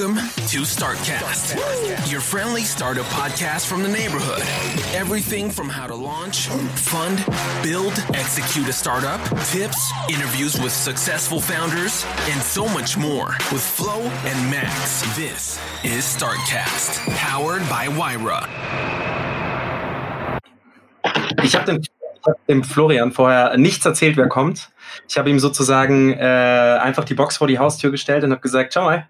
Welcome to Startcast, your friendly startup podcast from the neighborhood. Everything from how to launch, fund, build, execute a startup, tips, interviews with successful founders, and so much more with Flo and Max. This is Startcast, powered by Wyra. Ich habe dem, Florian vorher nichts erzählt, wer kommt. Ich habe ihm sozusagen äh, einfach die Box vor die Haustür gestellt und habe gesagt, schau mal.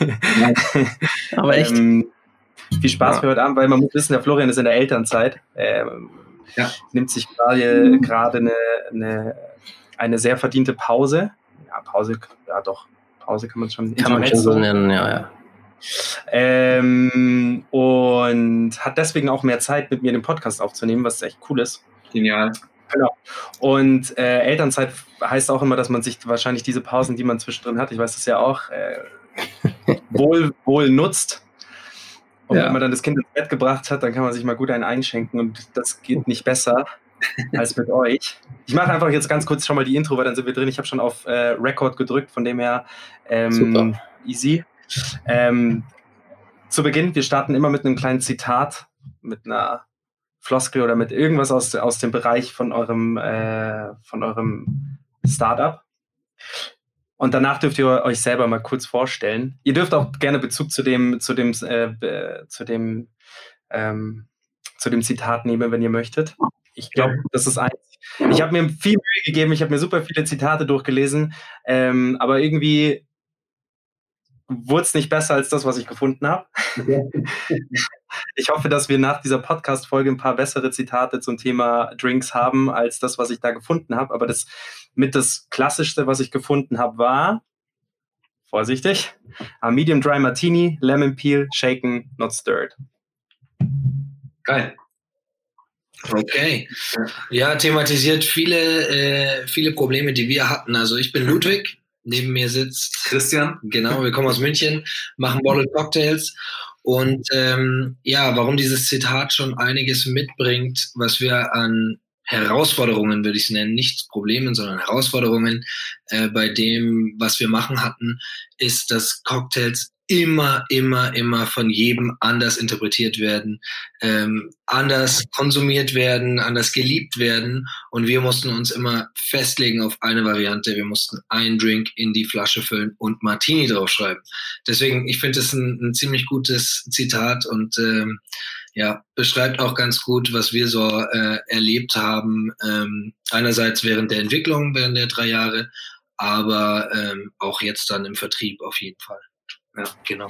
Aber echt? ähm, viel Spaß für heute Abend, weil man muss wissen, der Florian ist in der Elternzeit. Ähm, Ja. Nimmt sich gerade gerade eine, eine, eine sehr verdiente Pause. Ja, Pause, ja doch, Pause kann man schon Kann man schon so nennen, ja, ja. Ähm, und hat deswegen auch mehr Zeit, mit mir den Podcast aufzunehmen, was echt cool ist. Genial. Genau. Und äh, Elternzeit heißt auch immer, dass man sich wahrscheinlich diese Pausen, die man zwischendrin hat, ich weiß das ja auch, äh, wohl, wohl nutzt. Und Ja. wenn man dann das Kind ins Bett gebracht hat, dann kann man sich mal gut einen einschenken und das geht nicht besser als mit euch. Ich mache einfach jetzt ganz kurz schon mal die Intro, weil dann sind wir drin. Ich habe schon auf äh, Record gedrückt, von dem her ähm, Super. easy. Ähm, zu Beginn, wir starten immer mit einem kleinen Zitat, mit einer Floskel oder mit irgendwas aus, aus dem Bereich von eurem, äh, von eurem Startup. Und danach dürft ihr euch selber mal kurz vorstellen. Ihr dürft auch gerne Bezug zu dem, zu dem, äh, zu dem, ähm, zu dem Zitat nehmen, wenn ihr möchtet. Ich glaube, das ist eins. Ich habe mir viel Mühe gegeben, ich habe mir super viele Zitate durchgelesen, ähm, aber irgendwie wurde es nicht besser als das, was ich gefunden habe. Ich hoffe, dass wir nach dieser Podcast-Folge ein paar bessere Zitate zum Thema Drinks haben, als das, was ich da gefunden habe. Aber das mit das Klassischste, was ich gefunden habe, war, vorsichtig, a Medium Dry Martini, Lemon Peel, Shaken, not stirred. Geil. Okay. Ja, thematisiert viele, äh, viele Probleme, die wir hatten. Also ich bin Ludwig, neben mir sitzt Christian? Genau, wir kommen aus München, machen Bottled Cocktails. Und ähm, ja, warum dieses Zitat schon einiges mitbringt, was wir an Herausforderungen, würde ich es nennen, nicht Problemen, sondern Herausforderungen äh, bei dem, was wir machen hatten, ist, dass Cocktails immer, immer, immer von jedem anders interpretiert werden, ähm, anders konsumiert werden, anders geliebt werden. Und wir mussten uns immer festlegen auf eine Variante. Wir mussten einen Drink in die Flasche füllen und Martini draufschreiben. Deswegen, ich finde es ein, ein ziemlich gutes Zitat und ähm, ja, beschreibt auch ganz gut, was wir so äh, erlebt haben. Ähm, einerseits während der Entwicklung, während der drei Jahre, aber ähm, auch jetzt dann im Vertrieb auf jeden Fall. Ja, genau.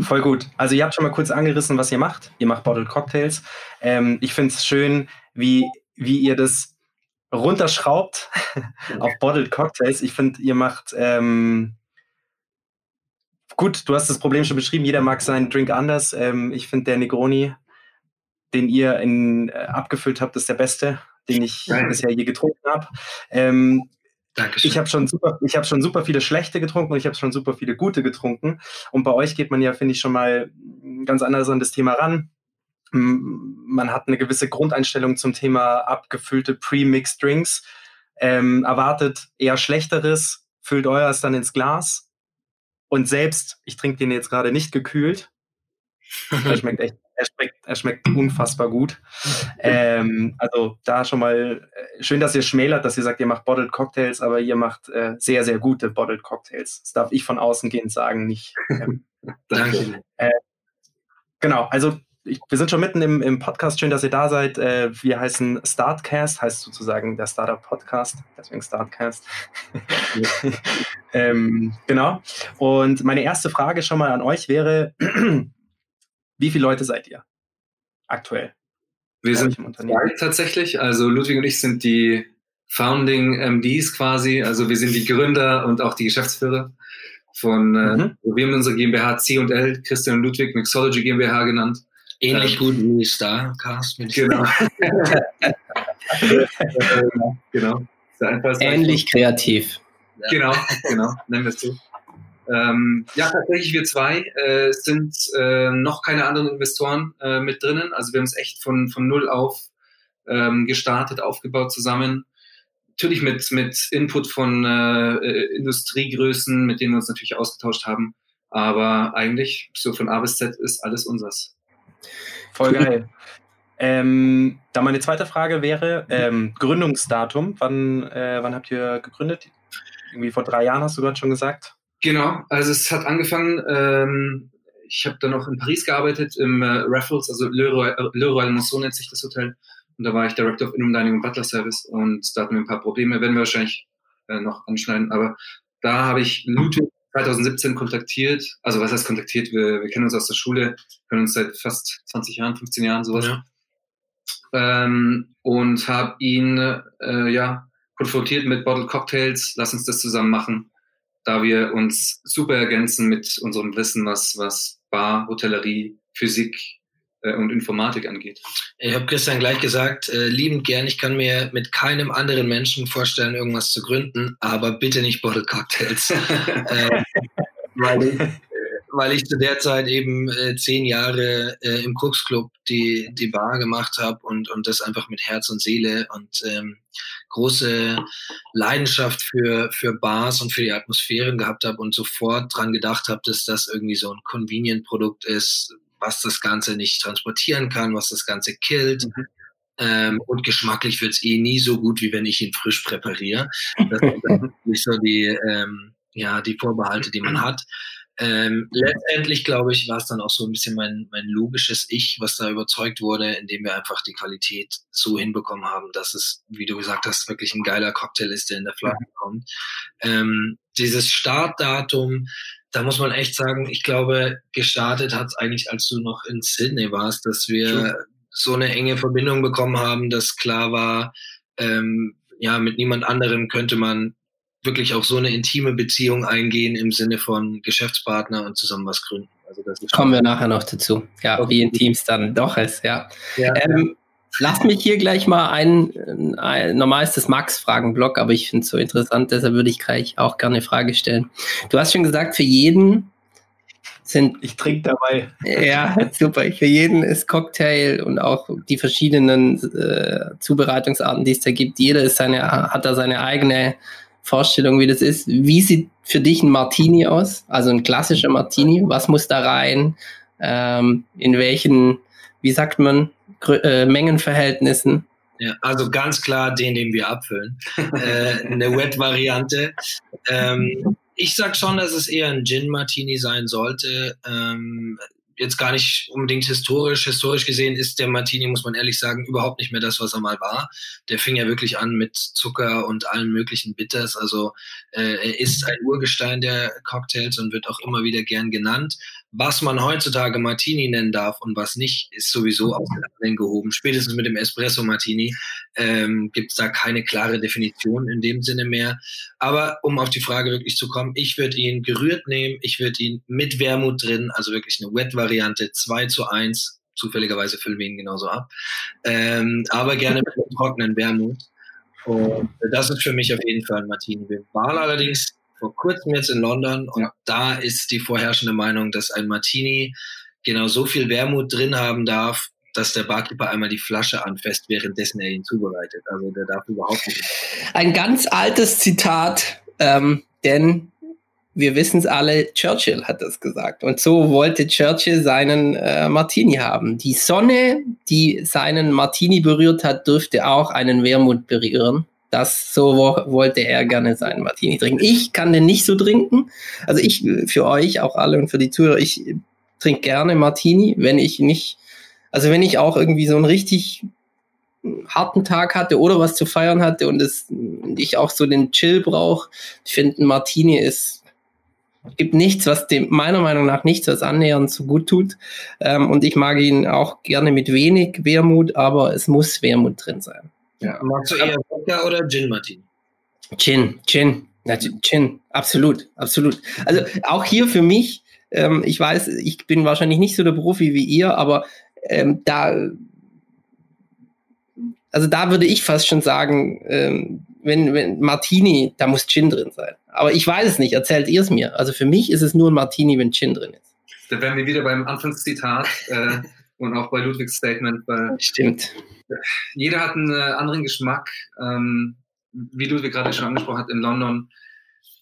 Voll gut. Also ihr habt schon mal kurz angerissen, was ihr macht. Ihr macht Bottled Cocktails. Ähm, ich finde es schön, wie, wie ihr das runterschraubt auf Bottled Cocktails. Ich finde, ihr macht ähm, gut, du hast das Problem schon beschrieben, jeder mag seinen Drink anders. Ähm, ich finde, der Negroni, den ihr in, äh, abgefüllt habt, ist der beste, den ich Geil. bisher je getrunken habe. Ähm, Dankeschön. ich habe schon super, ich habe schon super viele schlechte getrunken und ich habe schon super viele gute getrunken. Und bei euch geht man ja, finde ich, schon mal ganz anders an das Thema ran. Man hat eine gewisse Grundeinstellung zum Thema abgefüllte Pre-Mixed Drinks, ähm, erwartet eher Schlechteres, füllt euers dann ins Glas. Und selbst, ich trinke den jetzt gerade nicht gekühlt. Er schmeckt echt, er schmeckt, er schmeckt unfassbar gut. Ähm, also da schon mal äh, schön, dass ihr schmälert, dass ihr sagt, ihr macht Bottled Cocktails, aber ihr macht äh, sehr, sehr gute Bottled Cocktails. Das darf ich von außen gehend sagen, nicht. Ähm, Danke. genau, also ich, wir sind schon mitten im, im Podcast. Schön, dass ihr da seid. Äh, wir heißen Startcast, heißt sozusagen der Startup Podcast, deswegen Startcast. ähm, genau. Und meine erste Frage schon mal an euch wäre: Wie viele Leute seid ihr aktuell? Wir sind Unternehmen? zwei tatsächlich. Also Ludwig und ich sind die Founding MDs quasi. Also wir sind die Gründer und auch die Geschäftsführer von, äh, Mhm. wir haben unsere GmbH C&L, Christian und Ludwig, Mixology GmbH genannt. Ähnlich Ähm, gut wie Starcast. Mit Genau. genau. Sehr einfallsreich. Ähnlich kreativ. Genau, genau, nennen wir es so. Ähm, ja, tatsächlich, wir zwei äh, es sind äh, noch keine anderen Investoren äh, mit drinnen. Also wir haben es echt von, von null auf ähm, gestartet, aufgebaut zusammen. Natürlich mit, mit Input von äh, äh, Industriegrößen, mit denen wir uns natürlich ausgetauscht haben. Aber eigentlich, so von A bis Z ist alles unseres. Voll geil. Ähm, da meine zweite Frage wäre, ähm, Gründungsdatum. Wann, äh, wann habt ihr gegründet? Irgendwie vor drei Jahren hast du gerade schon gesagt. Genau, also es hat angefangen, ähm, ich habe dann noch in Paris gearbeitet, im äh, Raffles, also Le Royal, Le Royal Monceau nennt sich das Hotel. Und da war ich Director of Inum Dining und Butler Service und da hatten wir ein paar Probleme, werden wir wahrscheinlich äh, noch anschneiden. Aber da habe ich Ludwig 2017 kontaktiert, also was heißt kontaktiert, wir, wir kennen uns aus der Schule, kennen uns seit fast 20 Jahren, 15 Jahren, sowas. Ja. Ähm, und habe ihn äh, ja konfrontiert mit Bottle Cocktails, lass uns das zusammen machen, da wir uns super ergänzen mit unserem Wissen, was, was Bar, Hotellerie, Physik und Informatik angeht. Ich habe Christian gleich gesagt, äh, liebend gern, ich kann mir mit keinem anderen Menschen vorstellen, irgendwas zu gründen, aber bitte nicht Bottle Cocktails. äh, weil, ich, äh, weil ich zu der Zeit eben äh, zehn Jahre äh, im Cooks Club die, die Bar gemacht habe und, und das einfach mit Herz und Seele und ähm, große Leidenschaft für, für Bars und für die Atmosphären gehabt habe und sofort dran gedacht habe, dass das irgendwie so ein Convenient-Produkt ist, was das Ganze nicht transportieren kann, was das Ganze killt. Ähm, und geschmacklich wird's eh nie so gut, wie wenn ich ihn frisch präpariere. Das sind natürlich so die, ähm, ja, die Vorbehalte, die man hat. Ähm, letztendlich, glaube ich, war es dann auch so ein bisschen mein, mein logisches Ich, was da überzeugt wurde, indem wir einfach die Qualität so hinbekommen haben, dass es, wie du gesagt hast, wirklich ein geiler Cocktail ist, der in der Flasche kommt. Ähm, dieses Startdatum, da muss man echt sagen, ich glaube, gestartet hat es eigentlich, als du noch in Sydney warst, dass wir so eine enge Verbindung bekommen haben, dass klar war, ähm, ja, mit niemand anderem könnte man wirklich auch so eine intime Beziehung eingehen im Sinne von Geschäftspartner und zusammen was gründen. Also Kommen wir nachher noch dazu. Ja, wie in Teams dann doch ist, ja. Ja. Ähm, lass mich hier gleich mal ein, ein normal ist das Max-Fragen-Block, aber ich finde es so interessant, deshalb würde ich gleich auch gerne eine Frage stellen. Du hast schon gesagt, für jeden sind Ich trinke dabei. ja, super. Für jeden ist Cocktail und auch die verschiedenen äh, Zubereitungsarten, die es da gibt. Jeder ist seine, hat da seine eigene Vorstellung, wie das ist. Wie sieht für dich ein Martini aus? Also ein klassischer Martini. Was muss da rein? Ähm, in welchen, wie sagt man, äh, Mengenverhältnissen? Ja, also ganz klar den, den wir abfüllen. äh, eine Wet-Variante. Ähm, ich sag schon, dass es eher ein Gin-Martini sein sollte. Ähm, jetzt gar nicht unbedingt historisch. Historisch gesehen ist der Martini, muss man ehrlich sagen, überhaupt nicht mehr das, was er mal war. Der fing ja wirklich an mit Zucker und allen möglichen Bitters. Also äh, er ist ein Urgestein der Cocktails und wird auch immer wieder gern genannt. Was man heutzutage Martini nennen darf und was nicht, ist sowieso aus den gehoben. Spätestens mit dem Espresso Martini ähm, gibt es da keine klare Definition in dem Sinne mehr. Aber um auf die Frage wirklich zu kommen, ich würde ihn gerührt nehmen, ich würde ihn mit Wermut drin, also wirklich eine Wet-Variante, 2 zu 1. Zufälligerweise füllen wir ihn genauso ab. Ähm, aber gerne mit einem trockenen Wermut. Und das ist für mich auf jeden Fall ein Martini. Wir waren allerdings vor kurzem jetzt in London und da ist die vorherrschende Meinung, dass ein Martini genau so viel Wermut drin haben darf, dass der Barkeeper einmal die Flasche anfasst, währenddessen er ihn zubereitet. Also der darf überhaupt nicht. Ein ganz altes Zitat, ähm, denn wir wissen es alle, Churchill hat das gesagt. Und so wollte Churchill seinen äh, Martini haben. Die Sonne, die seinen Martini berührt hat, dürfte auch einen Wermut berühren. Das so wo, wollte er gerne seinen Martini trinken. Ich kann den nicht so trinken. Also ich für euch auch alle und für die Zuhörer, ich trinke gerne Martini, wenn ich nicht, also wenn ich auch irgendwie so einen richtig harten Tag hatte oder was zu feiern hatte und es ich auch so den Chill brauche. Ich finde, Martini ist gibt nichts, was dem meiner Meinung nach nichts, was annähernd so gut tut. Ähm, und ich mag ihn auch gerne mit wenig Wermut, aber es muss Wermut drin sein. Ja. Magst du eher Wodka oder Gin Martini? Gin, Gin, Gin, absolut, absolut. Also auch hier für mich, ähm, ich weiß, ich bin wahrscheinlich nicht so der Profi wie ihr, aber ähm, da, also da würde ich fast schon sagen, ähm, wenn, wenn Martini, da muss Gin drin sein. Aber ich weiß es nicht, erzählt ihr es mir. Also für mich ist es nur ein Martini, wenn Gin drin ist. Da wären wir wieder beim Anfangszitat äh, und auch bei Ludwigs Statement. Stimmt. Jeder hat einen äh, anderen Geschmack. Ähm, wie Ludwig gerade schon angesprochen hat, in London,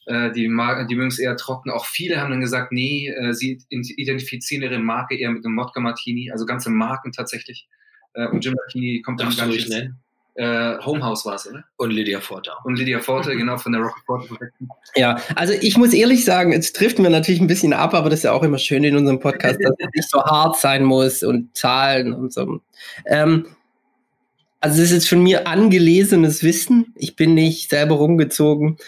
äh, die, die mögen es eher trocken. Auch viele haben dann gesagt, nee, äh, sie identifizieren ihre Marke eher mit einem Wodka Martini, also ganze Marken tatsächlich. Äh, und Jim Martini kommt dann nicht nennen. Äh, Homehouse war es, oder? Und Lydia Forte. Und Lydia Forte, genau, von der Rocket Forte Protection. Ja, also ich muss ehrlich sagen, jetzt trifft mir natürlich ein bisschen ab, aber das ist ja auch immer schön in unserem Podcast, dass es nicht so hart sein muss und Zahlen und so. Ähm, also das ist von mir angelesenes Wissen. Ich bin nicht selber rumgezogen.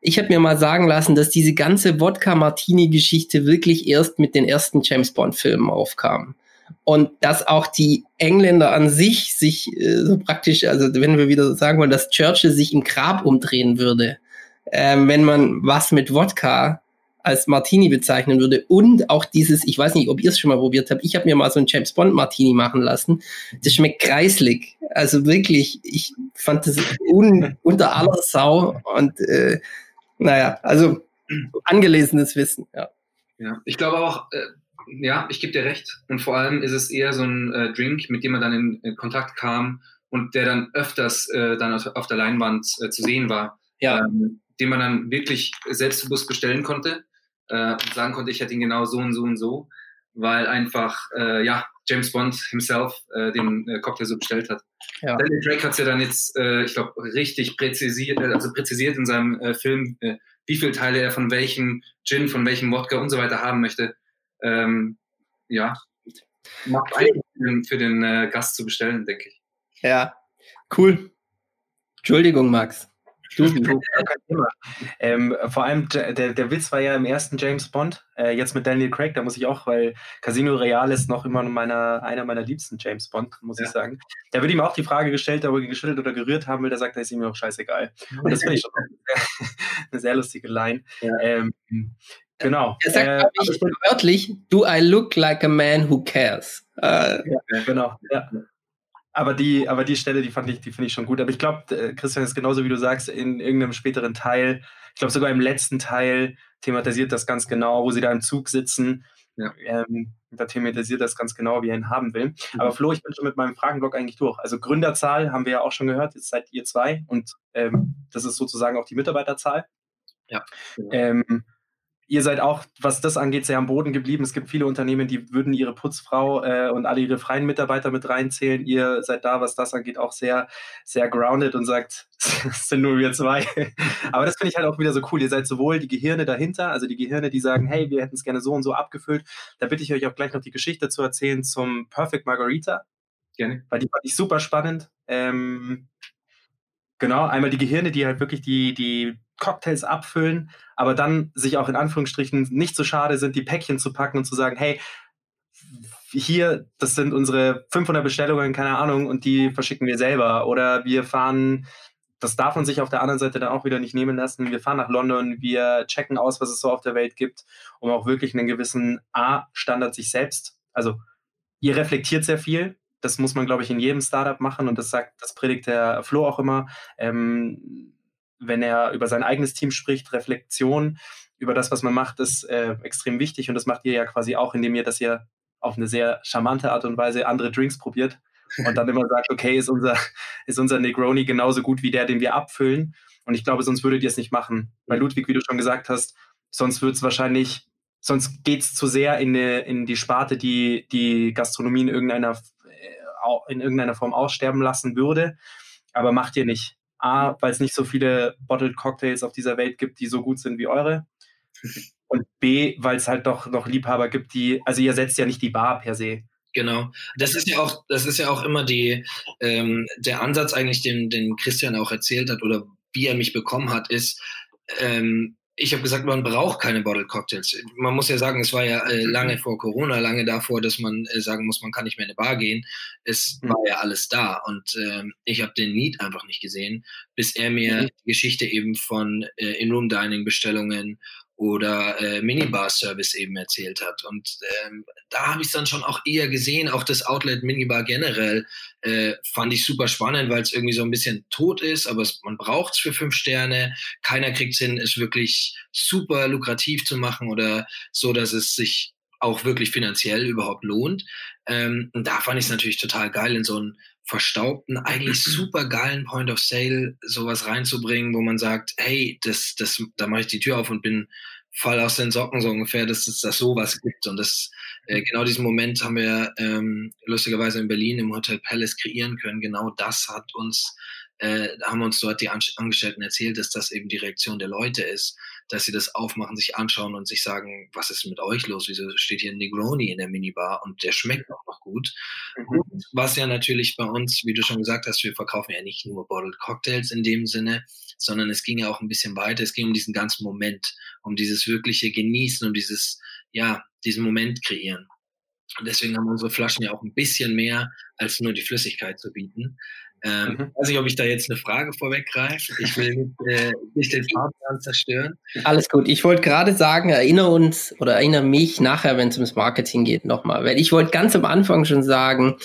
Ich habe mir mal sagen lassen, dass diese ganze Wodka-Martini-Geschichte wirklich erst mit den ersten James Bond-Filmen aufkam und dass auch die Engländer an sich sich äh, so praktisch, also wenn wir wieder sagen wollen, dass Churchill sich im Grab umdrehen würde, äh, wenn man was mit Wodka als Martini bezeichnen würde und auch dieses, ich weiß nicht, ob ihr es schon mal probiert habt, ich habe mir mal so ein James Bond Martini machen lassen, das schmeckt kreislig, also wirklich, ich fand das un, unter aller Sau und äh, naja, also angelesenes Wissen, ja. Ja, ich glaube auch, äh, ja, ich gebe dir recht. Und vor allem ist es eher so ein äh, Drink, mit dem man dann in, in, Kontakt kam und der dann öfters äh, dann auf, auf, der Leinwand äh, zu sehen war. Ja. Ähm, den man dann wirklich selbstbewusst bestellen konnte äh, und sagen konnte, ich hätte ihn genau so und so und so, weil einfach, äh, ja, James Bond himself äh, den Cocktail so bestellt hat. Ja. Daniel Drake hat es ja dann jetzt, ich glaube, richtig präzisiert, also präzisiert in seinem Film, wie viele Teile er von welchem Gin, von welchem Wodka und so weiter haben möchte ähm, ja, macht eigentlich für den, für den äh, Gast zu bestellen, denke ich. Ja, cool. Entschuldigung, Max. Du, du. ähm, vor allem, der, der Witz war ja im ersten James Bond, äh, jetzt mit Daniel Craig, da muss ich auch, weil Casino Real ist noch immer meiner, einer meiner liebsten James Bond, muss ja. ich sagen. Da wird ihm auch die Frage gestellt, ob er geschüttelt oder gerührt haben will, da sagt er, ist ihm auch scheißegal. Und das finde ich schon eine sehr lustige Line. Ja. Ähm, Genau. Er sagt, äh, ich, wörtlich, do I look like a man who cares? Äh, ja, genau. Ja. Aber die, aber die Stelle, die fand ich, die finde ich schon gut. Aber ich glaube, äh, Christian ist genauso wie du sagst, in irgendeinem späteren Teil, ich glaube sogar im letzten Teil thematisiert das ganz genau, wo sie da im Zug sitzen. Ja. Ähm, da thematisiert das ganz genau, wie er ihn haben will. Mhm. Aber Flo, ich bin schon mit meinem Fragenblock eigentlich durch. Also Gründerzahl haben wir ja auch schon gehört, jetzt seid ihr zwei und ähm, das ist sozusagen auch die Mitarbeiterzahl. Ja. Genau. Ähm, ihr seid auch, was das angeht, sehr am Boden geblieben. Es gibt viele Unternehmen, die würden ihre Putzfrau äh, und alle ihre freien Mitarbeiter mit reinzählen. Ihr seid da, was das angeht, auch sehr, sehr grounded und sagt, es sind nur wir zwei. Aber das finde ich halt auch wieder so cool. Ihr seid sowohl die Gehirne dahinter, also die Gehirne, die sagen, hey, wir hätten es gerne so und so abgefüllt. Da bitte ich euch auch gleich noch die Geschichte zu erzählen zum Perfect Margarita. Gerne. Weil die fand ich super spannend. Ähm, genau, einmal die Gehirne, die halt wirklich die, die Cocktails abfüllen, aber dann sich auch in Anführungsstrichen nicht so schade sind, die Päckchen zu packen und zu sagen, hey, hier, das sind unsere 500 Bestellungen, keine Ahnung, und die verschicken wir selber. Oder wir fahren, das darf man sich auf der anderen Seite dann auch wieder nicht nehmen lassen. Wir fahren nach London, wir checken aus, was es so auf der Welt gibt, um auch wirklich einen gewissen A-Standard sich selbst, also ihr reflektiert sehr viel, das muss man, glaube ich, in jedem Startup machen und das sagt, das predigt der Flo auch immer. Ähm, wenn er über sein eigenes Team spricht, Reflexion über das, was man macht, ist äh, extrem wichtig und das macht ihr ja quasi auch, indem ihr das ja auf eine sehr charmante Art und Weise andere Drinks probiert und dann immer sagt, okay, ist unser, ist unser Negroni genauso gut wie der, den wir abfüllen. Und ich glaube, sonst würdet ihr es nicht machen. Bei Ludwig, wie du schon gesagt hast, sonst wird es wahrscheinlich, sonst geht es zu sehr in, eine, in die Sparte, die die Gastronomie in irgendeiner, in irgendeiner Form aussterben lassen würde. Aber macht ihr nicht. A, weil es nicht so viele Bottled Cocktails auf dieser Welt gibt, die so gut sind wie eure. Und B, weil es halt doch noch Liebhaber gibt, die, also ihr setzt ja nicht die Bar per se. Genau. Das ist ja auch, das ist ja auch immer die, ähm, der Ansatz eigentlich, den, den Christian auch erzählt hat oder wie er mich bekommen hat, ist, ähm, ich habe gesagt, man braucht keine Bottle Cocktails. Man muss ja sagen, es war ja äh, lange vor Corona, lange davor, dass man äh, sagen muss, man kann nicht mehr in eine Bar gehen. Es mhm. war ja alles da und äh, ich habe den Need einfach nicht gesehen, bis er mir mhm. die Geschichte eben von äh, In-Room-Dining-Bestellungen oder äh, Minibar-Service eben erzählt hat. Und ähm, da habe ich es dann schon auch eher gesehen, auch das Outlet Minibar generell äh, fand ich super spannend, weil es irgendwie so ein bisschen tot ist, aber es, man braucht es für fünf Sterne. Keiner kriegt hin, es wirklich super lukrativ zu machen oder so, dass es sich auch wirklich finanziell überhaupt lohnt. Ähm, und da fand ich es natürlich total geil, in so einen verstaubten, eigentlich super geilen Point of Sale sowas reinzubringen, wo man sagt, hey, das, das, da mache ich die Tür auf und bin voll aus den Socken so ungefähr, dass es das sowas gibt. Und das äh, genau diesen Moment haben wir ähm, lustigerweise in Berlin im Hotel Palace kreieren können. Genau das hat uns äh, haben uns dort die Angestellten erzählt, dass das eben die Reaktion der Leute ist, dass sie das aufmachen, sich anschauen und sich sagen, was ist mit euch los? Wieso steht hier ein Negroni in der Minibar und der schmeckt auch noch gut? Mhm. Und was ja natürlich bei uns, wie du schon gesagt hast, wir verkaufen ja nicht nur Bottled Cocktails in dem Sinne, sondern es ging ja auch ein bisschen weiter. Es ging um diesen ganzen Moment, um dieses wirkliche Genießen, um dieses, ja, diesen Moment kreieren. Und deswegen haben unsere Flaschen ja auch ein bisschen mehr als nur die Flüssigkeit zu bieten. Ähm, mhm. Weiß nicht, ob ich da jetzt eine Frage vorweggreife. Ich will nicht, äh, nicht den Fahrplan zerstören. Alles gut. Ich wollte gerade sagen, erinnere uns oder erinnere mich nachher, wenn es ums Marketing geht, nochmal. Weil ich wollte ganz am Anfang schon sagen,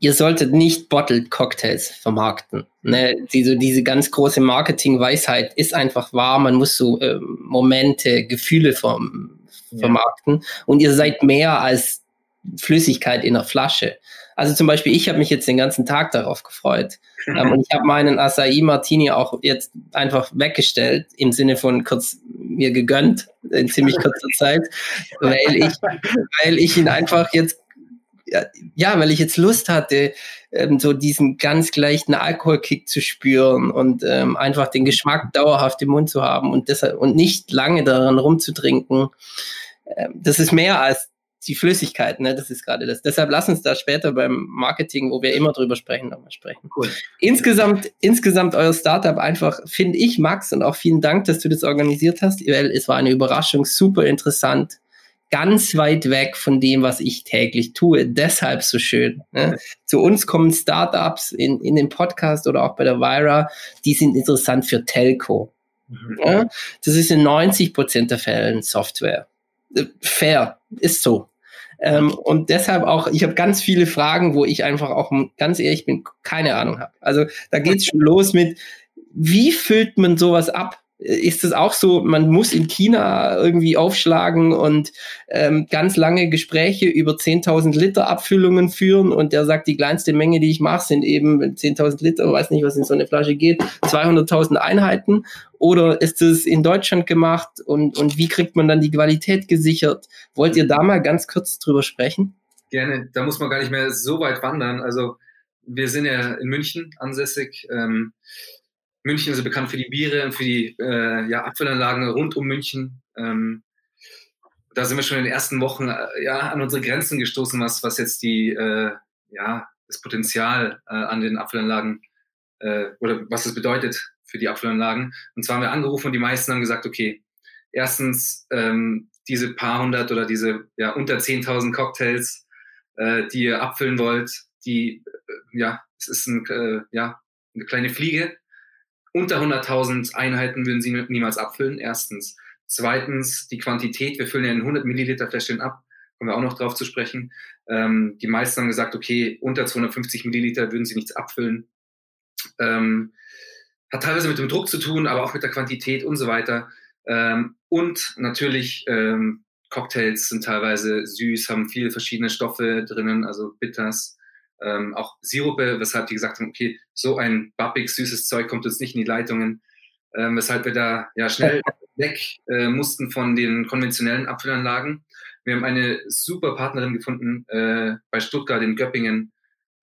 ihr solltet nicht Bottled Cocktails vermarkten. Ne? Diese, diese ganz große Marketing-Weisheit ist einfach wahr. Man muss so äh, Momente, Gefühle vom, vermarkten. Ja. Und ihr seid mehr als Flüssigkeit in der Flasche. Also zum Beispiel, ich habe mich jetzt den ganzen Tag darauf gefreut. ähm, und ich habe meinen Acai Martini auch jetzt einfach weggestellt, im Sinne von kurz mir gegönnt, in ziemlich kurzer Zeit, weil ich, weil ich ihn einfach jetzt, ja, weil ich jetzt Lust hatte, ähm, so diesen ganz leichten Alkoholkick zu spüren und ähm, einfach den Geschmack dauerhaft im Mund zu haben und deshalb und nicht lange daran rumzutrinken. Ähm, das ist mehr als die Flüssigkeit, ne? Das ist gerade das. Deshalb lass uns da später beim Marketing, wo wir immer drüber sprechen, nochmal sprechen. Cool. Insgesamt, insgesamt euer Startup einfach, finde ich, Max, und auch vielen Dank, dass du das organisiert hast, weil es war eine Überraschung, super interessant, ganz weit weg von dem, was ich täglich tue. Deshalb so schön. Ne? Zu uns kommen Startups in, in dem Podcast oder auch bei der Vira, die sind interessant für Telco. Mhm. Ja? Das ist in 90 Prozent der Fällen Software. Äh, fair, ist so. Ähm, und deshalb auch, ich habe ganz viele Fragen, wo ich einfach auch ganz ehrlich bin, keine Ahnung habe. Also da geht es schon los mit, wie füllt man sowas ab? Ist es auch so, man muss in China irgendwie aufschlagen und ähm, ganz lange Gespräche über 10.000 Liter Abfüllungen führen und der sagt, die kleinste Menge, die ich mache, sind eben 10.000 Liter, weiß nicht, was in so eine Flasche geht, 200.000 Einheiten oder ist es in Deutschland gemacht und, und wie kriegt man dann die Qualität gesichert? Wollt ihr da mal ganz kurz drüber sprechen? Gerne, da muss man gar nicht mehr so weit wandern. Also wir sind ja in München ansässig. Ähm, München ist bekannt für die Biere und für die äh, ja, Abfüllanlagen rund um München. Ähm, da sind wir schon in den ersten Wochen äh, ja, an unsere Grenzen gestoßen, was, was jetzt die, äh, ja, das Potenzial äh, an den Abfüllanlagen äh, oder was es bedeutet für die Abfüllanlagen. Und zwar haben wir angerufen und die meisten haben gesagt, okay, erstens ähm, diese paar hundert oder diese ja, unter 10.000 Cocktails, äh, die ihr abfüllen wollt, die, äh, ja, es ist ein, äh, ja, eine kleine Fliege, unter 100.000 Einheiten würden sie niemals abfüllen, erstens. Zweitens, die Quantität. Wir füllen ja in 100 Milliliter Fläschchen ab. Kommen wir auch noch drauf zu sprechen. Ähm, die meisten haben gesagt, okay, unter 250 Milliliter würden sie nichts abfüllen. Ähm, hat teilweise mit dem Druck zu tun, aber auch mit der Quantität und so weiter. Ähm, und natürlich, ähm, Cocktails sind teilweise süß, haben viele verschiedene Stoffe drinnen, also Bitters, ähm, auch Sirupe, weshalb die gesagt haben, okay, so ein bappig süßes Zeug kommt uns nicht in die Leitungen, ähm, weshalb wir da ja schnell weg äh, mussten von den konventionellen Abfüllanlagen. Wir haben eine super Partnerin gefunden äh, bei Stuttgart in Göppingen.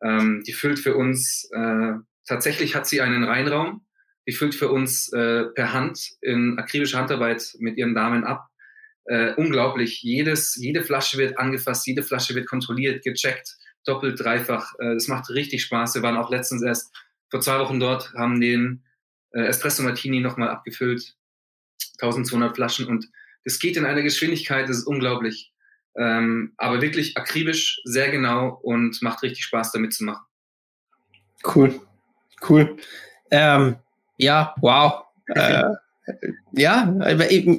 Ähm, die füllt für uns, äh, tatsächlich hat sie einen Reinraum, die füllt für uns äh, per Hand in akribischer Handarbeit mit ihren Damen ab. Äh, unglaublich. Jedes, jede Flasche wird angefasst, jede Flasche wird kontrolliert, gecheckt doppelt, dreifach. Äh, das macht richtig Spaß. Wir waren auch letztens erst vor zwei Wochen dort, haben den äh, Espresso Martini nochmal abgefüllt. 1200 Flaschen und es geht in einer Geschwindigkeit, das ist unglaublich. Ähm, aber wirklich akribisch, sehr genau und macht richtig Spaß damit zu machen. Cool, cool. Ähm, ja, wow. äh, ja,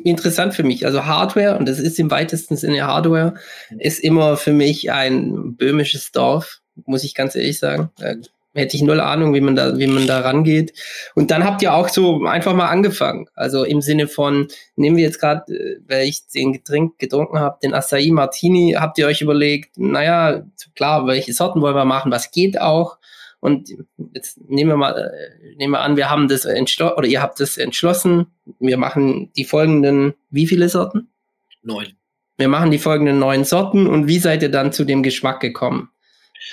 interessant für mich. Also Hardware, und das ist im weitesten Sinne Hardware, ist immer für mich ein böhmisches Dorf, muss ich ganz ehrlich sagen. Äh, hätte ich null Ahnung, wie man da, wie man da rangeht. Und dann habt ihr auch so einfach mal angefangen. Also im Sinne von, nehmen wir jetzt gerade, äh, weil ich den Getränk getrunken habe, den Acai Martini, habt ihr euch überlegt, naja, klar, welche Sorten wollen wir machen, was geht auch. Und jetzt nehmen wir mal, äh, nehmen wir an, wir haben das entschlossen, oder ihr habt das entschlossen. Wir machen die folgenden, wie viele Sorten? Neun. Wir machen die folgenden neun Sorten. Und wie seid ihr dann zu dem Geschmack gekommen,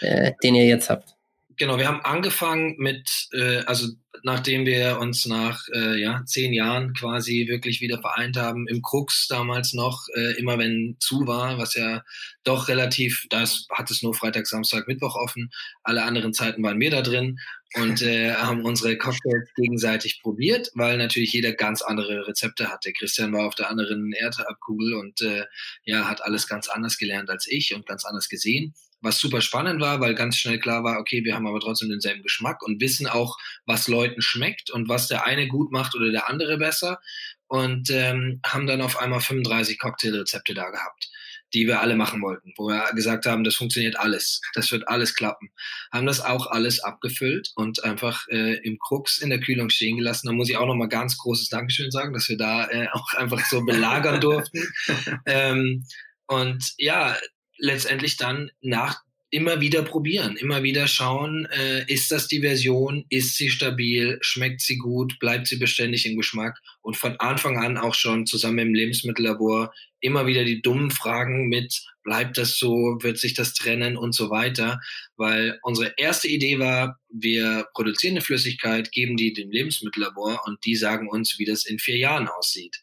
äh, den ihr jetzt habt? Genau, wir haben angefangen mit, äh, also nachdem wir uns nach äh, ja, zehn Jahren quasi wirklich wieder vereint haben, im Krux damals noch, äh, immer wenn zu war, was ja doch relativ, da hat es nur Freitag, Samstag, Mittwoch offen, alle anderen Zeiten waren wir da drin und äh, haben unsere Cocktails gegenseitig probiert, weil natürlich jeder ganz andere Rezepte hatte. Christian war auf der anderen Erdabkugel und äh, ja, hat alles ganz anders gelernt als ich und ganz anders gesehen was super spannend war, weil ganz schnell klar war, okay, wir haben aber trotzdem denselben Geschmack und wissen auch, was Leuten schmeckt und was der eine gut macht oder der andere besser und ähm, haben dann auf einmal 35 Cocktailrezepte da gehabt, die wir alle machen wollten, wo wir gesagt haben, das funktioniert alles, das wird alles klappen. Haben das auch alles abgefüllt und einfach äh, im Krux in der Kühlung stehen gelassen. Da muss ich auch nochmal ganz großes Dankeschön sagen, dass wir da äh, auch einfach so belagern durften. ähm, und ja, letztendlich dann nach immer wieder probieren, immer wieder schauen, äh, ist das die Version, ist sie stabil, schmeckt sie gut, bleibt sie beständig im Geschmack und von Anfang an auch schon zusammen im Lebensmittellabor immer wieder die dummen Fragen mit, bleibt das so, wird sich das trennen und so weiter, weil unsere erste Idee war, wir produzieren eine Flüssigkeit, geben die dem Lebensmittellabor und die sagen uns, wie das in vier Jahren aussieht.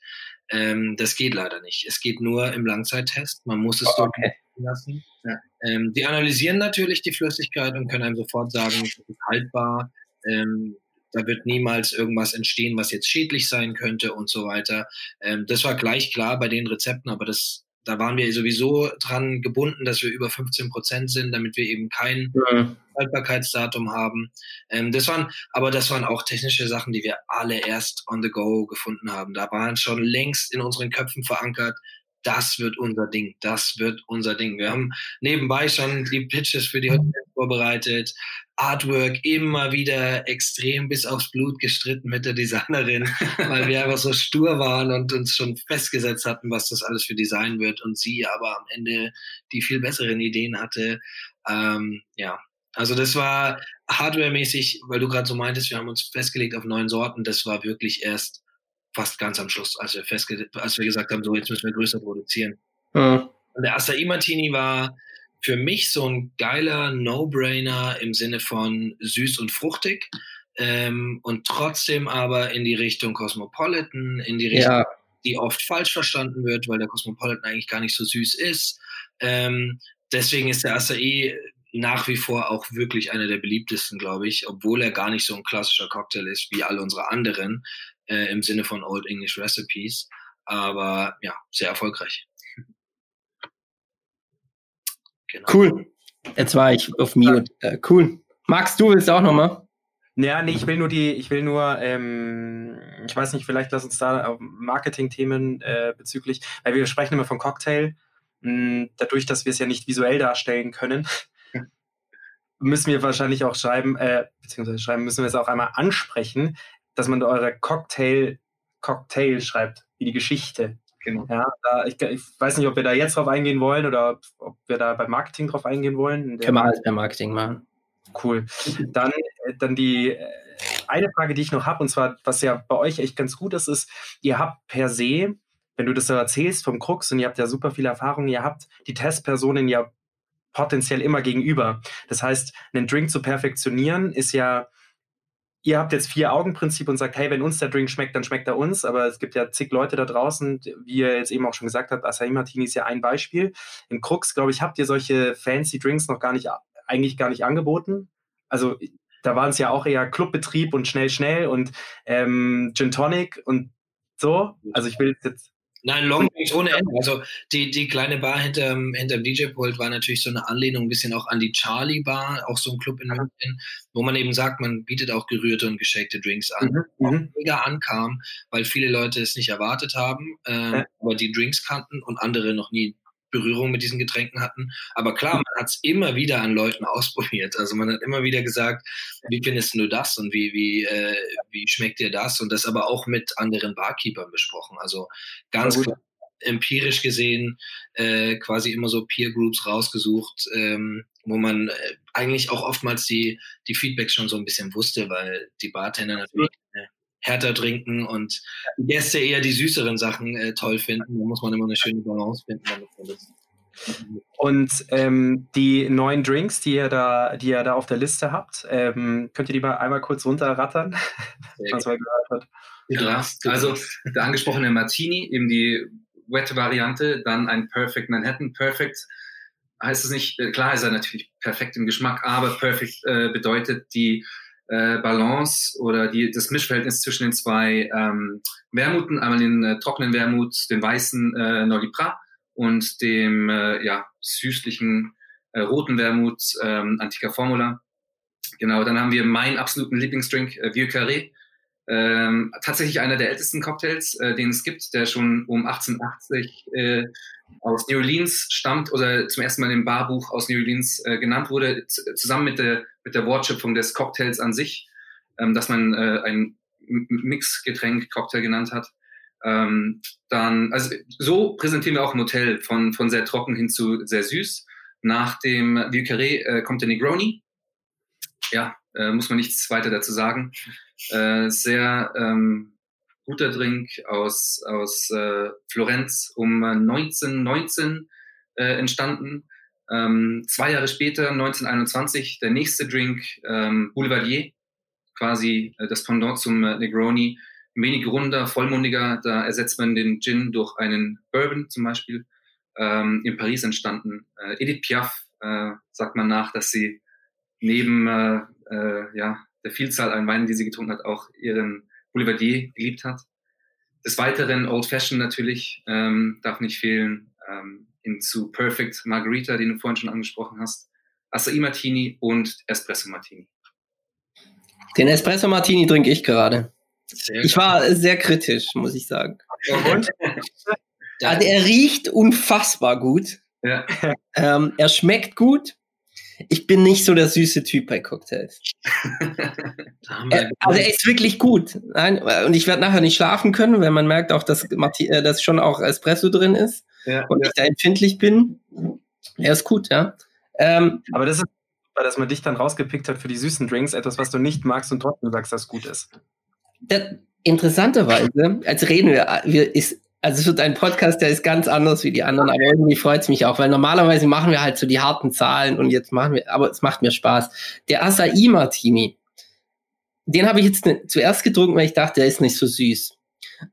Ähm, das geht leider nicht. Es geht nur im Langzeittest. Man muss es oh, okay lassen. Ja. Ähm, die analysieren natürlich die Flüssigkeit und können einem sofort sagen, es ist haltbar, ähm, da wird niemals irgendwas entstehen, was jetzt schädlich sein könnte und so weiter. Ähm, das war gleich klar bei den Rezepten, aber das da waren wir sowieso dran gebunden, dass wir über 15 Prozent sind, damit wir eben kein ja. Haltbarkeitsdatum haben. Ähm, das waren, aber das waren auch technische Sachen, die wir alle erst on the go gefunden haben. Da waren schon längst in unseren Köpfen verankert, das wird unser Ding, das wird unser Ding. Wir haben nebenbei schon die Pitches für die Hotels vorbereitet, Artwork immer wieder extrem bis aufs Blut gestritten mit der Designerin, weil wir einfach so stur waren und uns schon festgesetzt hatten, was das alles für Design wird und sie aber am Ende die viel besseren Ideen hatte. Ähm, ja, also das war hardwaremäßig, weil du gerade so meintest, wir haben uns festgelegt auf neun Sorten, das war wirklich erst fast ganz am Schluss, als wir, festge als wir gesagt haben, so jetzt müssen wir größer produzieren. Ja. Und der Acai Martini war für mich so ein geiler No-Brainer im Sinne von süß und fruchtig ähm, und trotzdem aber in die Richtung Cosmopolitan, in die Richtung, ja. die oft falsch verstanden wird, weil der Cosmopolitan eigentlich gar nicht so süß ist. Ähm, deswegen ist der Acai nach wie vor auch wirklich einer der beliebtesten, glaube ich, obwohl er gar nicht so ein klassischer Cocktail ist wie alle unsere anderen äh, im Sinne von Old English Recipes. Aber ja, sehr erfolgreich. Genau. Cool. Jetzt war ich auf Mute. Äh, cool. Max, du willst auch nochmal? Ja, nee, ich will nur die, ich will nur, ähm, ich weiß nicht, vielleicht lass uns da Marketing-Themen äh, bezüglich, weil wir sprechen immer von Cocktail. Mh, hm, dadurch, dass wir es ja nicht visuell darstellen können, müssen wir wahrscheinlich auch schreiben, äh, beziehungsweise schreiben, müssen wir es auch einmal ansprechen, dass man eure Cocktail, Cocktail schreibt, wie die Geschichte. Genau. Ja, da, ich, ich, weiß nicht, ob wir da jetzt drauf eingehen wollen oder ob wir da beim Marketing drauf eingehen wollen. Können wir alles beim Marketing machen. Cool. Dann, dann die äh, eine Frage, die ich noch habe, und zwar, was ja bei euch echt ganz gut ist, ist, ihr habt per se, wenn du das so erzählst vom Krux und ihr habt ja super viele Erfahrungen, ihr habt die Testpersonen ja potenziell immer gegenüber. Das heißt, einen Drink zu perfektionieren ist ja ihr habt jetzt vier Augen-Prinzip und sagt, hey, wenn uns der Drink schmeckt, dann schmeckt er uns. Aber es gibt ja zig Leute da draußen, wie ihr jetzt eben auch schon gesagt habt, Acai Martini ist ja ein Beispiel. Im Krux, glaube ich, habt ihr solche fancy Drinks noch gar nicht, eigentlich gar nicht angeboten. Also da waren es ja auch eher Clubbetrieb und schnell, schnell und ähm, Gin Tonic und So, also ich will jetzt Nein, Longdrinks ohne Ende. Also die, die kleine Bar hinterm, hinterm DJ-Pult war natürlich so eine Anlehnung ein bisschen auch an die Charlie Bar, auch so ein Club in München, wo man eben sagt, man bietet auch gerührte und geschakte Drinks an. Mhm, mhm. Mega ankam, weil viele Leute es nicht erwartet haben, äh, Ja. aber die Drinks kannten und andere noch nie Berührung mit diesen Getränken hatten. Aber klar, man hat es immer wieder an Leuten ausprobiert. Also man hat immer wieder gesagt, wie findest du das und wie, wie, äh, wie schmeckt dir das? Und das aber auch mit anderen Barkeepern besprochen. Also ganz klar, empirisch gesehen äh, quasi immer so Peer Groups rausgesucht, ähm, wo man äh, eigentlich auch oftmals die, die Feedbacks schon so ein bisschen wusste, weil die Bartender natürlich härter trinken und die Gäste eher die süßeren Sachen äh, toll finden. Da muss man immer eine schöne Balance finden. Damit man das Und ähm, die neuen Drinks, die ihr da, die ihr da auf der Liste habt, ähm, könnt ihr die mal einmal kurz runterrattern, was man gehört hat. Ja, also der angesprochene Martini, eben die wette Variante, dann ein Perfect Manhattan. Perfect heißt es nicht, äh, klar ist er natürlich perfekt im Geschmack, aber perfect äh, bedeutet die äh, Balance oder die, das Mischverhältnis zwischen den zwei ähm, Wermuten, einmal den äh, trockenen Wermut, den weißen äh, Noliprat und dem äh, ja, süßlichen äh, roten Wermut, ähm, Antica Formula. Genau, dann haben wir meinen absoluten Lieblingsdrink, äh, Vieux Carré. Ähm, tatsächlich einer der ältesten Cocktails, äh, den es gibt, der schon um 1880 äh, aus New Orleans stammt oder zum ersten Mal im Barbuch aus New Orleans äh, genannt wurde, zusammen mit der, mit der Wortschöpfung des Cocktails an sich, ähm, dass man äh, ein M- M- Mixgetränk Cocktail genannt hat. Ähm, dann, also so präsentieren wir auch im Hotel von, von sehr trocken hin zu sehr süß. Nach dem Vieux Carré äh, kommt der Negroni. Ja, äh, muss man nichts weiter dazu sagen. Äh, sehr ähm, guter Drink aus, aus äh, Florenz um äh, 1919 äh, entstanden. Ähm, zwei Jahre später, 1921, der nächste Drink, ähm, Boulevardier, quasi äh, das Pendant zum äh, Negroni. Wenig runder, vollmundiger, da ersetzt man den Gin durch einen Bourbon zum Beispiel. Ähm, in Paris entstanden. Äh, Edith Piaf äh, sagt man nach, dass sie neben äh, äh, ja, der Vielzahl an Weinen, die sie getrunken hat, auch ihren Boulevardier geliebt hat. Des Weiteren Old Fashioned natürlich, ähm, darf nicht fehlen, ähm, hinzu Perfect Margarita, den du vorhin schon angesprochen hast, Acai Martini und Espresso Martini. Den Espresso Martini trinke ich gerade. Sehr Ich war sehr kritisch, muss ich sagen. Und? Also er riecht unfassbar gut. Ja, Ähm, er schmeckt gut. Ich bin nicht so der süße Typ bei Cocktails. Er, also er ist wirklich gut. Nein, und ich werde nachher nicht schlafen können, wenn man merkt auch, dass, Marti äh, dass schon auch Espresso drin ist ja, und ich da empfindlich bin. Er ist gut, ja. Ähm, Aber das ist super, dass man dich dann rausgepickt hat für die süßen Drinks, etwas, was du nicht magst und trotzdem sagst, dass es gut ist. der, interessanterweise, als reden wir, wir ist, also es wird ein Podcast, der ist ganz anders wie die anderen, aber irgendwie freut es mich auch, weil normalerweise machen wir halt so die harten Zahlen und jetzt machen wir, aber es macht mir Spaß. Der Acai Martini, den habe ich jetzt ne, zuerst getrunken, weil ich dachte, der ist nicht so süß.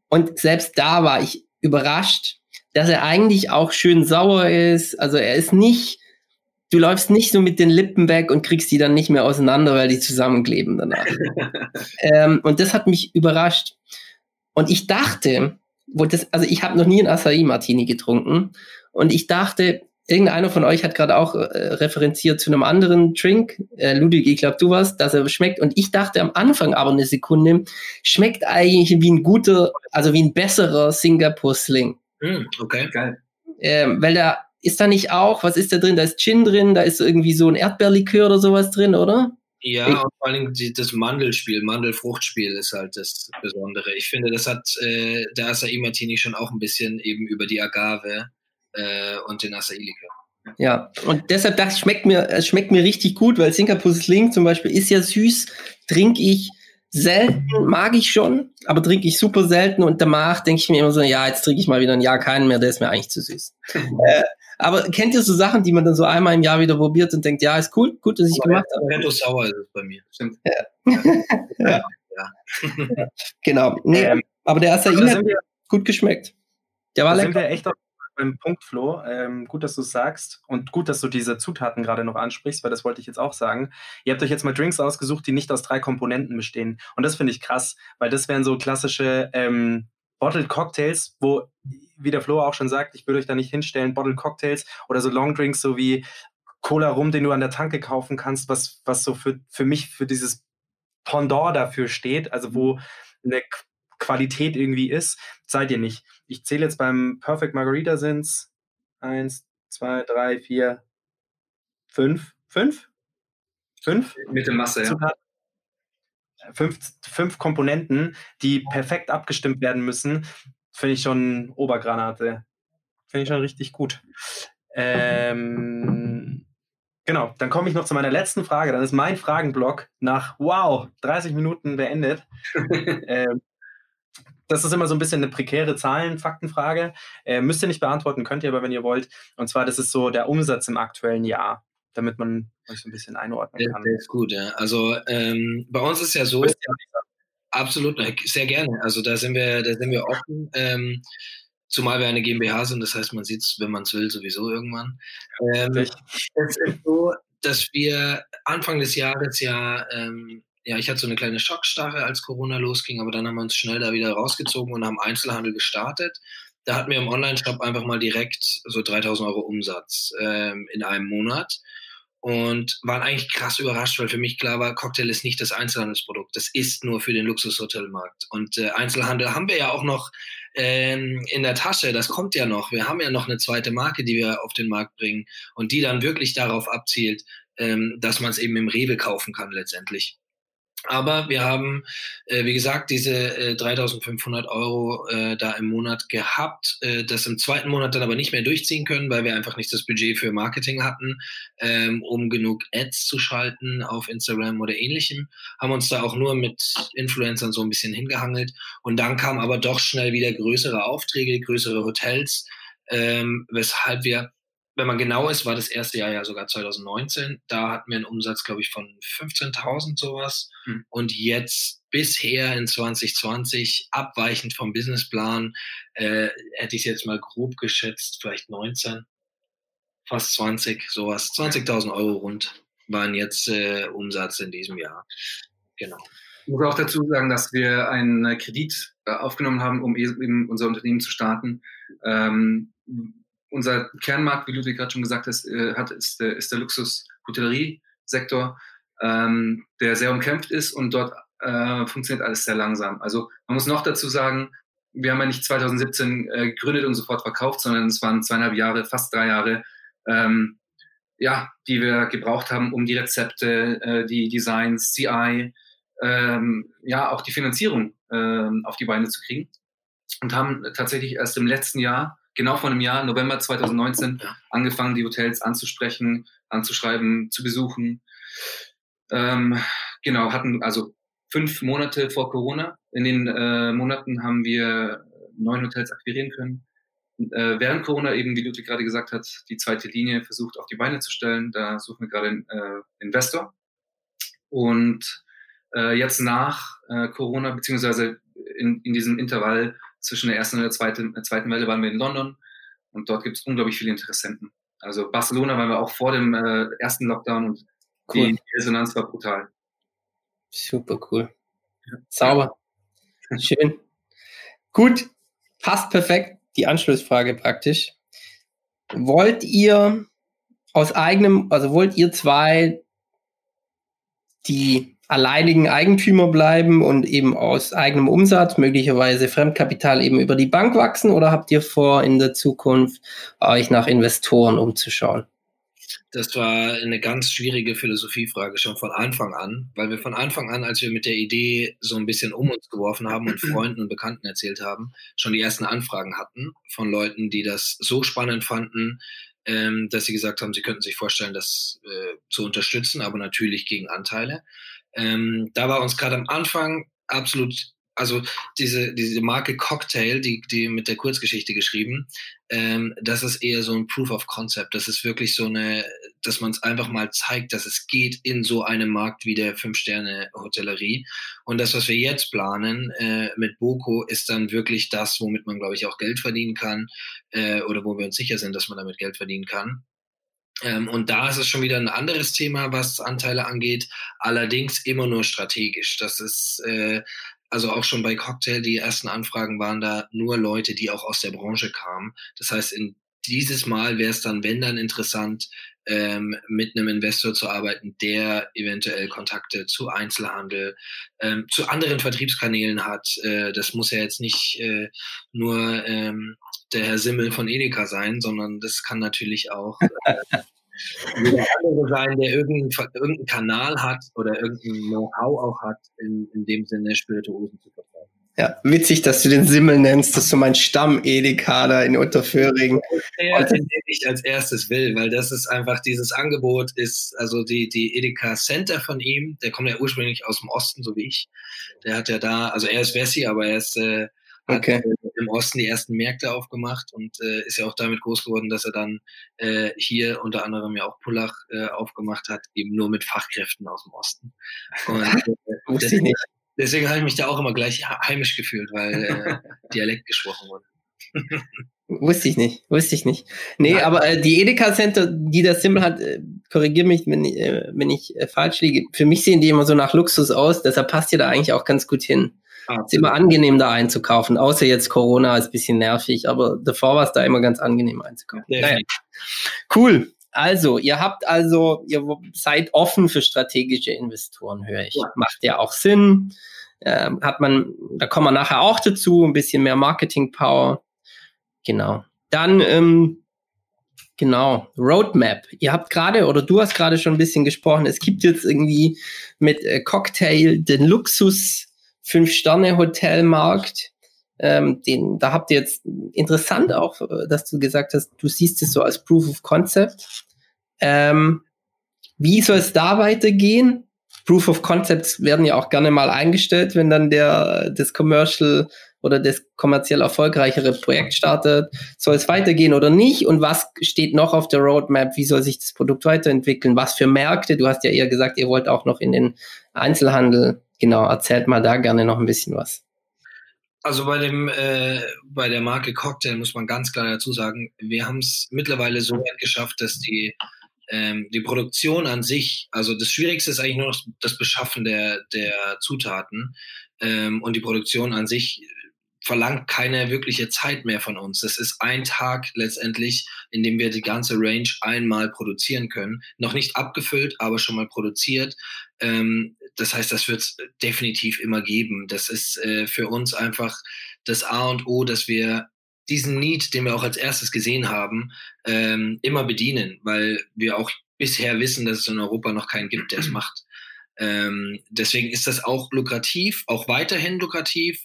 Und selbst da war ich überrascht, dass er eigentlich auch schön sauer ist. Also er ist nicht, du läufst nicht so mit den Lippen weg und kriegst die dann nicht mehr auseinander, weil die zusammenkleben danach. ähm, und das hat mich überrascht. Und ich dachte, das, also ich habe noch nie einen Acai Martini getrunken und ich dachte, irgendeiner von euch hat gerade auch äh, referenziert zu einem anderen Drink, äh, Ludwig, ich glaube, du warst, dass er schmeckt. Und ich dachte am Anfang aber eine Sekunde, schmeckt eigentlich wie ein guter, also wie ein besserer Singapur Sling. Hm, okay. geil. Ähm, weil da ist da nicht auch, was ist da drin? Da ist Gin drin, da ist irgendwie so ein Erdbeerlikör oder sowas drin, oder? Ja, Ich- und vor allem die, das Mandelspiel, Mandelfruchtspiel ist halt das Besondere. Ich finde, das hat äh, der Acai Martini schon auch ein bisschen eben über die Agave äh, und den Acai-Likör. Ja, und deshalb dachte ich, schmeckt mir, es schmeckt mir richtig gut, weil Singapur Sling zum Beispiel ist ja süß, trinke ich selten, mag ich schon, aber trinke ich super selten und danach denke ich mir immer so, ja, jetzt trinke ich mal wieder ein Jahr keinen mehr, der ist mir eigentlich zu süß. äh, aber kennt ihr so Sachen, die man dann so einmal im Jahr wieder probiert und denkt, ja, ist cool, gut, dass ich gemacht habe? Retto Sauer ist es bei mir. Stimmt. Genau. Nee, Ähm, aber der Acai Da hat wir, gut geschmeckt. Der war da sind lecker. wir echt auf beim Punkt, Flo. Ähm, gut, dass du es sagst und gut, dass du diese Zutaten gerade noch ansprichst, weil das wollte ich jetzt auch sagen. Ihr habt euch jetzt mal Drinks ausgesucht, die nicht aus drei Komponenten bestehen. Und das finde ich krass, weil das wären so klassische ähm, Bottled Cocktails, wo, wie der Flo auch schon sagt, ich würde euch da nicht hinstellen, Bottled Cocktails oder so Long Drinks, so wie Cola Rum, den du an der Tanke kaufen kannst, was, was so für, für mich für dieses Pendant dafür steht, also wo eine Qualität irgendwie ist, seid ihr nicht. Ich zähle jetzt beim Perfect Margarita sind's eins, zwei, drei, vier, fünf, fünf? Fünf? Mit der Masse, ja. Fünf, fünf Komponenten, die perfekt abgestimmt werden müssen, finde ich schon Obergranate. Finde ich schon richtig gut. Ähm, genau, dann komme ich noch zu meiner letzten Frage. Dann ist mein Fragenblock nach, wow, 30 Minuten beendet. ähm, das ist immer so ein bisschen eine prekäre Zahlen, Faktenfrage. Äh, müsst ihr nicht beantworten, könnt ihr aber, wenn ihr wollt. Und zwar, das ist so der Umsatz im aktuellen Jahr, damit man euch so ein bisschen einordnen kann. Der, ist gut, ja. Also ähm, bei uns ist ja so. Absolut, sehr gerne. Also da sind wir, da sind wir offen. Ähm, zumal wir eine GmbH sind, das heißt, man sieht es, wenn man es will, sowieso irgendwann. Ähm, es ist so, dass wir Anfang des Jahres ja ähm, ja, ich hatte so eine kleine Schockstarre, als Corona losging, aber dann haben wir uns schnell da wieder rausgezogen und haben Einzelhandel gestartet. Da hatten wir im Online-Shop einfach mal direkt so 3000 Euro Umsatz ähm, in einem Monat und waren eigentlich krass überrascht, weil für mich klar war, Cocktail ist nicht das Einzelhandelsprodukt, das ist nur für den Luxushotelmarkt. Und äh, Einzelhandel haben wir ja auch noch ähm, in der Tasche, das kommt ja noch. Wir haben ja noch eine zweite Marke, die wir auf den Markt bringen und die dann wirklich darauf abzielt, ähm, dass man es eben im Rewe kaufen kann letztendlich. Aber wir haben, äh, wie gesagt, diese äh, 3.500 Euro äh, da im Monat gehabt, äh, das im zweiten Monat dann aber nicht mehr durchziehen können, weil wir einfach nicht das Budget für Marketing hatten, ähm, um genug Ads zu schalten auf Instagram oder ähnlichem. Haben uns da auch nur mit Influencern so ein bisschen hingehangelt. Und dann kamen aber doch schnell wieder größere Aufträge, größere Hotels, ähm, weshalb wir wenn man genau ist, war das erste Jahr ja sogar 2019. Da hatten wir einen Umsatz, glaube ich, von 15.000 sowas. Hm. Und jetzt bisher in 2020, abweichend vom Businessplan, äh, hätte ich jetzt mal grob geschätzt, vielleicht 19, fast 20, sowas. 20.000 Euro rund waren jetzt äh, Umsatz in diesem Jahr. Genau. Ich muss auch dazu sagen, dass wir einen Kredit äh, aufgenommen haben, um eben unser Unternehmen zu starten. Ähm, unser Kernmarkt, wie Ludwig gerade schon gesagt hat, äh, hat ist, der, ist der Luxus-Hotellerie-Sektor, ähm, der sehr umkämpft ist und dort äh, funktioniert alles sehr langsam. Also man muss noch dazu sagen, wir haben ja nicht 2017 äh, gegründet und sofort verkauft, sondern es waren zweieinhalb Jahre, fast drei Jahre, ähm, ja, die wir gebraucht haben, um die Rezepte, äh, die Designs, CI, ähm, ja, auch die Finanzierung ähm, auf die Beine zu kriegen. Und haben tatsächlich erst im letzten Jahr genau vor einem Jahr, November 2019, ja. angefangen, die Hotels anzusprechen, anzuschreiben, zu besuchen. Ähm, genau, hatten also fünf Monate vor Corona. In den äh, Monaten haben wir neun Hotels akquirieren können. Äh, während Corona eben, wie Ludwig gerade gesagt hat, die zweite Linie versucht auf die Beine zu stellen. Da suchen wir gerade einen äh, Investor. Und äh, jetzt nach äh, Corona, beziehungsweise in, in diesem Intervall zwischen der ersten und der zweiten, der zweiten Welle waren wir in London und dort gibt es unglaublich viele Interessenten. Also Barcelona waren wir auch vor dem äh, ersten Lockdown und cool. die Resonanz war brutal. Super cool. Sauber. Schön. Gut, passt perfekt. Die Anschlussfrage praktisch. Wollt ihr aus eigenem, also wollt ihr zwei die alleinigen Eigentümer bleiben und eben aus eigenem Umsatz, möglicherweise Fremdkapital eben über die Bank wachsen oder habt ihr vor, in der Zukunft euch nach Investoren umzuschauen? Das war eine ganz schwierige Philosophiefrage schon von Anfang an, weil wir von Anfang an, als wir mit der Idee so ein bisschen um uns geworfen haben und Freunden und Bekannten erzählt haben, schon die ersten Anfragen hatten von Leuten, die das so spannend fanden, ähm, dass sie gesagt haben, sie könnten sich vorstellen, das äh, zu unterstützen, aber natürlich gegen Anteile. Ähm, da war uns gerade am Anfang absolut, also diese, diese Marke Cocktail, die, die mit der Kurzgeschichte geschrieben, ähm, das ist eher so ein Proof of Concept. Das ist wirklich so eine, dass man es einfach mal zeigt, dass es geht in so einem Markt wie der Fünf-Sterne-Hotellerie. Und das, was wir jetzt planen äh, mit Boko, ist dann wirklich das, womit man, glaube ich, auch Geld verdienen kann äh, oder wo wir uns sicher sind, dass man damit Geld verdienen kann. Ähm, und da ist es schon wieder ein anderes Thema, was Anteile angeht, allerdings immer nur strategisch. Das ist äh, also auch schon bei Cocktail, die ersten Anfragen waren da nur Leute, die auch aus der Branche kamen. Das heißt, in dieses Mal wäre es dann, wenn dann interessant, ähm, mit einem Investor zu arbeiten, der eventuell Kontakte zu Einzelhandel, ähm, zu anderen Vertriebskanälen hat. Äh, das muss ja jetzt nicht äh, nur ähm, der Herr Simmel von Edeka sein, sondern das kann natürlich auch äh, jeder andere sein, der irgendeinen, irgendeinen Kanal hat oder irgendein Know-how auch hat, in, in dem Sinne Spirituosen zu vertreiben. Ja, witzig, dass du den Simmel nennst. Das ist so mein Stamm-Edeka da in Unterföhring. Ja, den ich als erstes will, weil das ist einfach, dieses Angebot ist, also die, die Edeka Center von ihm, der kommt ja ursprünglich aus dem Osten, so wie ich. Der hat ja da, also er ist Wessi, aber er ist, äh, okay. hat im Osten die ersten Märkte aufgemacht und äh, ist ja auch damit groß geworden, dass er dann äh, hier unter anderem ja auch Pullach äh, aufgemacht hat, eben nur mit Fachkräften aus dem Osten. Und, äh, Wusste ich nicht. Deswegen habe ich mich da auch immer gleich heimisch gefühlt, weil äh, Dialekt gesprochen wurde. Wusste ich nicht, wusste ich nicht. Nee, Nein. aber äh, die Edeka Center, die das Symbol hat, äh, korrigiere mich, wenn, äh, wenn ich äh, falsch liege. Für mich sehen die immer so nach Luxus aus, deshalb passt ihr da eigentlich auch ganz gut hin. Ah, ist immer angenehm da einzukaufen, außer jetzt Corona ist ein bisschen nervig, aber davor war es da immer ganz angenehm einzukaufen. Naja. Cool. Also, ihr habt also, ihr seid offen für strategische Investoren, höre ich. Ja. Macht ja auch Sinn. Ähm, hat man, da kommen wir nachher auch dazu, ein bisschen mehr Marketing Power. Genau. Dann, ähm, genau, Roadmap. Ihr habt gerade, oder du hast gerade schon ein bisschen gesprochen, es gibt jetzt irgendwie mit äh, Cocktail den Luxus Fünf-Sterne-Hotelmarkt. Ähm, den, da habt ihr jetzt interessant auch, äh, dass du gesagt hast, du siehst es so als Proof of Concept. Ähm, wie soll es da weitergehen? Proof of Concepts werden ja auch gerne mal eingestellt, wenn dann der das Commercial oder das kommerziell erfolgreichere Projekt startet. Soll es weitergehen oder nicht? Und was steht noch auf der Roadmap? Wie soll sich das Produkt weiterentwickeln? Was für Märkte? Du hast ja eher gesagt, ihr wollt auch noch in den Einzelhandel. Genau, erzählt mal da gerne noch ein bisschen was. Also bei dem äh, bei der Marke Cocktail muss man ganz klar dazu sagen, wir haben es mittlerweile so weit geschafft, dass die ähm, die Produktion an sich, also das Schwierigste ist eigentlich nur noch das Beschaffen der der Zutaten ähm, und die Produktion an sich verlangt keine wirkliche Zeit mehr von uns. Das ist ein Tag letztendlich, in dem wir die ganze Range einmal produzieren können. Noch nicht abgefüllt, aber schon mal produziert. Ähm, das heißt, das wird es definitiv immer geben. Das ist äh, für uns einfach das A und O, dass wir diesen Need, den wir auch als erstes gesehen haben, ähm, immer bedienen, weil wir auch bisher wissen, dass es in Europa noch keinen gibt, der es macht. Ähm, deswegen ist das auch lukrativ, auch weiterhin lukrativ.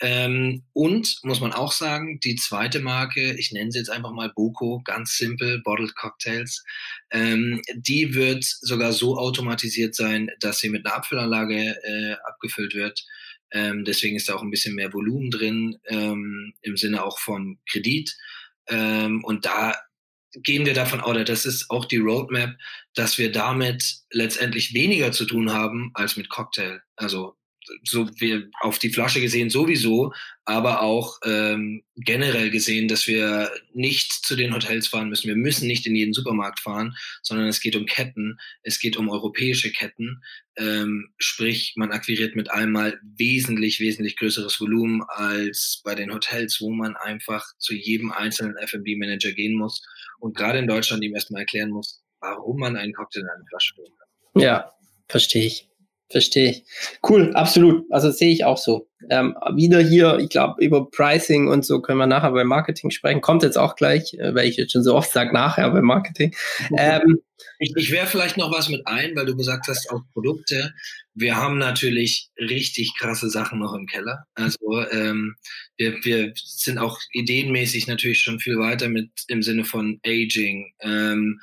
Ähm, und muss man auch sagen, die zweite Marke, ich nenne sie jetzt einfach mal Boko, ganz simpel, Bottled Cocktails, ähm, die wird sogar so automatisiert sein, dass sie mit einer Abfüllanlage äh, abgefüllt wird. Ähm, deswegen ist da auch ein bisschen mehr Volumen drin, ähm, im Sinne auch vom Kredit. Ähm, und da gehen wir davon aus, oder das ist auch die Roadmap, dass wir damit letztendlich weniger zu tun haben als mit Cocktail. Also so wir auf die Flasche gesehen sowieso, aber auch ähm, generell gesehen, dass wir nicht zu den Hotels fahren müssen. Wir müssen nicht in jeden Supermarkt fahren, sondern es geht um Ketten, es geht um europäische Ketten. Ähm, sprich, man akquiriert mit einmal wesentlich, wesentlich größeres Volumen als bei den Hotels, wo man einfach zu jedem einzelnen F&B-Manager gehen muss und gerade in Deutschland ihm erstmal erklären muss, warum man einen Cocktail in eine Flasche füllen kann. Ja, verstehe ich. Verstehe ich. Cool, absolut. Also sehe ich auch so. Ähm, wieder hier, ich glaube, über Pricing und so können wir nachher beim Marketing sprechen. Kommt jetzt auch gleich, äh, weil ich jetzt schon so oft sage, nachher beim Marketing. Ähm, ich ich wäre vielleicht noch was mit ein, weil du gesagt hast, auch Produkte. Wir haben natürlich richtig krasse Sachen noch im Keller. Also ähm, wir, wir sind auch ideenmäßig natürlich schon viel weiter mit im Sinne von Aging. Ähm,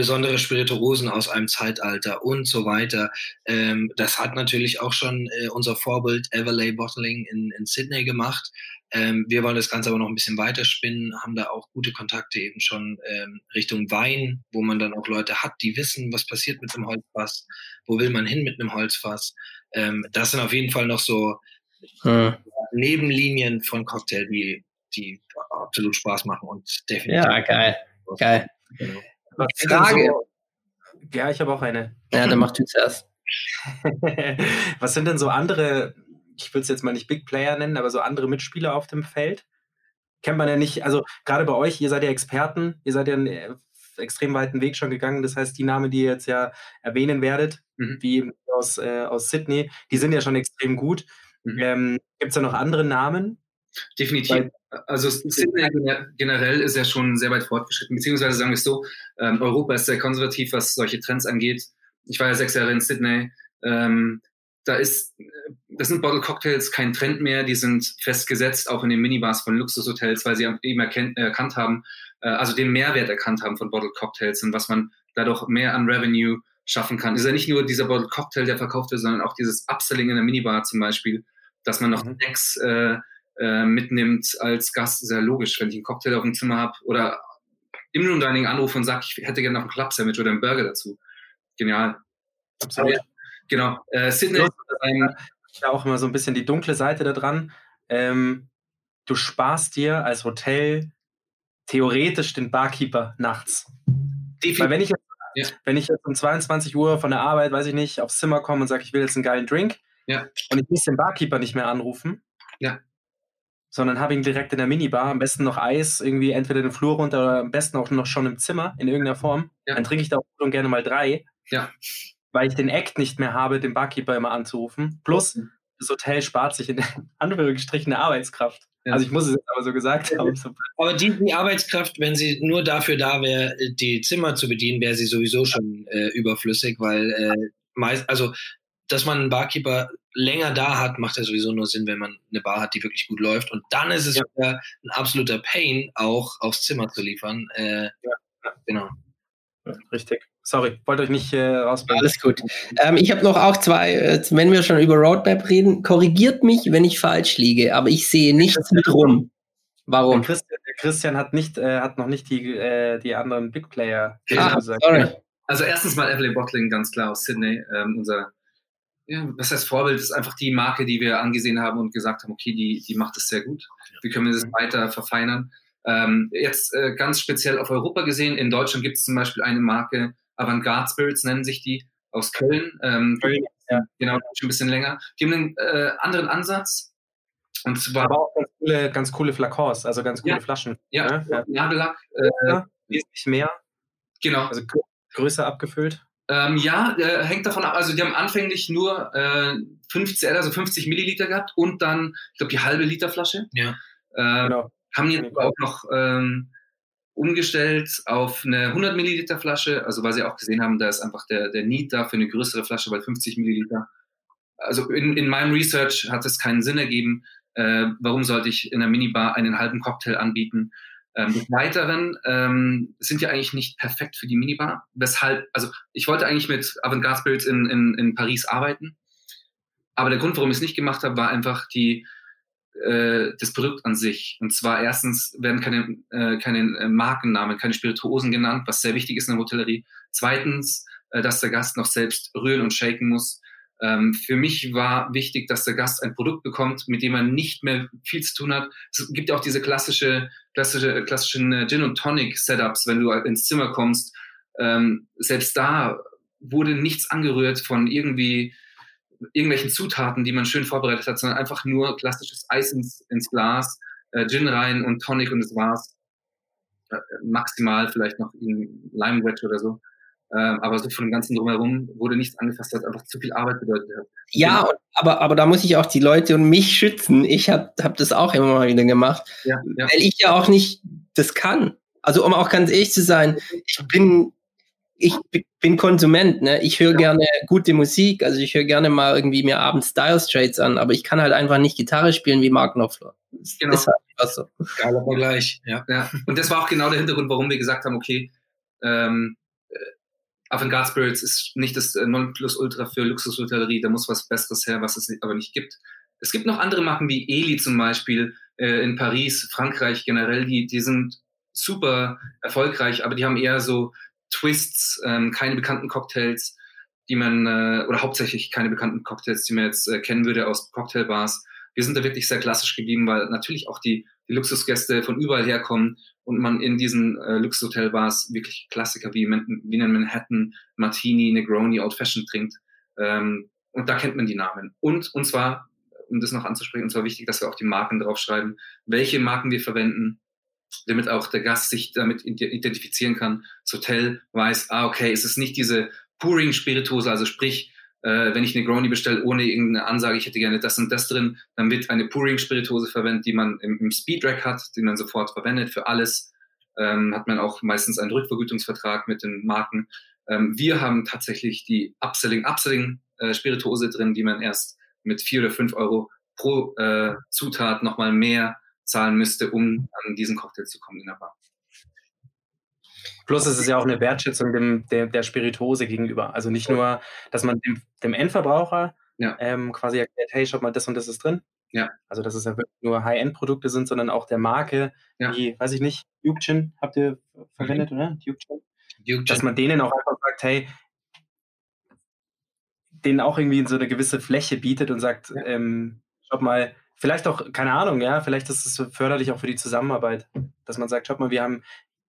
besondere Spirituosen aus einem Zeitalter und so weiter. Ähm, das hat natürlich auch schon äh, unser Vorbild Everlay Bottling in, in Sydney gemacht. Ähm, wir wollen das Ganze aber noch ein bisschen weiterspinnen, haben da auch gute Kontakte eben schon ähm, Richtung Wein, wo man dann auch Leute hat, die wissen, was passiert mit einem Holzfass, wo will man hin mit einem Holzfass. Ähm, das sind auf jeden Fall noch so hm. Nebenlinien von Cocktail, die, die absolut Spaß machen und definitiv. Ja, geil. Geil. Genau. Frage. So, ja, ich habe auch eine. Ja, dann mach du zuerst. Was sind denn so andere ich will es jetzt mal nicht Big Player nennen, aber so andere Mitspieler auf dem Feld? Kennt man ja nicht, also gerade bei euch, ihr seid ja Experten, ihr seid ja einen äh, extrem weiten Weg schon gegangen. Das heißt, die Namen, die ihr jetzt ja erwähnen werdet, mhm. wie aus, äh, aus Sydney, die sind ja schon extrem gut. Mhm. Ähm, Gibt es da noch andere Namen? Definitiv. Also Sydney generell ist ja schon sehr weit fortgeschritten, beziehungsweise sagen wir es so, ähm, Europa ist sehr konservativ, was solche Trends angeht. Ich war ja sechs Jahre in Sydney. Ähm, da ist, das sind Bottle Cocktails kein Trend mehr, die sind festgesetzt, auch in den Minibars von Luxushotels, weil sie eben erkennt, erkannt haben, äh, also den Mehrwert erkannt haben von Bottle Cocktails und was man dadurch mehr an Revenue schaffen kann. Ist ja nicht nur dieser Bottle Cocktail, der verkauft wird, sondern auch dieses Upselling in der Minibar zum Beispiel, dass man noch mhm. Snacks äh, äh, mitnimmt als Gast, sehr logisch, wenn ich einen Cocktail auf dem Zimmer habe oder im Room Dining anrufe und sage, ich hätte gerne noch ein Club Sandwich oder einen Burger dazu. Genial. Absolut. Genau. Äh, Sydney ist ein, ja auch immer so ein bisschen die dunkle Seite da dran. Ähm, du sparst dir als Hotel theoretisch den Barkeeper nachts. Definitiv. Weil wenn ich jetzt, ja. wenn ich jetzt um 22 Uhr von der Arbeit, weiß ich nicht, aufs Zimmer komme und sage, ich will jetzt einen geilen Drink ja. und ich muss den Barkeeper nicht mehr anrufen, ja. Sondern habe ihn direkt in der Minibar, am besten noch Eis, irgendwie entweder den Flur runter oder am besten auch noch schon im Zimmer in irgendeiner Form, ja. dann trinke ich da auch schon gerne mal drei. Ja weil ich den Act nicht mehr habe, den Barkeeper immer anzurufen. Plus, das Hotel spart sich in Anführungsstrichen eine Arbeitskraft. Ja. Also ich muss es jetzt aber so gesagt haben. Aber die, die, Arbeitskraft, wenn sie nur dafür da wäre, die Zimmer zu bedienen, wäre sie sowieso schon äh, überflüssig, weil äh, meist, also dass man einen Barkeeper länger da hat, macht ja sowieso nur Sinn, wenn man eine Bar hat, die wirklich gut läuft. Und dann ist es ja. ein absoluter Pain, auch aufs Zimmer zu liefern. Äh, ja. Genau. Richtig. Sorry, wollte euch nicht äh, rausbringen. Alles gut. Ähm, ich habe noch auch zwei, äh, wenn wir schon über Roadmap reden, korrigiert mich, wenn ich falsch liege, aber ich sehe nichts mit rum. Warum? Der Christian, der Christian hat, nicht, äh, hat noch nicht die, äh, die anderen Big Player ah, sorry. Also erstens mal Evelyn Bottling, ganz klar aus Sydney. Ähm, unser, ja, was heißt Vorbild, ist einfach die Marke, die wir angesehen haben und gesagt haben, okay, die, die macht es sehr gut. Wie können wir das weiter verfeinern? Ähm, jetzt äh, ganz speziell auf Europa gesehen, in Deutschland gibt es zum Beispiel eine Marke, Avantgarde Spirits nennen sich die, aus Köln. Ähm, Köln ja. Genau, schon ein bisschen länger. Die haben einen äh, anderen Ansatz. Und zwar aber auch ganz coole, ganz coole Flakons, also ganz coole ja. Flaschen. Ja, ne? ja. Nagellack. Äh, wesentlich mehr. Genau. Also größer abgefüllt. Ähm, ja, äh, hängt davon ab. Also die haben anfänglich nur äh, 50, also 50 Milliliter gehabt und dann, ich glaube, die halbe Liter Flasche. Ja. Äh, genau. Haben jetzt auch noch ähm, umgestellt auf eine 100 Milliliter Flasche, also weil sie auch gesehen haben, da ist einfach der, der Need da für eine größere Flasche, weil 50 Milliliter. Also in, in meinem Research hat es keinen Sinn ergeben. Äh, warum sollte ich in einer Minibar einen halben Cocktail anbieten? Ähm, des Weiteren ähm, sind ja eigentlich nicht perfekt für die Minibar. Weshalb, also ich wollte eigentlich mit Avantgarde Spirits in, in, in Paris arbeiten. Aber der Grund, warum ich es nicht gemacht habe, war einfach die, äh, das Produkt an sich. Und zwar erstens werden keine, äh, keine äh, Markennamen, keine Spirituosen genannt, was sehr wichtig ist in der Hotellerie. Zweitens, äh, dass der Gast noch selbst rühren und shaken muss. Ähm, für mich war wichtig, dass der Gast ein Produkt bekommt, mit dem er nicht mehr viel zu tun hat. Es gibt ja auch diese klassische, klassische, klassischen äh, Gin und Tonic Setups, wenn du ins Zimmer kommst. Ähm, selbst da wurde nichts angerührt von irgendwie irgendwelchen Zutaten, die man schön vorbereitet hat, sondern einfach nur klassisches Eis ins, ins Glas, äh, Gin rein und Tonic und das war's. Äh, maximal vielleicht noch ein Lime Wedge oder so. Ähm, aber so von dem ganzen Drumherum wurde nichts angefasst, was einfach zu viel Arbeit bedeutet hat. Ja, genau. aber, aber da muss ich auch die Leute und mich schützen. Ich habe hab das auch immer mal wieder gemacht, ja, ja. weil ich ja auch nicht das kann. Also um auch ganz ehrlich zu sein, ich bin ich bin Konsument, ne? Ich höre ja. gerne gute Musik, also ich höre gerne mal irgendwie mir abends Style Straits an, aber ich kann halt einfach nicht Gitarre spielen wie Mark Knopfler. Genau. Das ist halt so. Geiler Vergleich, ja. ja. Und das war auch genau der Hintergrund, warum wir gesagt haben, okay, ähm, äh, Avantgarde Spirits ist nicht das äh, Nonplusultra für Luxushotellerie, da muss was Besseres her, was es aber nicht gibt. Es gibt noch andere Marken wie Eli zum Beispiel äh, in Paris, Frankreich generell, die, die sind super erfolgreich, aber die haben eher so Twists, ähm, keine bekannten Cocktails, die man, äh, oder hauptsächlich keine bekannten Cocktails, die man jetzt äh, kennen würde aus Cocktailbars. Wir sind da wirklich sehr klassisch geblieben, weil natürlich auch die, die Luxusgäste von überall herkommen und man in diesen äh, Luxushotelbars wirklich Klassiker wie, wie einen Manhattan, Martini, Negroni, Old Fashioned trinkt. Ähm, und da kennt man die Namen. Und, und zwar um das noch anzusprechen, und zwar wichtig, dass wir auch die Marken draufschreiben, welche Marken wir verwenden, damit auch der Gast sich damit identifizieren kann. Das Hotel weiß, ah, okay, es ist nicht diese Pouring-Spirituose, also sprich, äh, wenn ich eine Grony bestelle, ohne irgendeine Ansage, ich hätte gerne das und das drin, dann wird eine Pouring-Spirituose verwendet, die man im, im Speed-Rack hat, die man sofort verwendet für alles. Ähm, hat man auch meistens einen Rückvergütungsvertrag mit den Marken. Ähm, wir haben tatsächlich die Upselling, Upselling äh, drin, die man erst mit vier oder fünf Euro pro äh, Zutat nochmal mehr zahlen müsste, um an diesen Cocktail zu kommen in der Bar. Plus es ist ja auch eine Wertschätzung dem, der, der Spirituose gegenüber. Also nicht nur, dass man dem, dem Endverbraucher ja. ähm, quasi erklärt, hey, schaut mal, das und das ist drin. Ja. Also dass es ja wirklich nur High-End-Produkte sind, sondern auch der Marke, ja. die, weiß ich nicht, Duke Gin habt ihr verwendet, mhm. oder? Duke Gin? Duke Dass man denen auch einfach sagt, hey, denen auch irgendwie so eine gewisse Fläche bietet und sagt, ja. ähm, schaut mal, vielleicht auch, keine Ahnung, ja, vielleicht ist es förderlich auch für die Zusammenarbeit, dass man sagt, schaut mal, wir haben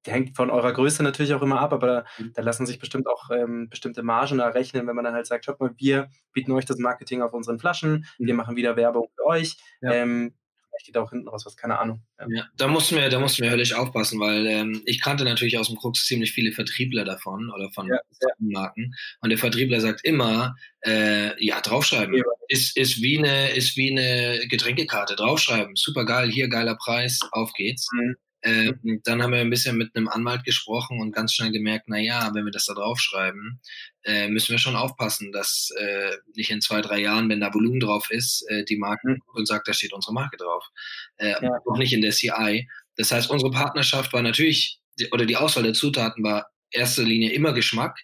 hängt von eurer Größe natürlich auch immer ab, aber mhm. da lassen sich bestimmt auch ähm, bestimmte Margen errechnen, wenn man dann halt sagt, schaut mal, wir bieten euch das Marketing auf unseren Flaschen, mhm. wir machen wieder Werbung für euch. Ja. Ähm, vielleicht geht auch hinten raus was, keine Ahnung. Ja. ja, da mussten wir, da mussten wir höllisch aufpassen, weil ähm, ich kannte natürlich aus dem Krux ziemlich viele Vertriebler davon oder von ja, Marken. Und der Vertriebler sagt immer, äh, ja, draufschreiben. Ja. Ist, ist, wie eine, ist wie eine Getränkekarte. Draufschreiben. Super geil, hier geiler Preis, auf geht's. Mhm. Ähm, dann haben wir ein bisschen mit einem Anwalt gesprochen und ganz schnell gemerkt, na ja, wenn wir das da draufschreiben, äh, müssen wir schon aufpassen, dass äh, nicht in zwei, drei Jahren, wenn da Volumen drauf ist, äh, die Marke mhm. und sagt, da steht unsere Marke drauf. Äh, ja. Auch nicht in der CI. Das heißt, unsere Partnerschaft war natürlich, oder die Auswahl der Zutaten war erster Linie immer Geschmack.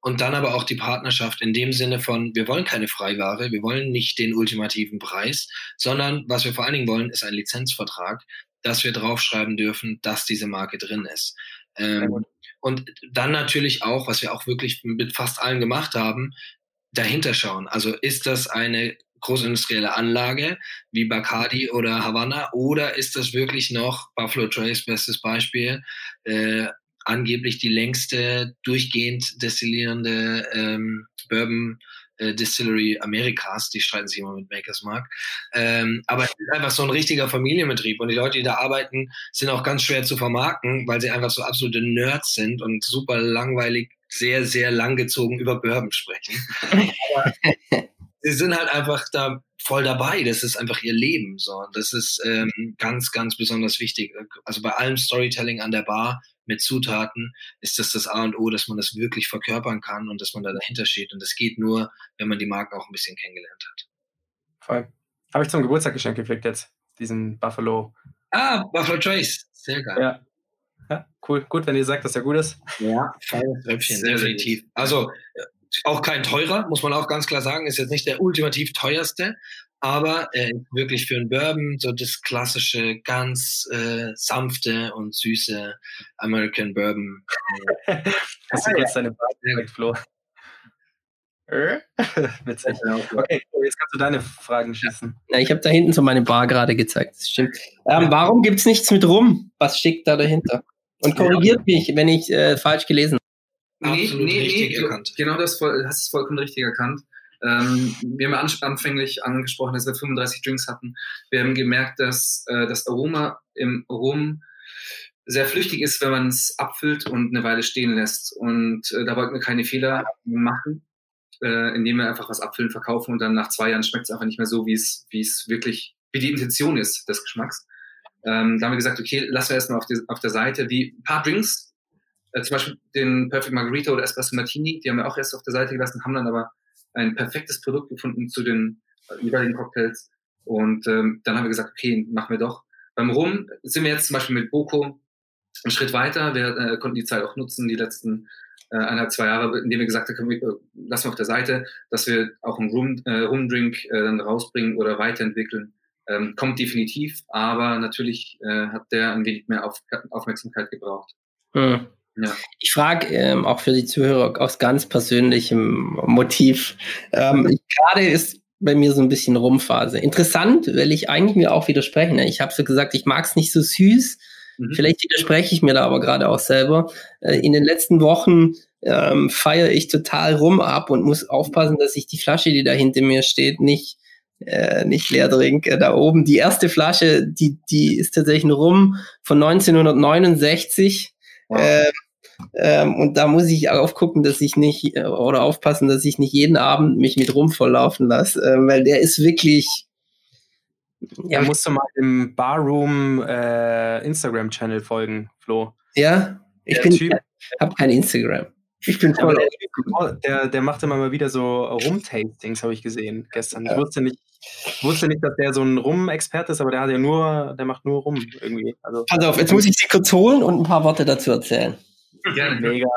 Und dann aber auch die Partnerschaft in dem Sinne von, wir wollen keine Freiware, wir wollen nicht den ultimativen Preis, sondern was wir vor allen Dingen wollen, ist ein Lizenzvertrag, dass wir draufschreiben dürfen, dass diese Marke drin ist. Ähm, und dann natürlich auch, was wir auch wirklich mit fast allen gemacht haben, dahinter schauen. Also ist das eine großindustrielle Anlage wie Bacardi oder Havanna oder ist das wirklich noch Buffalo Trace, bestes Beispiel, äh, angeblich die längste durchgehend destillierende ähm, Bourbon äh, Distillery Amerikas, die streiten sich immer mit Makers Mark. Ähm, aber es ist einfach so ein richtiger Familienbetrieb und die Leute, die da arbeiten, sind auch ganz schwer zu vermarkten, weil sie einfach so absolute Nerds sind und super langweilig, sehr, sehr langgezogen über Bourbon sprechen. aber sie sind halt einfach da voll dabei. Das ist einfach ihr Leben. So, das ist ähm, ganz, ganz besonders wichtig. Also bei allem Storytelling an der Bar mit Zutaten ist das das A und O, dass man das wirklich verkörpern kann und dass man da dahinter steht. Und das geht nur, wenn man die Marken auch ein bisschen kennengelernt hat. Voll. Habe ich zum Geburtstag geschenkt gekriegt jetzt, diesen Buffalo. Ah, Buffalo Trace. Sehr geil. Ja. ja. cool. Gut, wenn ihr sagt, dass der gut ist. Ja, feines Röpfchen, definitiv. Also auch kein teurer, muss man auch ganz klar sagen. Ist jetzt nicht der ultimativ teuerste, aber äh, wirklich für einen Bourbon so das klassische, ganz äh, sanfte und süße American Bourbon. Hast du kurz deine Frage Flo? Witzig. Okay, jetzt kannst du deine Fragen schießen. Ja, ich habe da hinten so meine Bar gerade gezeigt. Das stimmt. Ähm, warum gibt es nichts mit rum? Was steckt da dahinter? Und korrigiert ja. mich, wenn ich äh, falsch gelesen habe. Nee, nee, richtig nee, erkannt. Genau das hast du vollkommen richtig erkannt. Ähm, wir haben anfänglich angesprochen, dass wir 35 Drinks hatten. Wir haben gemerkt, dass äh, das Aroma im Rum sehr flüchtig ist, wenn man es abfüllt und eine Weile stehen lässt. Und äh, da wollten wir keine Fehler machen, äh, indem wir einfach was abfüllen, verkaufen und dann nach zwei Jahren schmeckt es einfach nicht mehr so, wie es, wirklich, wie die Intention ist des Geschmacks. Ähm, da haben wir gesagt, okay, lassen wir erstmal auf, auf der Seite wie ein paar Drinks, äh, zum Beispiel den Perfect Margarita oder Espresso Martini, die haben wir auch erst auf der Seite gelassen, haben dann aber ein perfektes Produkt gefunden zu den äh, jeweiligen Cocktails. Und ähm, dann haben wir gesagt, okay, machen wir doch. Beim Rum sind wir jetzt zum Beispiel mit Boko einen Schritt weiter. Wir äh, konnten die Zeit auch nutzen, die letzten äh, eineinhalb, zwei Jahre, indem wir gesagt haben, äh, lassen wir auf der Seite, dass wir auch einen Rum, äh, Rumdrink äh, dann rausbringen oder weiterentwickeln. Ähm, kommt definitiv, aber natürlich äh, hat der ein wenig mehr auf, Aufmerksamkeit gebraucht. Hm. Ja. Ich frage ähm, auch für die Zuhörer aus ganz persönlichem Motiv. Ähm, Gerade ist bei mir so ein bisschen Rumphase. Interessant, weil ich eigentlich mir auch widersprechen. Ne? Ich habe so gesagt, ich mag es nicht so süß. Mhm. Vielleicht widerspreche ich mir da aber gerade auch selber. Äh, in den letzten Wochen ähm, feiere ich total rum ab und muss aufpassen, dass ich die Flasche, die da hinter mir steht, nicht äh, nicht leer trinke. Da oben die erste Flasche, die, die ist tatsächlich ein Rum von 1969. Wow. Äh, ähm, und da muss ich aufgucken, dass ich nicht, äh, oder aufpassen, dass ich nicht jeden Abend mich mit Rum volllaufen lasse, äh, weil der ist wirklich. Ja, da musst du mal im Barroom äh, Instagram-Channel folgen, Flo. Ja, ich der bin, hab kein Instagram. Ich bin voll. Der, der, der macht immer mal wieder so Rum-Tastings, habe ich gesehen gestern. Ja. Ich wusste nicht, wusste nicht, dass der so ein Rum-Experte ist, aber der hat ja nur, der macht nur Rum irgendwie. Also, Pass auf, jetzt muss ich sie kurz holen und ein paar Worte dazu erzählen. Gerne. Mega.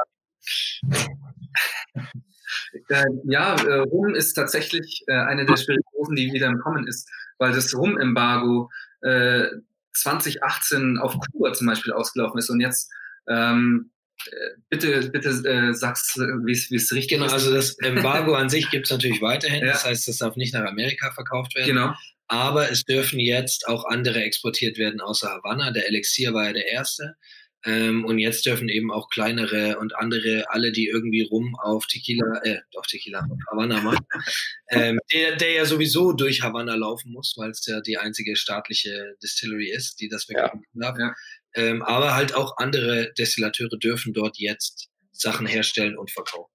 Äh, ja, äh, Rum ist tatsächlich äh, eine der Spirituosen, die wieder im Kommen ist, weil das Rum-Embargo äh, 2018 auf Kuba zum Beispiel ausgelaufen ist und jetzt ähm, äh, bitte, bitte äh, sagst, wie es richtig genau, ist. Also das Embargo an sich gibt es natürlich weiterhin. Ja. Das heißt, es darf nicht nach Amerika verkauft werden. Genau. Aber es dürfen jetzt auch andere exportiert werden außer Havanna. Der Elixier war ja der erste. Ähm, und jetzt dürfen eben auch kleinere und andere, alle, die irgendwie rum auf Tequila, äh, auf Tequila, auf Havanna machen, ähm, der, der ja sowieso durch Havanna laufen muss, weil es ja die einzige staatliche Distillery ist, die das wirklich ja. darf. Ja. Ähm, aber halt auch andere Destillateure dürfen dort jetzt Sachen herstellen und verkaufen.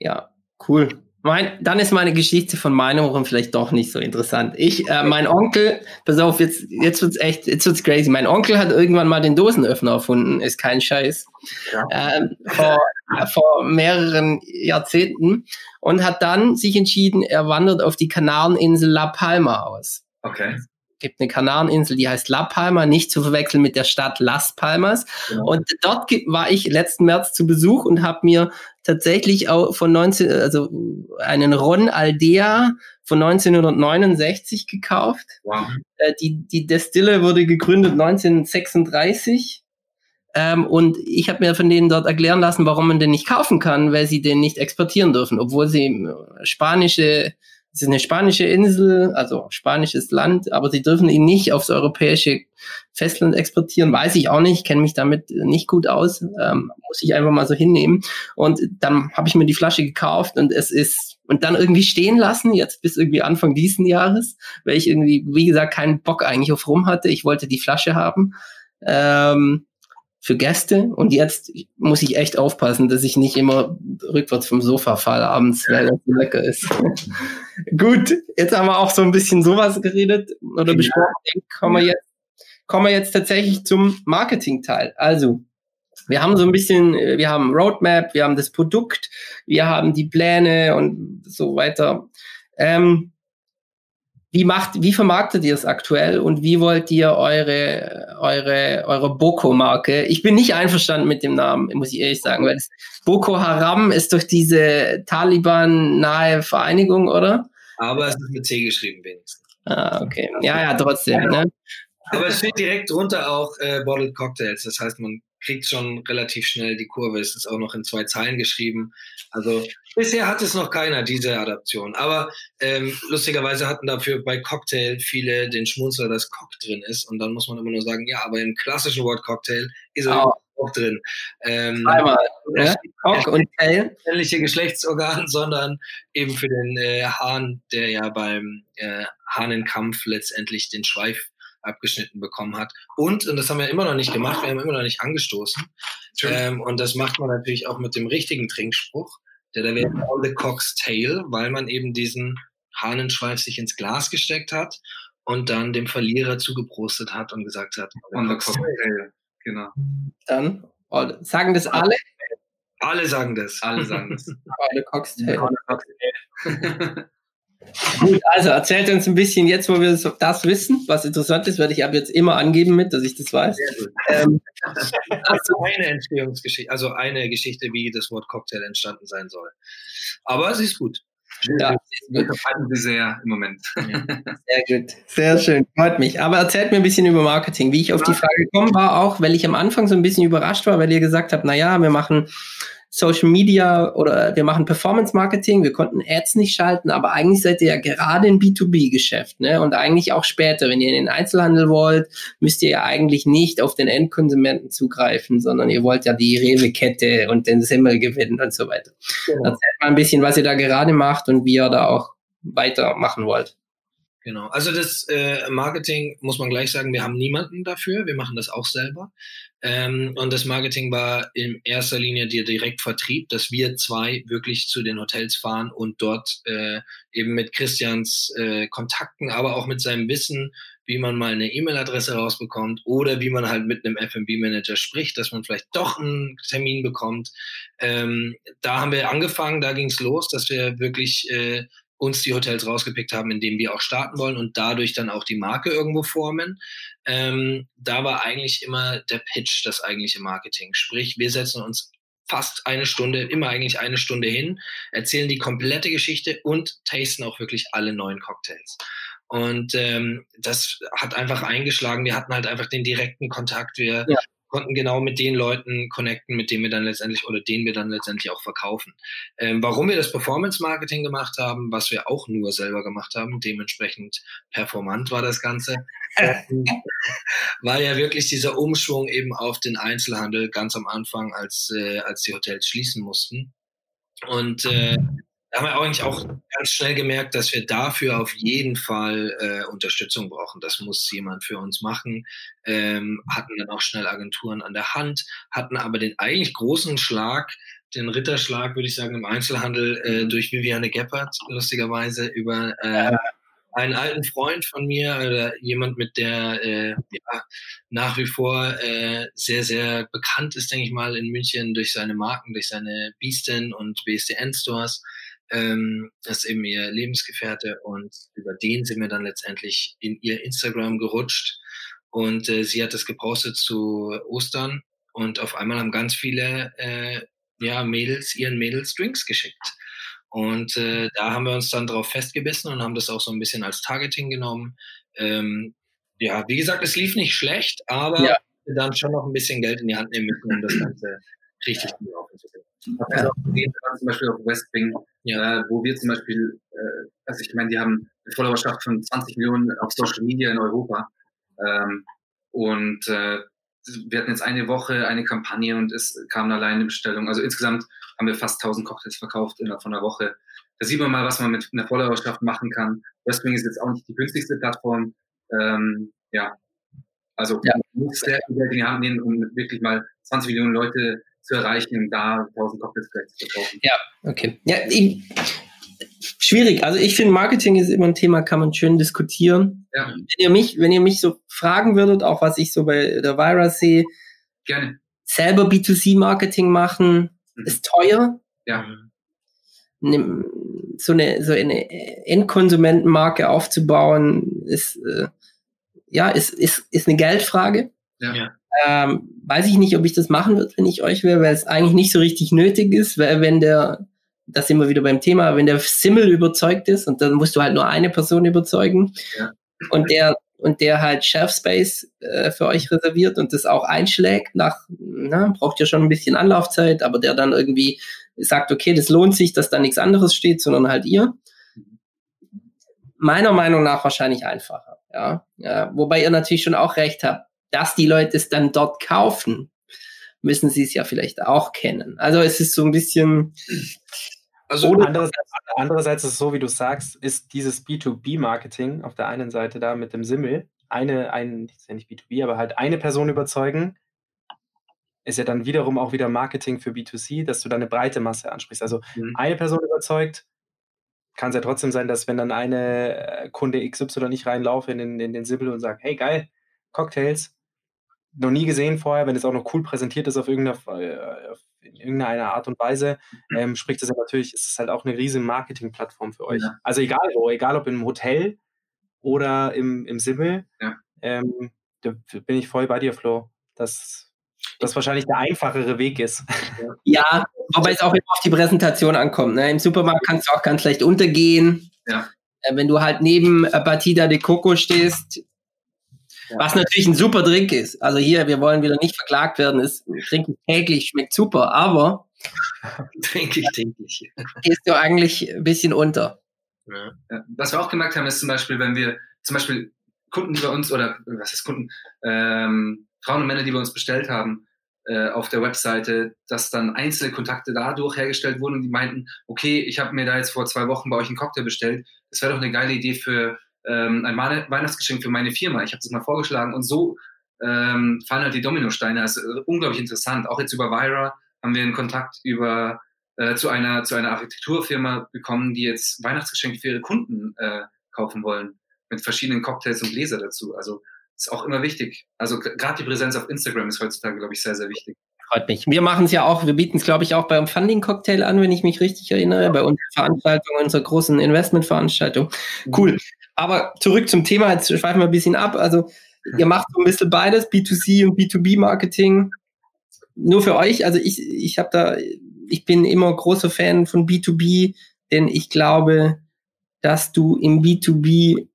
Ja, cool. Mein, dann ist meine Geschichte von meinem Ohren vielleicht doch nicht so interessant. Ich, äh, mein Onkel, pass auf, jetzt, jetzt wird's echt, jetzt wird's crazy. Mein Onkel hat irgendwann mal den Dosenöffner erfunden, ist kein Scheiß. Ja. Ähm, vor, vor mehreren Jahrzehnten und hat dann sich entschieden, er wandert auf die Kanareninsel La Palma aus. Okay gibt eine Kanareninsel, die heißt La Palma, nicht zu verwechseln mit der Stadt Las Palmas. Genau. Und dort war ich letzten März zu Besuch und habe mir tatsächlich auch von 19, also einen Ron Aldea von 1969 gekauft. Wow. Äh, die, die Destille wurde gegründet 1936. Ähm, und ich habe mir von denen dort erklären lassen, warum man den nicht kaufen kann, weil sie den nicht exportieren dürfen, obwohl sie äh, spanische es ist eine spanische Insel, also spanisches Land, aber sie dürfen ihn nicht aufs europäische Festland exportieren. Weiß ich auch nicht, kenne mich damit nicht gut aus, ähm, muss ich einfach mal so hinnehmen. Und dann habe ich mir die Flasche gekauft und es ist und dann irgendwie stehen lassen, jetzt bis irgendwie Anfang diesen Jahres, weil ich irgendwie, wie gesagt, keinen Bock eigentlich auf Rum hatte. Ich wollte die Flasche haben. Ähm, für Gäste und jetzt muss ich echt aufpassen, dass ich nicht immer rückwärts vom Sofa falle abends, weil das so lecker ist. Gut, jetzt haben wir auch so ein bisschen sowas geredet oder ja. besprochen. Kommen wir jetzt, kommen wir jetzt tatsächlich zum Marketing-Teil. Also, wir haben so ein bisschen, wir haben Roadmap, wir haben das Produkt, wir haben die Pläne und so weiter. Ähm, wie macht, wie vermarktet ihr es aktuell und wie wollt ihr eure, eure, eure Boko-Marke? Ich bin nicht einverstanden mit dem Namen, muss ich ehrlich sagen, weil Boko Haram ist durch diese Taliban-nahe Vereinigung, oder? Aber es ist mit C geschrieben wenigstens. Ah, okay. Ja, ja, trotzdem. Ne? Aber es steht direkt drunter auch äh, Bottled Cocktails. Das heißt, man kriegt schon relativ schnell die Kurve. Es ist auch noch in zwei Zeilen geschrieben. Also bisher hat es noch keiner diese Adaption. Aber ähm, lustigerweise hatten dafür bei Cocktail viele den Schmunzler, dass Cock drin ist. Und dann muss man immer nur sagen, ja, aber im klassischen Wort Cocktail ist er auch drin. Ähm, Einmal, ne? Cock und Tail. Männliche Geschlechtsorgan, sondern eben für den äh, Hahn, der ja beim äh, Hahnenkampf letztendlich den Schweif abgeschnitten bekommen hat. Und, und das haben wir immer noch nicht gemacht, wir haben immer noch nicht angestoßen. Ähm, und das macht man natürlich auch mit dem richtigen Trinkspruch, der da wäre on the cock's tail, weil man eben diesen Hahnenschweif sich ins Glas gesteckt hat und dann dem Verlierer zugeprostet hat und gesagt hat, on the cock's tail. Genau. Dann oh, sagen das alle? Alle sagen das. Alle sagen das. on the cock's tail. Gut, also erzählt uns ein bisschen jetzt, wo wir das wissen. Was interessant ist, werde ich ab jetzt immer angeben mit, dass ich das weiß. Ähm, also eine Entstehungsgeschichte, also eine Geschichte, wie das Wort Cocktail entstanden sein soll. Aber sie ist gut. Ja, wir gefallen Sie sehr im Moment. Sehr gut, sehr schön, freut mich. Aber erzählt mir ein bisschen über Marketing. Wie ich auf die Frage gekommen war, auch weil ich am Anfang so ein bisschen überrascht war, weil ihr gesagt habt, na ja, wir machen Social Media oder wir machen Performance Marketing, wir konnten Ads nicht schalten, aber eigentlich seid ihr ja gerade ein B2B-Geschäft, ne? Und eigentlich auch später, wenn ihr in den Einzelhandel wollt, müsst ihr ja eigentlich nicht auf den Endkonsumenten zugreifen, sondern ihr wollt ja die Rewe-Kette und den Simmel gewinnen und so weiter. Genau. Erzählt mal ein bisschen, was ihr da gerade macht und wie ihr da auch weitermachen wollt. Genau. Also das äh, Marketing muss man gleich sagen, wir haben niemanden dafür, wir machen das auch selber. Ähm, und das Marketing war in erster Linie der Direktvertrieb, dass wir zwei wirklich zu den Hotels fahren und dort äh, eben mit Christians äh, Kontakten, aber auch mit seinem Wissen, wie man mal eine E-Mail-Adresse rausbekommt oder wie man halt mit einem F&B-Manager spricht, dass man vielleicht doch einen Termin bekommt. Ähm, da haben wir angefangen, da ging es los, dass wir wirklich äh, uns die Hotels rausgepickt haben, in denen wir auch starten wollen und dadurch dann auch die Marke irgendwo formen. Ähm, da war eigentlich immer der Pitch das eigentliche Marketing. Sprich, wir setzen uns fast eine Stunde, immer eigentlich eine Stunde hin, erzählen die komplette Geschichte und tasten auch wirklich alle neuen Cocktails. Und ähm, das hat einfach eingeschlagen. Wir hatten halt einfach den direkten Kontakt. Wir ja konnten genau mit den Leuten connecten, mit denen wir dann letztendlich oder denen wir dann letztendlich auch verkaufen. Ähm, warum wir das Performance Marketing gemacht haben, was wir auch nur selber gemacht haben, dementsprechend performant war das Ganze, war ja wirklich dieser Umschwung eben auf den Einzelhandel ganz am Anfang, als, äh, als die Hotels schließen mussten. Und äh, da haben wir eigentlich auch ganz schnell gemerkt, dass wir dafür auf jeden Fall äh, Unterstützung brauchen. Das muss jemand für uns machen. Ähm, hatten dann auch schnell Agenturen an der Hand, hatten aber den eigentlich großen Schlag, den Ritterschlag, würde ich sagen, im Einzelhandel äh, mhm. durch Viviane Geppert, lustigerweise, über äh, einen alten Freund von mir oder jemand, mit der äh, ja, nach wie vor äh, sehr, sehr bekannt ist, denke ich mal, in München durch seine Marken, durch seine Biesten und BSDN-Stores ähm, das ist eben ihr Lebensgefährte und über den sind wir dann letztendlich in ihr Instagram gerutscht und äh, sie hat das gepostet zu Ostern und auf einmal haben ganz viele äh, ja, Mädels ihren Mädels Drinks geschickt. Und äh, da haben wir uns dann drauf festgebissen und haben das auch so ein bisschen als Targeting genommen. Ähm, ja, wie gesagt, es lief nicht schlecht, aber ja. wir dann schon noch ein bisschen Geld in die Hand nehmen müssen, um das Ganze richtig laufen zu bringen. Also zum Beispiel auf West Wing ja. äh, wo wir zum Beispiel, äh, also ich meine, die haben eine Followerschaft von 20 Millionen auf Social Media in Europa. Ähm, und äh, wir hatten jetzt eine Woche eine Kampagne und es kamen alleine eine Bestellung. Also insgesamt haben wir fast 1000 Cocktails verkauft innerhalb von einer Woche. Da sieht man mal, was man mit einer Followerschaft machen kann. Westwing ist jetzt auch nicht die günstigste Plattform. Ähm, ja, also ja. man muss sehr viel Geld in die Hand nehmen, um wirklich mal 20 Millionen Leute zu erreichen, da 1000 Cocktails vielleicht zu verkaufen. Ja, okay. Ja, ich, schwierig. Also ich finde, Marketing ist immer ein Thema, kann man schön diskutieren. Ja. Wenn ihr mich, wenn ihr mich so fragen würdet, auch was ich so bei der Vira sehe, gerne. Selber B2C-Marketing machen mhm. ist teuer. Ja. So eine, so eine Endkonsumentenmarke aufzubauen, ist, äh, ja, ist, ist, ist eine Geldfrage. Ja. Ähm, weiß ich nicht, ob ich das machen würde, wenn ich euch wäre, weil es eigentlich nicht so richtig nötig ist, weil wenn der, das sind wir wieder beim Thema, wenn der Simmel überzeugt ist und dann musst du halt nur eine Person überzeugen ja. und der und der halt Shelf Space äh, für euch reserviert und das auch einschlägt nach, na, braucht ja schon ein bisschen Anlaufzeit, aber der dann irgendwie sagt, okay, das lohnt sich, dass da nichts anderes steht, sondern halt ihr. Meiner Meinung nach wahrscheinlich einfacher, ja. ja wobei ihr natürlich schon auch recht habt dass die Leute es dann dort kaufen, müssen sie es ja vielleicht auch kennen. Also es ist so ein bisschen. Also andererseits, andererseits ist es so, wie du sagst, ist dieses B2B-Marketing auf der einen Seite da mit dem Simmel, eine, ein, ist ja nicht B2B, aber halt eine Person überzeugen, ist ja dann wiederum auch wieder Marketing für B2C, dass du da eine breite Masse ansprichst. Also mhm. eine Person überzeugt, kann es ja trotzdem sein, dass wenn dann eine äh, Kunde XY nicht reinlaufe in den, in den Simmel und sagt, hey geil, Cocktails, noch nie gesehen vorher, wenn es auch noch cool präsentiert ist auf irgendeiner, äh, in irgendeiner Art und Weise, mhm. ähm, spricht es ja natürlich, ist es halt auch eine riesige Marketingplattform für euch. Ja. Also egal wo, egal ob im Hotel oder im, im Simmel, ja. ähm, da bin ich voll bei dir, Flo, dass das wahrscheinlich der einfachere Weg ist. Ja, wobei es auch immer auf die Präsentation ankommt. Ne? Im Supermarkt kannst du auch ganz leicht untergehen. Ja. Äh, wenn du halt neben Batida de Coco stehst, was natürlich ein super Drink ist. Also hier, wir wollen wieder nicht verklagt werden, ist trinke ich täglich, schmeckt super, aber trinke ich täglich. Gehst du eigentlich ein bisschen unter. Ja. Was wir auch gemerkt haben, ist zum Beispiel, wenn wir zum Beispiel Kunden, bei uns, oder was ist Kunden, ähm, Frauen und Männer, die bei uns bestellt haben, äh, auf der Webseite, dass dann einzelne Kontakte dadurch hergestellt wurden und die meinten, okay, ich habe mir da jetzt vor zwei Wochen bei euch einen Cocktail bestellt, das wäre doch eine geile Idee für ähm, ein Weihnachtsgeschenk für meine Firma. Ich habe das mal vorgeschlagen und so ähm, fallen halt die Dominosteine. Das ist unglaublich interessant. Auch jetzt über Vira haben wir einen Kontakt über äh, zu einer zu einer Architekturfirma bekommen, die jetzt Weihnachtsgeschenke für ihre Kunden äh, kaufen wollen mit verschiedenen Cocktails und Gläser dazu. Also ist auch immer wichtig. Also gerade die Präsenz auf Instagram ist heutzutage, glaube ich, sehr, sehr wichtig. Freut mich. Wir machen es ja auch, wir bieten es, glaube ich, auch beim Funding-Cocktail an, wenn ich mich richtig erinnere, bei unserer Veranstaltung, unserer großen Investment-Veranstaltung. Cool. Aber zurück zum Thema, jetzt schweifen wir ein bisschen ab. Also, ihr macht so ein bisschen beides, B2C und B2B-Marketing. Nur für euch, also ich, ich habe da, ich bin immer großer Fan von B2B, denn ich glaube, dass du im B2B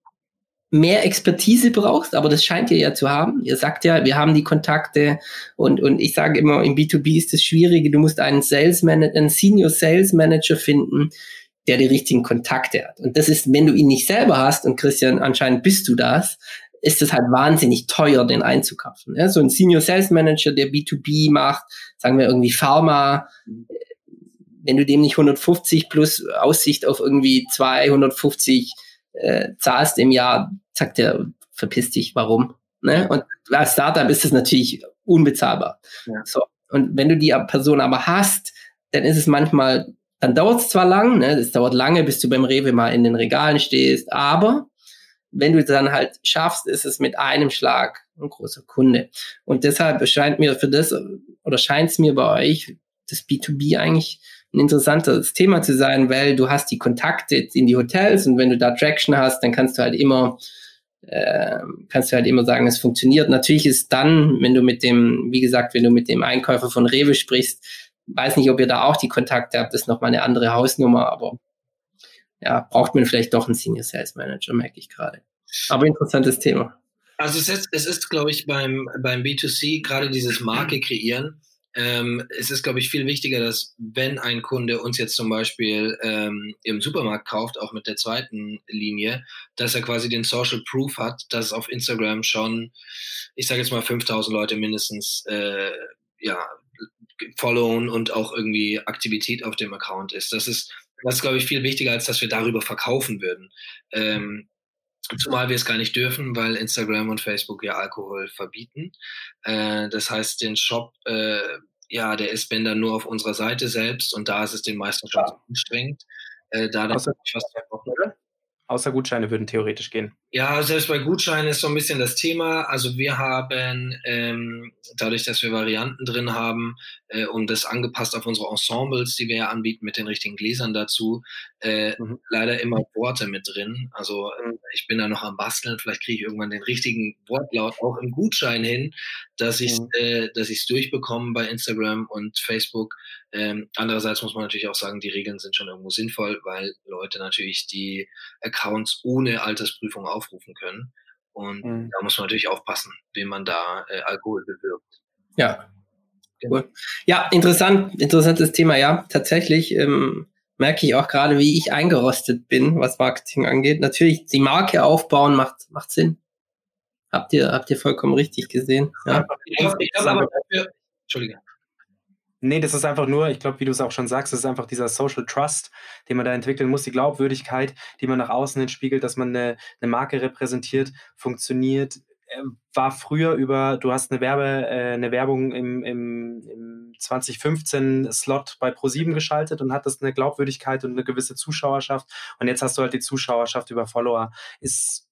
mehr Expertise brauchst, aber das scheint ihr ja zu haben. Ihr sagt ja, wir haben die Kontakte und, und ich sage immer, im B2B ist das Schwierige, du musst einen Sales Manager, einen Senior Sales Manager finden, der die richtigen Kontakte hat. Und das ist, wenn du ihn nicht selber hast, und Christian, anscheinend bist du das, ist es halt wahnsinnig teuer, den einzukaufen. Ja, so ein Senior Sales Manager, der B2B macht, sagen wir irgendwie Pharma, wenn du dem nicht 150 plus Aussicht auf irgendwie 250 äh, zahlst im Jahr, sagt der, verpiss dich, warum? Ne? Und als Startup ist es natürlich unbezahlbar. Ja. So. Und wenn du die Person aber hast, dann ist es manchmal, dann dauert es zwar lang, ne? es dauert lange, bis du beim Rewe mal in den Regalen stehst, aber wenn du es dann halt schaffst, ist es mit einem Schlag ein großer Kunde. Und deshalb scheint mir für das, oder scheint es mir bei euch, das B2B eigentlich ein interessantes Thema zu sein, weil du hast die Kontakte in die Hotels und wenn du da Traction hast, dann kannst du halt immer äh, kannst du halt immer sagen, es funktioniert. Natürlich ist dann, wenn du mit dem, wie gesagt, wenn du mit dem Einkäufer von Rewe sprichst, weiß nicht, ob ihr da auch die Kontakte habt, das ist nochmal eine andere Hausnummer, aber ja, braucht man vielleicht doch einen Senior Sales Manager, merke ich gerade. Aber interessantes Thema. Also es ist, es ist glaube ich, beim, beim B2C gerade dieses Marke kreieren, ähm, es ist, glaube ich, viel wichtiger, dass wenn ein Kunde uns jetzt zum Beispiel ähm, im Supermarkt kauft, auch mit der zweiten Linie, dass er quasi den Social Proof hat, dass auf Instagram schon, ich sage jetzt mal 5000 Leute mindestens, äh, ja, followen und auch irgendwie Aktivität auf dem Account ist. Das ist, das ist, glaube ich, viel wichtiger, als dass wir darüber verkaufen würden. Ähm, Zumal wir es gar nicht dürfen, weil Instagram und Facebook ja Alkohol verbieten. Äh, das heißt, den Shop, äh, ja, der ist, wenn dann nur auf unserer Seite selbst und da ist es den meisten schon ja. anstrengend. Äh, da dann Außer, was Außer Gutscheine würden theoretisch gehen. Ja, selbst bei Gutscheinen ist so ein bisschen das Thema. Also wir haben, ähm, dadurch, dass wir Varianten drin haben äh, und das angepasst auf unsere Ensembles, die wir ja anbieten mit den richtigen Gläsern dazu, äh, mhm. leider immer Worte mit drin. Also äh, ich bin da noch am Basteln. Vielleicht kriege ich irgendwann den richtigen Wortlaut auch im Gutschein hin, dass ich mhm. äh, dass ich es durchbekomme bei Instagram und Facebook. Ähm, andererseits muss man natürlich auch sagen, die Regeln sind schon irgendwo sinnvoll, weil Leute natürlich die Accounts ohne Altersprüfung aufrufen können. Und mhm. da muss man natürlich aufpassen, wie man da äh, Alkohol bewirbt. Ja. Genau. Cool. Ja, interessant, interessantes Thema, ja. Tatsächlich ähm, merke ich auch gerade, wie ich eingerostet bin, was Marketing angeht. Natürlich, die Marke aufbauen macht, macht Sinn. Habt ihr, habt ihr vollkommen richtig gesehen. Ja. Ich glaube glaub aber dafür, Entschuldige. Nee, das ist einfach nur, ich glaube, wie du es auch schon sagst, das ist einfach dieser Social Trust, den man da entwickeln muss, die Glaubwürdigkeit, die man nach außen hin spiegelt, dass man eine, eine Marke repräsentiert, funktioniert. Äh, war früher über, du hast eine Werbe, äh, eine Werbung im, im, im 2015 Slot bei Pro7 geschaltet und hattest eine Glaubwürdigkeit und eine gewisse Zuschauerschaft. Und jetzt hast du halt die Zuschauerschaft über Follower. Ist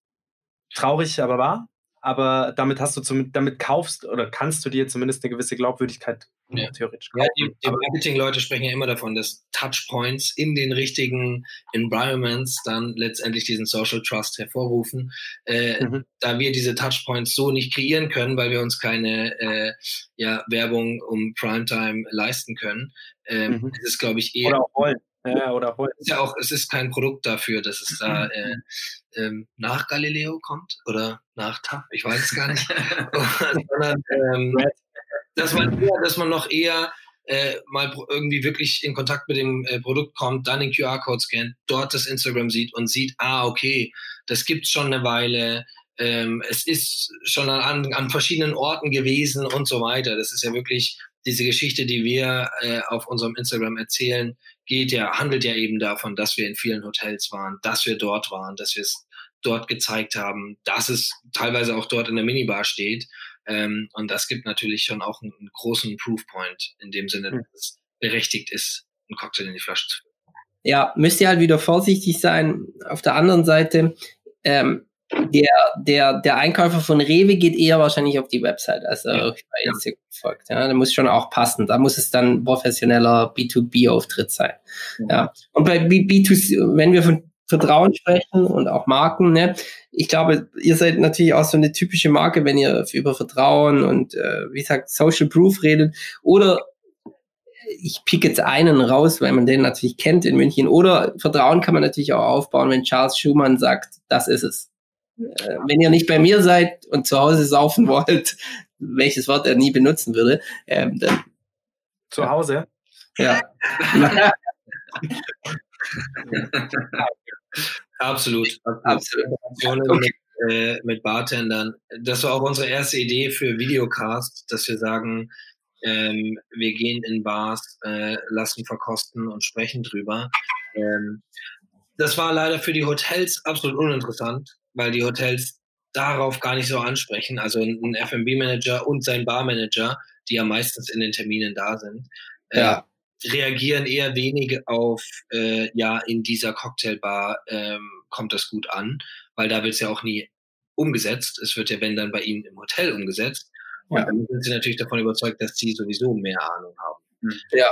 traurig, aber wahr aber damit hast du zum, damit kaufst oder kannst du dir zumindest eine gewisse Glaubwürdigkeit ja. theoretisch kaufen. Ja, die, die Marketing-Leute sprechen ja immer davon, dass Touchpoints in den richtigen Environments dann letztendlich diesen Social Trust hervorrufen. Äh, mhm. Da wir diese Touchpoints so nicht kreieren können, weil wir uns keine äh, ja, Werbung um Primetime leisten können, äh, mhm. ist es, glaube ich, eher. Oder auch wollen. Ja, oder Holz. Es ist ja auch, es ist kein Produkt dafür, dass es da äh, ähm, nach Galileo kommt oder nach TAP, ich weiß es gar nicht. Sondern, ähm, dass, man eher, dass man noch eher äh, mal irgendwie wirklich in Kontakt mit dem äh, Produkt kommt, dann den QR-Code scannt, dort das Instagram sieht und sieht, ah, okay, das gibt's schon eine Weile, ähm, es ist schon an, an verschiedenen Orten gewesen und so weiter. Das ist ja wirklich diese Geschichte, die wir äh, auf unserem Instagram erzählen, geht ja, handelt ja eben davon, dass wir in vielen Hotels waren, dass wir dort waren, dass wir es dort gezeigt haben, dass es teilweise auch dort in der Minibar steht. Ähm, und das gibt natürlich schon auch einen, einen großen Proofpoint in dem Sinne, dass es berechtigt ist, einen Cocktail in die Flasche zu füllen. Ja, müsst ihr halt wieder vorsichtig sein. Auf der anderen Seite, ähm, der, der, der Einkäufer von Rewe geht eher wahrscheinlich auf die Website, als er ja. bei Instagram folgt. Ja, da muss schon auch passen. Da muss es dann professioneller B2B-Auftritt sein. Ja. ja. Und bei B2C, wenn wir von Vertrauen sprechen und auch Marken, ne? Ich glaube, ihr seid natürlich auch so eine typische Marke, wenn ihr über Vertrauen und äh, wie gesagt Social Proof redet. Oder ich pick jetzt einen raus, weil man den natürlich kennt in München. Oder Vertrauen kann man natürlich auch aufbauen, wenn Charles Schumann sagt, das ist es. Äh, wenn ihr nicht bei mir seid und zu Hause saufen wollt, welches Wort er nie benutzen würde, ähm, dann. Zu Hause? Ja. Absolut. Absolut. Okay. Mit, äh, mit Bartendern. Das war auch unsere erste Idee für Videocast, dass wir sagen, ähm, wir gehen in Bars, äh, lassen verkosten und sprechen drüber. Ähm, das war leider für die Hotels absolut uninteressant, weil die Hotels darauf gar nicht so ansprechen. Also ein F&B-Manager und sein Barmanager, die ja meistens in den Terminen da sind, äh, ja. reagieren eher wenig auf, äh, ja, in dieser Cocktailbar ähm, kommt das gut an, weil da wird es ja auch nie umgesetzt. Es wird ja, wenn dann bei ihnen im Hotel umgesetzt. Und ja. dann sind sie natürlich davon überzeugt, dass sie sowieso mehr Ahnung haben. Hm. Ja.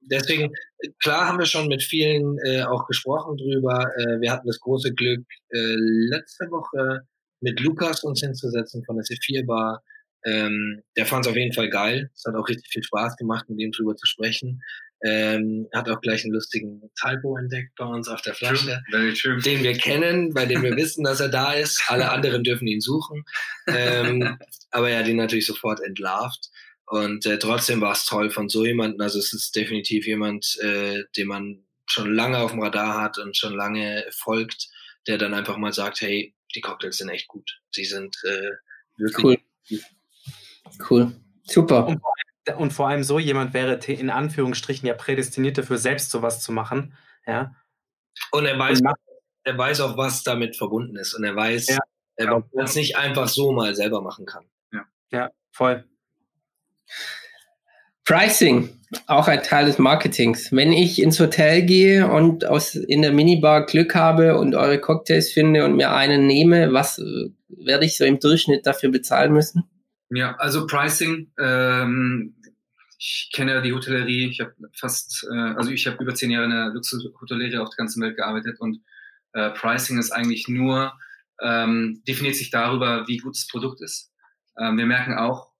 Deswegen, klar haben wir schon mit vielen äh, auch gesprochen drüber. Äh, wir hatten das große Glück, äh, letzte Woche mit Lukas uns hinzusetzen von der C4 Bar. Ähm, der fand es auf jeden Fall geil. Es hat auch richtig viel Spaß gemacht, mit ihm drüber zu sprechen. Ähm, hat auch gleich einen lustigen Typo entdeckt bei uns auf der Flasche, true, den wir kennen, bei dem wir wissen, dass er da ist. Alle anderen dürfen ihn suchen. Ähm, aber er hat ihn natürlich sofort entlarvt. Und äh, trotzdem war es toll von so jemandem. Also es ist definitiv jemand, äh, den man schon lange auf dem Radar hat und schon lange folgt, der dann einfach mal sagt, hey, die Cocktails sind echt gut. Sie sind äh, wirklich cool. Cool. Super. Und und vor allem so jemand wäre in Anführungsstrichen ja prädestiniert dafür, selbst sowas zu machen. Ja. Und er weiß, und er weiß auch, was damit verbunden ist. Und er weiß, ja, er ja. es nicht einfach so mal selber machen kann. Ja, ja voll. Pricing, auch ein Teil des Marketings. Wenn ich ins Hotel gehe und aus, in der Minibar Glück habe und eure Cocktails finde und mir einen nehme, was äh, werde ich so im Durchschnitt dafür bezahlen müssen? Ja, also Pricing. Ähm, ich kenne die Hotellerie. Ich habe fast, äh, also ich habe über zehn Jahre in der Luxushotellerie auf der ganzen Welt gearbeitet und äh, Pricing ist eigentlich nur ähm, definiert sich darüber, wie gut das Produkt ist. Ähm, wir merken auch,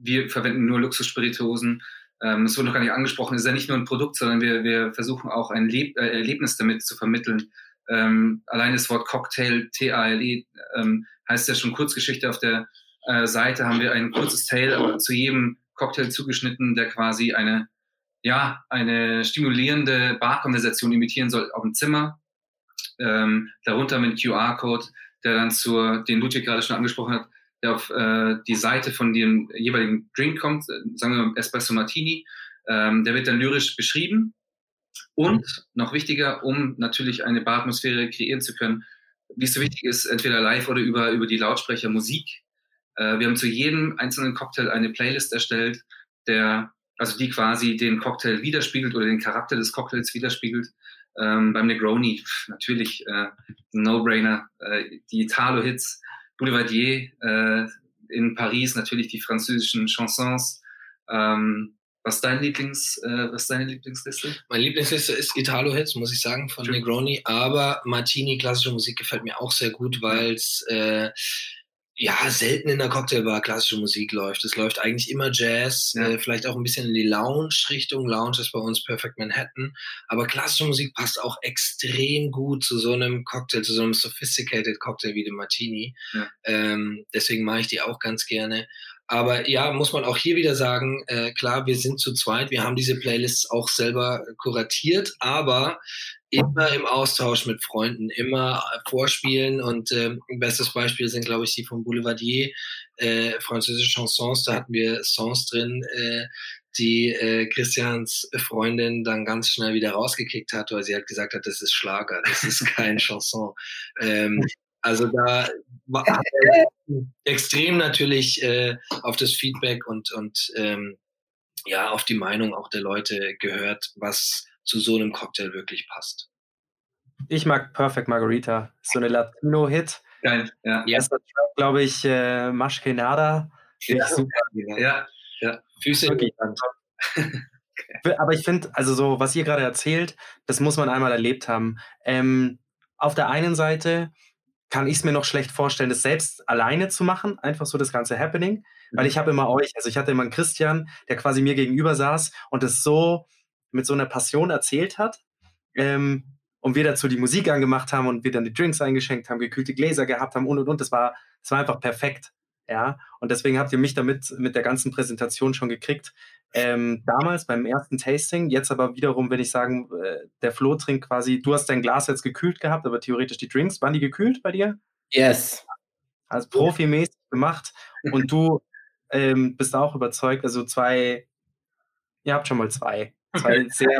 wir verwenden nur Luxusspirituosen. Ähm, es wurde noch gar nicht angesprochen. Es ist ja nicht nur ein Produkt, sondern wir, wir versuchen auch ein Leb äh, Erlebnis damit zu vermitteln. Ähm, allein das Wort Cocktail, T-A-L-E, ähm, heißt ja schon Kurzgeschichte auf der äh, Seite haben wir ein kurzes Tale zu jedem Cocktail zugeschnitten, der quasi eine, ja, eine stimulierende Barkonversation imitieren soll auf dem Zimmer. Ähm, darunter mit QR-Code, der dann zur, den Ludwig gerade schon angesprochen hat, der auf äh, die Seite von dem jeweiligen Drink kommt, äh, sagen wir Espresso Martini. Ähm, der wird dann lyrisch beschrieben. Und noch wichtiger, um natürlich eine Baratmosphäre kreieren zu können, wie es so wichtig ist, entweder live oder über, über die Lautsprecher Musik äh, wir haben zu jedem einzelnen Cocktail eine Playlist erstellt, der, also die quasi den Cocktail widerspiegelt oder den Charakter des Cocktails widerspiegelt. Ähm, beim Negroni natürlich äh, No-Brainer, äh, die Italo-Hits, Boulevardier äh, in Paris natürlich die französischen Chansons. Ähm, was ist dein Lieblings, äh, was deine Lieblingsliste? Meine Lieblingsliste ist Italo-Hits, muss ich sagen, von. Negroni. Aber Martini, klassische Musik, gefällt mir auch sehr gut, weil es äh, ja, selten in der Cocktailbar klassische Musik läuft. Es läuft eigentlich immer Jazz, ja. äh, vielleicht auch ein bisschen in die Lounge-Richtung. Lounge ist bei uns Perfect Manhattan. Aber klassische Musik passt auch extrem gut zu so einem Cocktail, zu so einem sophisticated Cocktail wie dem Martini. Ja. Ähm, deswegen mache ich die auch ganz gerne. aber ja, muss man auch hier wieder sagen, äh, klar, wir sind zu zweit, wir haben diese Playlists auch selber kuratiert, aber immer im Austausch mit Freunden, immer vorspielen und äh, bestes Beispiel sind, glaube ich, die von Boulevardier, äh, französische Chansons, da hatten wir Songs drin, äh, die äh, Christians Freundin dann ganz schnell wieder rausgekickt hat, weil sie halt gesagt hat, das ist Schlager, das ist kein Chanson. Ähm, also da war extrem natürlich äh, auf das Feedback und, und ähm, ja, auf die Meinung auch der Leute gehört, was zu so einem Cocktail wirklich passt. Ich mag Perfect Margarita, so eine Latino-Hit. Geil, ja. Das ist, glaube ich, äh, Maschkenada. Ja, super. Ja, ja. Füße in die Hand. Aber ich finde, also so, was ihr gerade erzählt, das muss man einmal erlebt haben. Ähm, auf der einen Seite kann ich es mir noch schlecht vorstellen, das selbst alleine zu machen, einfach so das ganze Happening, weil ich habe immer euch, also ich hatte immer einen Christian, der quasi mir gegenüber saß und es so mit so einer Passion erzählt hat. Ähm, und wir dazu die Musik angemacht haben und wir dann die Drinks eingeschenkt haben, gekühlte Gläser gehabt haben und und und. Das war, das war einfach perfekt. Ja, und deswegen habt ihr mich damit mit der ganzen Präsentation schon gekriegt. Ähm, damals beim ersten Tasting, jetzt aber wiederum, wenn ich sagen, äh, der Flo trinkt quasi, du hast dein Glas jetzt gekühlt gehabt, aber theoretisch die Drinks, waren die gekühlt bei dir? Yes. Also profimäßig gemacht und du ähm, bist auch überzeugt, also zwei, ihr habt schon mal zwei. Zwei sehr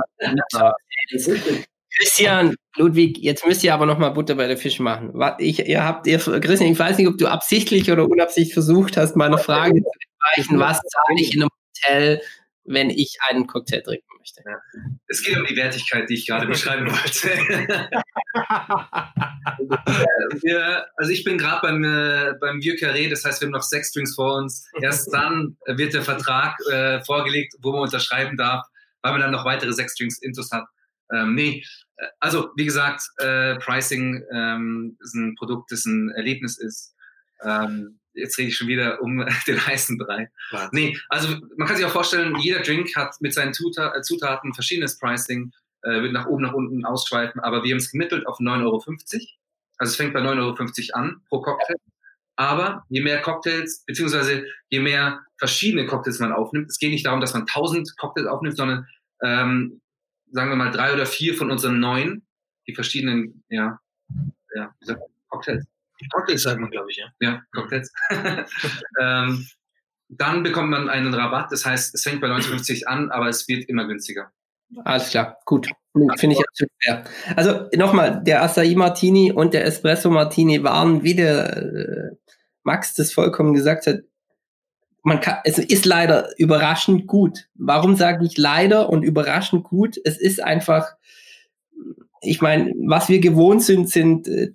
Christian, Ludwig, jetzt müsst ihr aber noch mal Butter bei der Fisch machen. Ich, ihr habt, ihr, Christian, ich weiß nicht, ob du absichtlich oder unabsichtlich versucht hast, meine Frage zu erreichen. Was zahle ich in einem Hotel, wenn ich einen Cocktail trinken möchte? Ja. Es geht um die Wertigkeit, die ich gerade beschreiben wollte. wir, also ich bin gerade beim, äh, beim Vieux Carré, das heißt, wir haben noch sechs Drinks vor uns. Erst dann wird der Vertrag äh, vorgelegt, wo man unterschreiben darf, weil man dann noch weitere sechs Drinks intus hat. Ähm, nee, äh, also wie gesagt, äh, Pricing ähm, ist ein Produkt, das ein Erlebnis ist. Ähm, jetzt rede ich schon wieder um den heißen Brei. Nee, also man kann sich auch vorstellen, jeder Drink hat mit seinen Zuta äh, Zutaten verschiedenes Pricing, äh, wird nach oben, nach unten ausschweifen, aber wir haben es gemittelt auf 9,50 Euro. Also es fängt bei 9,50 Euro an pro Cocktail. Aber je mehr Cocktails, beziehungsweise je mehr verschiedene Cocktails man aufnimmt, es geht nicht darum, dass man 1000 Cocktails aufnimmt, sondern ähm, sagen wir mal, drei oder vier von unseren neun, die verschiedenen, ja, ja, wie sagt man, Cocktails. Cocktails sagt man, glaube ich, ja. Ja, Cocktails. ähm, dann bekommt man einen Rabatt, das heißt, es fängt bei 1950 an, aber es wird immer günstiger. Alles klar, gut. Finde ich absolut fair. Also nochmal, der Acai Martini und der Espresso Martini waren, wie der äh, Max das vollkommen gesagt hat, man kann, es ist leider überraschend gut. Warum sage ich leider und überraschend gut? Es ist einfach, ich meine, was wir gewohnt sind, sind äh,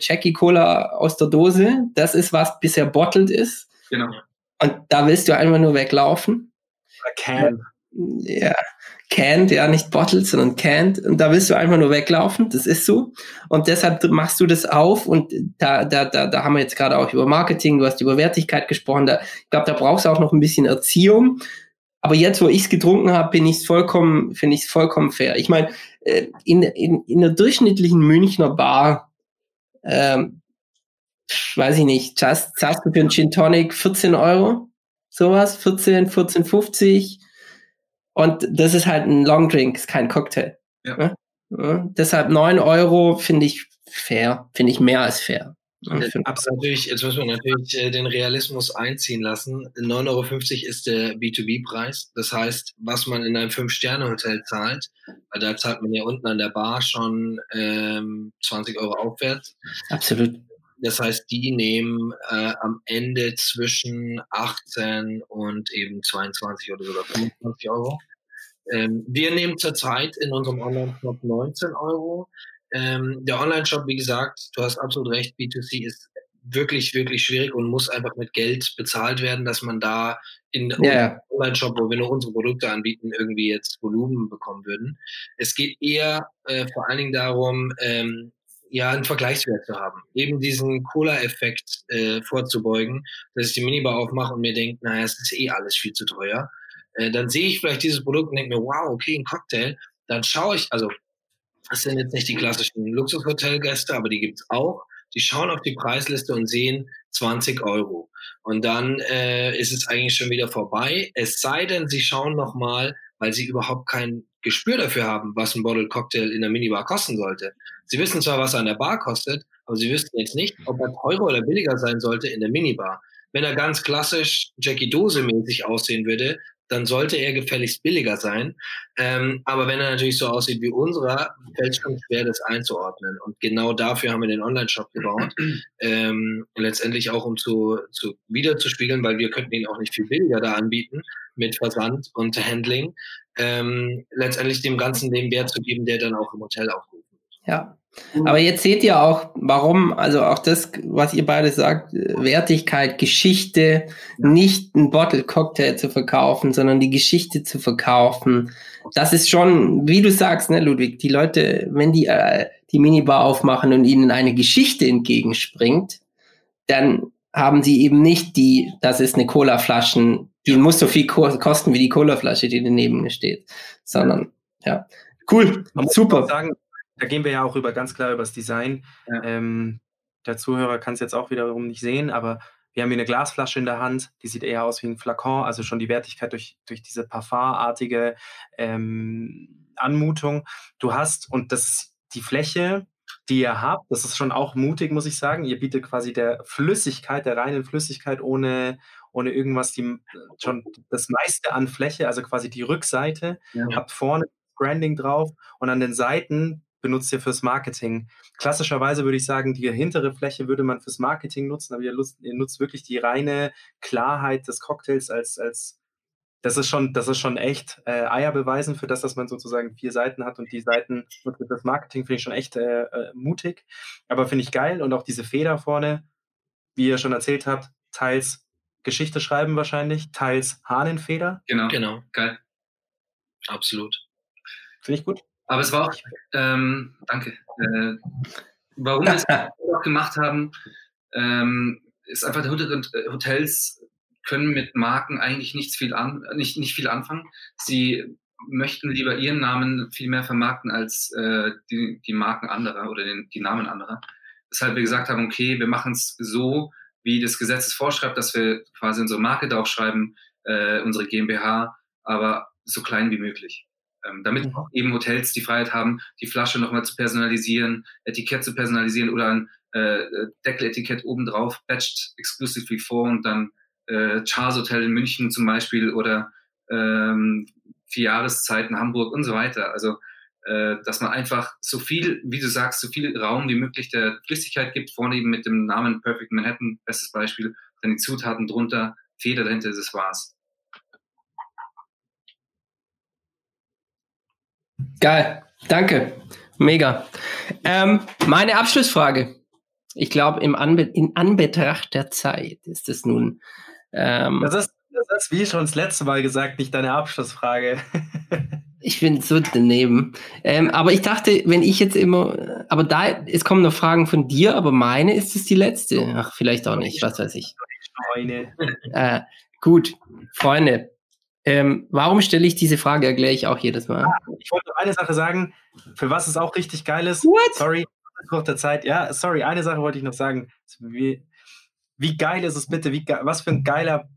Jackie Cola aus der Dose. Das ist, was bisher bottled ist. Genau. Und da willst du einfach nur weglaufen. Oder can. Ja, canned, ja, nicht bottled, sondern canned. Und da willst du einfach nur weglaufen. Das ist so. Und deshalb machst du das auf. Und da, da, da, da haben wir jetzt gerade auch über Marketing, du hast über Wertigkeit gesprochen. Da, ich glaube, da brauchst du auch noch ein bisschen Erziehung. Aber jetzt, wo ich es getrunken habe, bin ich vollkommen, finde ich es vollkommen fair. Ich meine, äh, in, in, in der durchschnittlichen Münchner Bar, ähm, weiß ich nicht, zahlst du für einen Gin Tonic 14 Euro? Sowas? 14, 14,50? Und das ist halt ein Long Drink, ist kein Cocktail. Ja. Ja, deshalb 9 Euro finde ich fair, finde ich mehr als fair. Jetzt, natürlich, jetzt müssen wir natürlich äh, den Realismus einziehen lassen. 9,50 Euro ist der B2B-Preis. Das heißt, was man in einem Fünf-Sterne-Hotel zahlt, weil da zahlt man ja unten an der Bar schon ähm, 20 Euro aufwärts. Absolut. Das heißt, die nehmen äh, am Ende zwischen 18 und eben 22 oder sogar 25 Euro. Ähm, wir nehmen zurzeit in unserem Online-Shop 19 Euro. Ähm, der Online-Shop, wie gesagt, du hast absolut recht, B2C ist wirklich, wirklich schwierig und muss einfach mit Geld bezahlt werden, dass man da in ja. Online-Shop, wo wir nur unsere Produkte anbieten, irgendwie jetzt Volumen bekommen würden. Es geht eher äh, vor allen Dingen darum, ähm, ja, einen Vergleichswert zu haben. Eben diesen Cola-Effekt äh, vorzubeugen, dass ich die Minibar aufmache und mir denke, naja, es ist eh alles viel zu teuer. Äh, dann sehe ich vielleicht dieses Produkt und denke mir, wow, okay, ein Cocktail. Dann schaue ich, also das sind jetzt nicht die klassischen Luxushotelgäste, aber die gibt's auch. Die schauen auf die Preisliste und sehen 20 Euro. Und dann äh, ist es eigentlich schon wieder vorbei. Es sei denn, sie schauen nochmal, weil sie überhaupt kein Gespür dafür haben, was ein Bottle Cocktail in der Minibar kosten sollte. Sie wissen zwar, was er an der Bar kostet, aber sie wüssten jetzt nicht, ob er teurer oder billiger sein sollte in der Minibar. Wenn er ganz klassisch Jackie Dose mäßig aussehen würde, dann sollte er gefälligst billiger sein. Ähm, aber wenn er natürlich so aussieht wie unserer, fällt es schon schwer, das einzuordnen. Und genau dafür haben wir den Online-Shop gebaut. ähm, letztendlich auch, um zu, zu wiederzuspiegeln, weil wir könnten ihn auch nicht viel billiger da anbieten mit Versand und Handling. Ähm, letztendlich dem Ganzen den Wert zu geben, der dann auch im Hotel wird. Ja, aber jetzt seht ihr auch, warum, also auch das, was ihr beide sagt, Wertigkeit, Geschichte, nicht ein Bottle Cocktail zu verkaufen, sondern die Geschichte zu verkaufen. Das ist schon, wie du sagst, ne, Ludwig, die Leute, wenn die äh, die Minibar aufmachen und ihnen eine Geschichte entgegenspringt, dann haben sie eben nicht die, das ist eine Cola-Flaschen, die muss so viel kosten wie die Cola-Flasche, die daneben steht, sondern, ja. Cool, super. Sagen, da gehen wir ja auch über ganz klar über das Design. Ja. Ähm, der Zuhörer kann es jetzt auch wiederum nicht sehen, aber wir haben hier eine Glasflasche in der Hand, die sieht eher aus wie ein Flakon, also schon die Wertigkeit durch, durch diese parfumartige ähm, Anmutung. Du hast, und das ist die Fläche, die ihr habt, das ist schon auch mutig, muss ich sagen. Ihr bietet quasi der Flüssigkeit, der reinen Flüssigkeit ohne, ohne irgendwas, die schon das meiste an Fläche, also quasi die Rückseite, ja. habt vorne Branding drauf und an den Seiten benutzt ihr fürs Marketing. Klassischerweise würde ich sagen, die hintere Fläche würde man fürs Marketing nutzen, aber ihr nutzt, ihr nutzt wirklich die reine Klarheit des Cocktails als, als das ist schon, das ist schon echt äh, Eier beweisen für das, dass man sozusagen vier Seiten hat und die Seiten nutzt das Marketing finde ich schon echt äh, äh, mutig, aber finde ich geil und auch diese Feder vorne, wie ihr schon erzählt habt, teils Geschichte schreiben wahrscheinlich, teils Hahnenfeder. Genau, genau, geil. Absolut. Finde ich gut. Aber es war auch, ähm, danke. Äh, warum wir es auch gemacht haben, ähm, ist einfach der Hintergrund, äh, Hotels können mit Marken eigentlich nichts viel an, nicht, nicht viel anfangen. Sie möchten lieber ihren Namen viel mehr vermarkten als äh, die, die Marken anderer oder den, die Namen anderer. Deshalb wir gesagt haben, okay, wir machen es so, wie das Gesetz es vorschreibt, dass wir quasi unsere Marke draufschreiben, äh, unsere GmbH, aber so klein wie möglich ähm, damit mhm. eben Hotels die Freiheit haben, die Flasche nochmal zu personalisieren, Etikett zu personalisieren oder ein äh, Deckeletikett obendrauf, batched exclusively vor und dann äh, Charles Hotel in München zum Beispiel oder ähm, vier Jahreszeiten Hamburg und so weiter. Also äh, dass man einfach so viel, wie du sagst, so viel Raum wie möglich der Flüssigkeit gibt, vorne eben mit dem Namen Perfect Manhattan, bestes Beispiel, dann die Zutaten drunter, Feder dahinter, das war's. Geil, danke, mega. Ähm, meine Abschlussfrage. Ich glaube, Anbe in Anbetracht der Zeit ist es nun. Ähm, das, ist, das ist, wie schon das letzte Mal gesagt, nicht deine Abschlussfrage. ich bin so daneben. Ähm, aber ich dachte, wenn ich jetzt immer, aber da, es kommen noch Fragen von dir, aber meine ist es die letzte. Ach, vielleicht auch nicht, was weiß ich. Äh, gut, Freunde, ähm, warum stelle ich diese Frage? Erkläre ich auch jedes Mal. Ah, ich wollte eine Sache sagen, für was es auch richtig geil ist. What? Sorry, kurzer Zeit. Ja, sorry, eine Sache wollte ich noch sagen. Wie, wie geil ist es bitte? Wie, was für ein geiler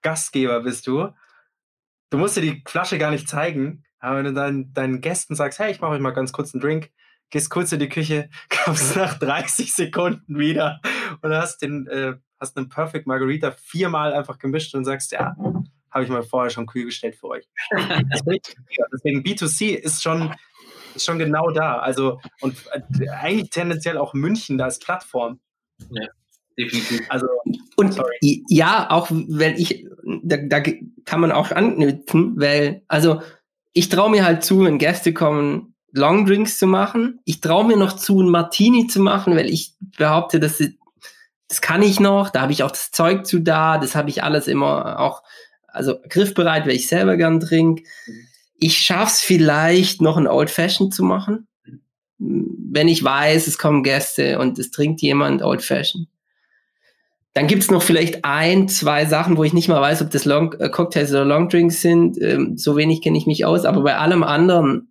Gastgeber bist du? Du musst dir die Flasche gar nicht zeigen, aber wenn du deinen, deinen Gästen sagst, hey, ich mache euch mal ganz kurz einen Drink, gehst kurz in die Küche, kommst nach 30 Sekunden wieder und hast den, äh, hast einen Perfect Margarita viermal einfach gemischt und sagst, ja, habe ich mal vorher schon kühl gestellt für euch. Deswegen B2C ist schon, ist schon genau da. Also, und äh, eigentlich tendenziell auch München da als Plattform. Ja. Definitiv. Also, und sorry. ja, auch wenn ich, da, da kann man auch anknüpfen, weil, also ich traue mir halt zu, wenn Gäste kommen, Longdrinks zu machen. Ich traue mir noch zu, ein Martini zu machen, weil ich behaupte, dass das kann ich noch, da habe ich auch das Zeug zu da, das habe ich alles immer auch also griffbereit, weil ich selber gern trinke. Ich schaff's vielleicht noch ein Old Fashioned zu machen, wenn ich weiß, es kommen Gäste und es trinkt jemand Old Fashioned. Dann gibt's noch vielleicht ein, zwei Sachen, wo ich nicht mal weiß, ob das Long, äh, Cocktails oder Long Drinks sind. Ähm, so wenig kenne ich mich aus, aber bei allem anderen,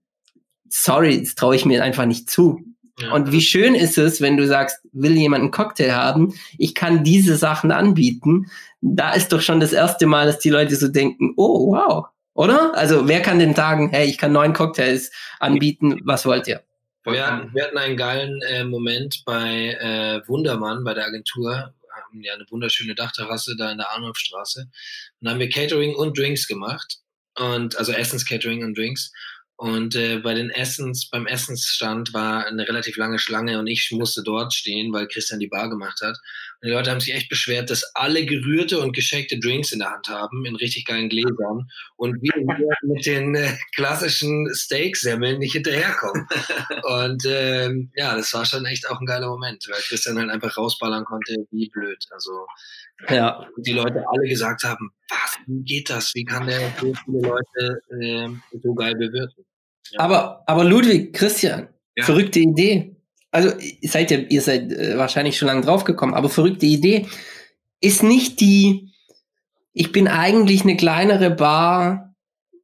sorry, das traue ich mir einfach nicht zu. Ja. Und wie schön ist es, wenn du sagst, will jemand einen Cocktail haben, ich kann diese Sachen anbieten. Da ist doch schon das erste Mal, dass die Leute so denken, oh, wow, oder? Also wer kann denn sagen, hey, ich kann neun Cocktails anbieten, was wollt ihr? Wir hatten, wir hatten einen geilen äh, Moment bei äh, Wundermann, bei der Agentur, haben ja eine wunderschöne Dachterrasse da in der Arnulfstraße. Und da haben wir Catering und Drinks gemacht. Und also Essens-Catering und Drinks. Und äh, bei den Essens, beim Essensstand war eine relativ lange Schlange und ich musste dort stehen, weil Christian die Bar gemacht hat. Und die Leute haben sich echt beschwert, dass alle gerührte und gescheckte Drinks in der Hand haben, in richtig geilen Gläsern. Und wir mit den äh, klassischen Steak-Semmeln nicht hinterherkommen. Und ähm, ja, das war schon echt auch ein geiler Moment, weil Christian halt einfach rausballern konnte, wie blöd. Also ja. die Leute alle gesagt haben, was, wie geht das? Wie kann der so viele Leute äh, so geil bewirten? Ja. Aber, aber Ludwig, Christian, ja. verrückte Idee. Also seid ihr, ihr seid äh, wahrscheinlich schon lange draufgekommen, aber verrückte Idee ist nicht die, ich bin eigentlich eine kleinere Bar,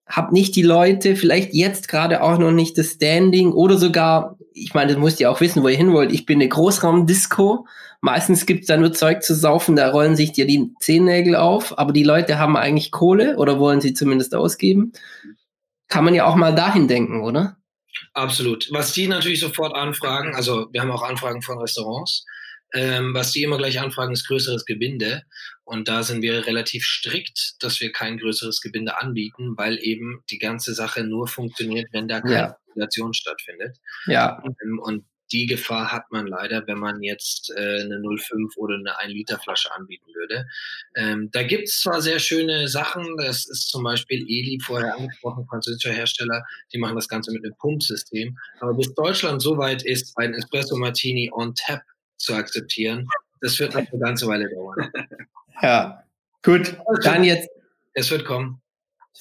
hab nicht die Leute, vielleicht jetzt gerade auch noch nicht das Standing oder sogar, ich meine, das musst ihr auch wissen, wo ihr hin wollt. Ich bin eine Großraumdisco. Meistens gibt's da nur Zeug zu saufen, da rollen sich dir die Zehennägel auf, aber die Leute haben eigentlich Kohle oder wollen sie zumindest ausgeben kann man ja auch mal dahin denken, oder? Absolut. Was die natürlich sofort anfragen, also wir haben auch Anfragen von Restaurants, ähm, was die immer gleich anfragen, ist größeres Gebinde. Und da sind wir relativ strikt, dass wir kein größeres Gebinde anbieten, weil eben die ganze Sache nur funktioniert, wenn da keine ja. stattfindet. Ja. Ähm, und die Gefahr hat man leider, wenn man jetzt äh, eine 0,5 oder eine 1 Liter Flasche anbieten würde. Ähm, da gibt es zwar sehr schöne Sachen, das ist zum Beispiel Eli vorher angesprochen, französischer Hersteller, die machen das Ganze mit einem Pumpsystem. Aber bis Deutschland so weit ist, ein Espresso Martini on Tap zu akzeptieren, das wird noch eine ganze Weile dauern. Ja, gut. Dann jetzt. Es wird kommen.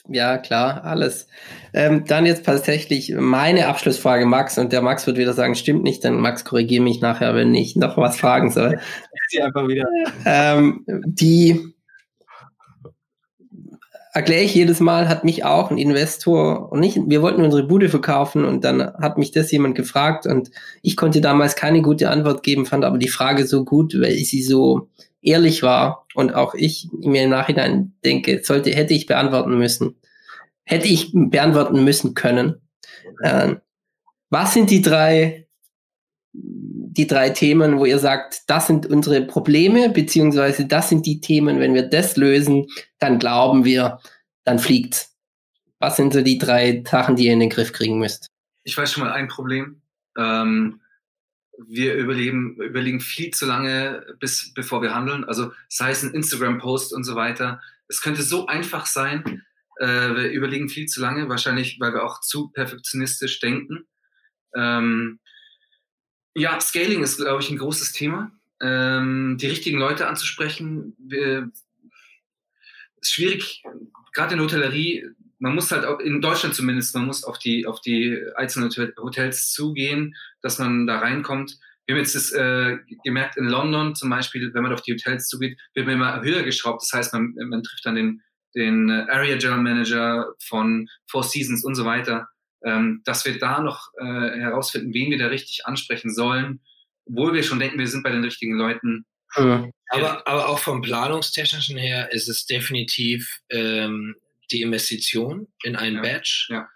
Ja, klar, alles. Ähm, dann jetzt tatsächlich meine Abschlussfrage, Max, und der Max wird wieder sagen, stimmt nicht, dann Max korrigiere mich nachher, wenn ich noch was fragen soll. Sie einfach wieder. Ähm, die erkläre ich jedes Mal, hat mich auch ein Investor und nicht, wir wollten unsere Bude verkaufen und dann hat mich das jemand gefragt und ich konnte damals keine gute Antwort geben, fand aber die Frage so gut, weil sie so ehrlich war und auch ich mir im Nachhinein denke, sollte, hätte ich beantworten müssen, hätte ich beantworten müssen können. Äh, was sind die drei, die drei Themen, wo ihr sagt, das sind unsere Probleme, beziehungsweise das sind die Themen, wenn wir das lösen, dann glauben wir, dann fliegt's. Was sind so die drei Sachen, die ihr in den Griff kriegen müsst? Ich weiß schon mal ein Problem. Ähm, wir überleben, überlegen viel zu lange, bis, bevor wir handeln. Also sei es ein Instagram-Post und so weiter. Es könnte so einfach sein. Äh, wir überlegen viel zu lange, wahrscheinlich, weil wir auch zu perfektionistisch denken. Ähm, ja, Scaling ist, glaube ich, ein großes Thema. Ähm, die richtigen Leute anzusprechen, wir, ist schwierig. Gerade in Hotellerie man muss halt auch in Deutschland zumindest, man muss auf die, auf die einzelnen Hotels zugehen, dass man da reinkommt. Wir haben jetzt das äh, gemerkt in London zum Beispiel, wenn man auf die Hotels zugeht, wird man immer höher geschraubt. Das heißt, man, man trifft dann den, den äh, Area General Manager von Four Seasons und so weiter, ähm, dass wir da noch äh, herausfinden, wen wir da richtig ansprechen sollen, obwohl wir schon denken, wir sind bei den richtigen Leuten. Mhm. Aber, aber auch vom Planungstechnischen her ist es definitiv ähm, die Investition in ein ja. Badge. Ja.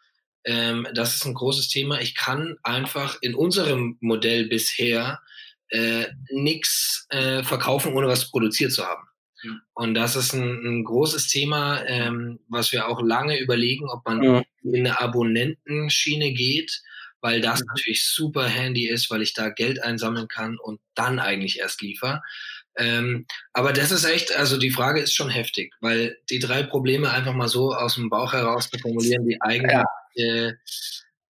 Ähm, das ist ein großes Thema. Ich kann einfach in unserem Modell bisher äh, nichts äh, verkaufen, ohne was produziert zu haben. Mhm. Und das ist ein, ein großes Thema, ähm, was wir auch lange überlegen, ob man mhm. in eine Abonnentenschiene geht, weil das mhm. natürlich super handy ist, weil ich da Geld einsammeln kann und dann eigentlich erst liefer. Ähm, aber das ist echt, also die Frage ist schon heftig, weil die drei Probleme einfach mal so aus dem Bauch heraus zu formulieren, die eigentlich, ja. Äh,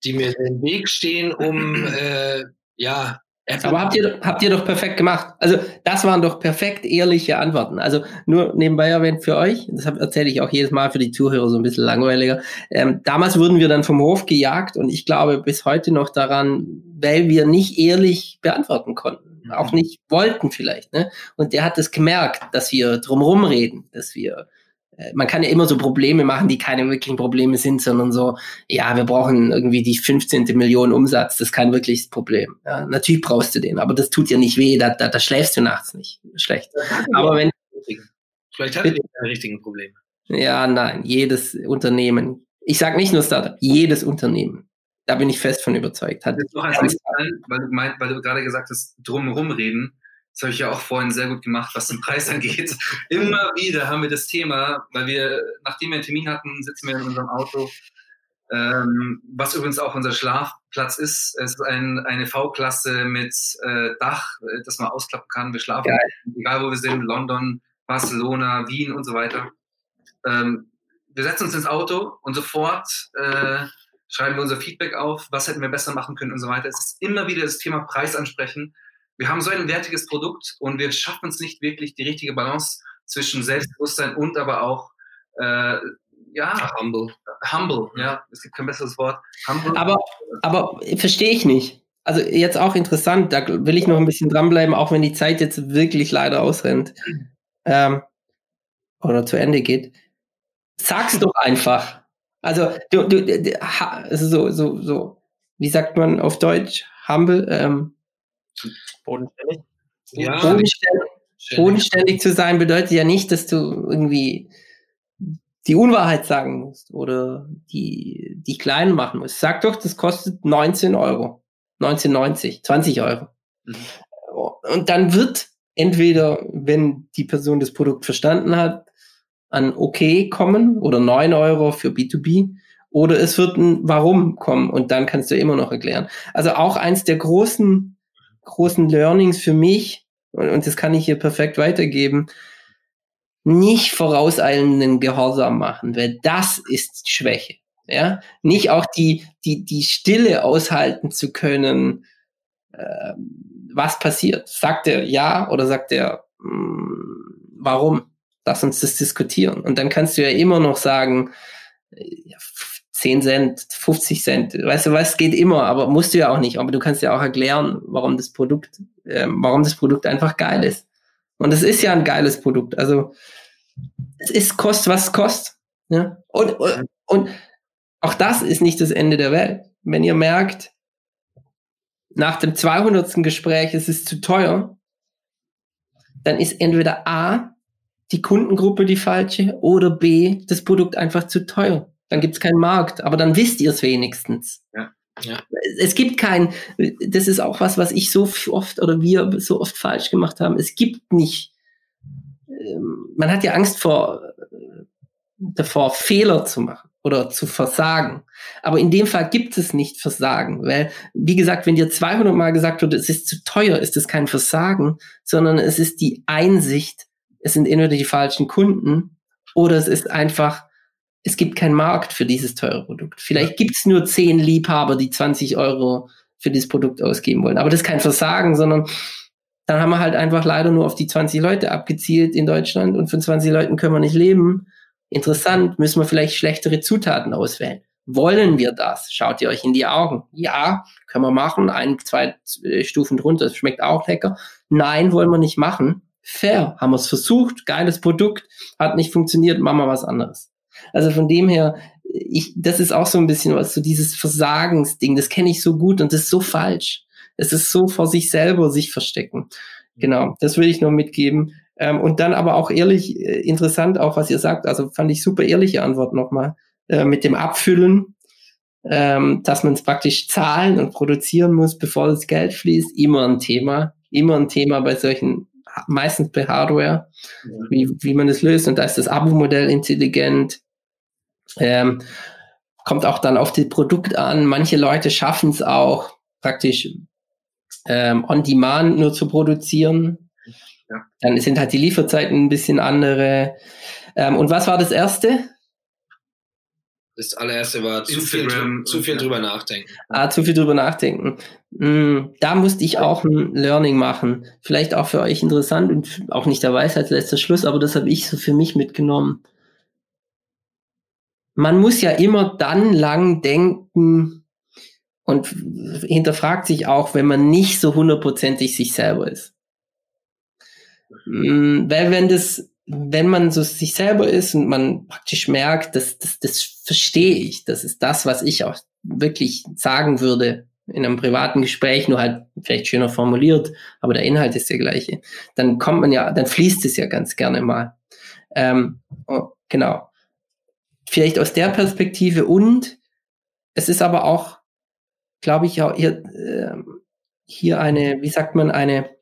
die mir im Weg stehen, um äh, ja. Aber habt ihr, habt ihr doch perfekt gemacht. Also das waren doch perfekt ehrliche Antworten. Also nur nebenbei erwähnt für euch, das erzähle ich auch jedes Mal für die Zuhörer so ein bisschen langweiliger. Ähm, damals wurden wir dann vom Hof gejagt und ich glaube bis heute noch daran, weil wir nicht ehrlich beantworten konnten auch nicht wollten vielleicht. Ne? Und der hat es gemerkt, dass wir drumherum reden, dass wir man kann ja immer so Probleme machen, die keine wirklichen Probleme sind, sondern so, ja, wir brauchen irgendwie die 15. Million Umsatz, das ist kein wirkliches Problem. Ja, natürlich brauchst du den, aber das tut dir nicht weh, da, da, da schläfst du nachts nicht schlecht. Aber wenn. Vielleicht hat er keine richtigen Probleme. Ja, nein, jedes Unternehmen. Ich sage nicht nur Startup, jedes Unternehmen. Da bin ich fest von überzeugt. Hat noch eins weil du, meint, weil du gerade gesagt hast, drumherum reden. Das habe ich ja auch vorhin sehr gut gemacht, was den Preis angeht. Immer wieder haben wir das Thema, weil wir, nachdem wir einen Termin hatten, sitzen wir in unserem Auto, ähm, was übrigens auch unser Schlafplatz ist. Es ist ein, eine V-Klasse mit äh, Dach, äh, das man ausklappen kann. Wir schlafen, Geil. egal wo wir sind, London, Barcelona, Wien und so weiter. Ähm, wir setzen uns ins Auto und sofort äh, schreiben wir unser Feedback auf, was hätten wir besser machen können und so weiter. Es ist immer wieder das Thema Preis ansprechen. Wir haben so ein wertiges Produkt und wir schaffen es nicht wirklich, die richtige Balance zwischen Selbstbewusstsein und aber auch äh, ja, humble. Humble, ja, es gibt kein besseres Wort. Humble. Aber, aber verstehe ich nicht. Also jetzt auch interessant, da will ich noch ein bisschen dranbleiben, auch wenn die Zeit jetzt wirklich leider ausrennt ähm, oder zu Ende geht. Sag's doch einfach. Also du, du, also so, so, so, wie sagt man auf Deutsch? Humble, ähm, bodenständig. Ja, bodenständig, bodenständig zu sein bedeutet ja nicht, dass du irgendwie die Unwahrheit sagen musst oder die, die kleinen machen musst. Sag doch, das kostet 19 Euro, 19,90, 20 Euro. Mhm. Und dann wird entweder, wenn die Person das Produkt verstanden hat, an OK kommen oder 9 Euro für B2B oder es wird ein Warum kommen und dann kannst du immer noch erklären. Also auch eins der großen, großen Learnings für mich, und, und das kann ich hier perfekt weitergeben, nicht vorauseilenden Gehorsam machen, weil das ist Schwäche. Ja, nicht auch die, die, die Stille aushalten zu können, äh, was passiert. Sagt er ja oder sagt er, mh, hm, warum? Lass uns das diskutieren. Und dann kannst du ja immer noch sagen, 10 Cent, 50 Cent, weißt du was, geht immer, aber musst du ja auch nicht. Aber du kannst ja auch erklären, warum das Produkt, äh, warum das Produkt einfach geil ist. Und es ist ja ein geiles Produkt. Also es ist kost, was es kostet. Ja? Und, und, und auch das ist nicht das Ende der Welt. Wenn ihr merkt, nach dem 200. Gespräch es ist zu teuer, dann ist entweder A, die Kundengruppe die falsche oder B, das Produkt einfach zu teuer. Dann gibt es keinen Markt, aber dann wisst ihr es wenigstens. Ja. Ja. Es gibt kein, das ist auch was, was ich so oft oder wir so oft falsch gemacht haben. Es gibt nicht, ähm, man hat ja Angst vor, davor, Fehler zu machen oder zu versagen. Aber in dem Fall gibt es nicht Versagen, weil, wie gesagt, wenn dir 200 Mal gesagt wird, es ist zu teuer, ist es kein Versagen, sondern es ist die Einsicht, es sind entweder die falschen Kunden oder es ist einfach, es gibt keinen Markt für dieses teure Produkt. Vielleicht gibt es nur 10 Liebhaber, die 20 Euro für dieses Produkt ausgeben wollen. Aber das ist kein Versagen, sondern dann haben wir halt einfach leider nur auf die 20 Leute abgezielt in Deutschland und von 20 Leuten können wir nicht leben. Interessant, müssen wir vielleicht schlechtere Zutaten auswählen. Wollen wir das? Schaut ihr euch in die Augen. Ja, können wir machen. Ein, zwei äh, Stufen drunter. Das schmeckt auch lecker. Nein, wollen wir nicht machen fair, haben wir es versucht, geiles Produkt, hat nicht funktioniert, machen wir was anderes. Also von dem her, ich, das ist auch so ein bisschen was, so dieses Versagensding, das kenne ich so gut und das ist so falsch. Es ist so vor sich selber sich verstecken. Genau, das will ich noch mitgeben. Ähm, und dann aber auch ehrlich, äh, interessant auch, was ihr sagt, also fand ich super ehrliche Antwort nochmal, äh, mit dem Abfüllen, ähm, dass man es praktisch zahlen und produzieren muss, bevor das Geld fließt, immer ein Thema, immer ein Thema bei solchen meistens bei Hardware, ja. wie, wie man das löst. Und da ist das Abo-Modell intelligent. Ähm, kommt auch dann auf das Produkt an. Manche Leute schaffen es auch praktisch ähm, on demand nur zu produzieren. Ja. Dann sind halt die Lieferzeiten ein bisschen andere. Ähm, und was war das erste? Das allererste war zu viel, zu viel drüber nachdenken. Ah, zu viel drüber nachdenken. Mm, da musste ich auch ein Learning machen. Vielleicht auch für euch interessant und auch nicht der Weisheit letzter Schluss, aber das habe ich so für mich mitgenommen. Man muss ja immer dann lang denken und hinterfragt sich auch, wenn man nicht so hundertprozentig sich selber ist. Mm, weil wenn das wenn man so sich selber ist und man praktisch merkt, dass das, das verstehe ich, das ist das, was ich auch wirklich sagen würde in einem privaten Gespräch, nur halt vielleicht schöner formuliert, aber der Inhalt ist der gleiche. Dann kommt man ja, dann fließt es ja ganz gerne mal. Ähm, oh, genau. Vielleicht aus der Perspektive und es ist aber auch, glaube ich, auch hier, äh, hier eine, wie sagt man, eine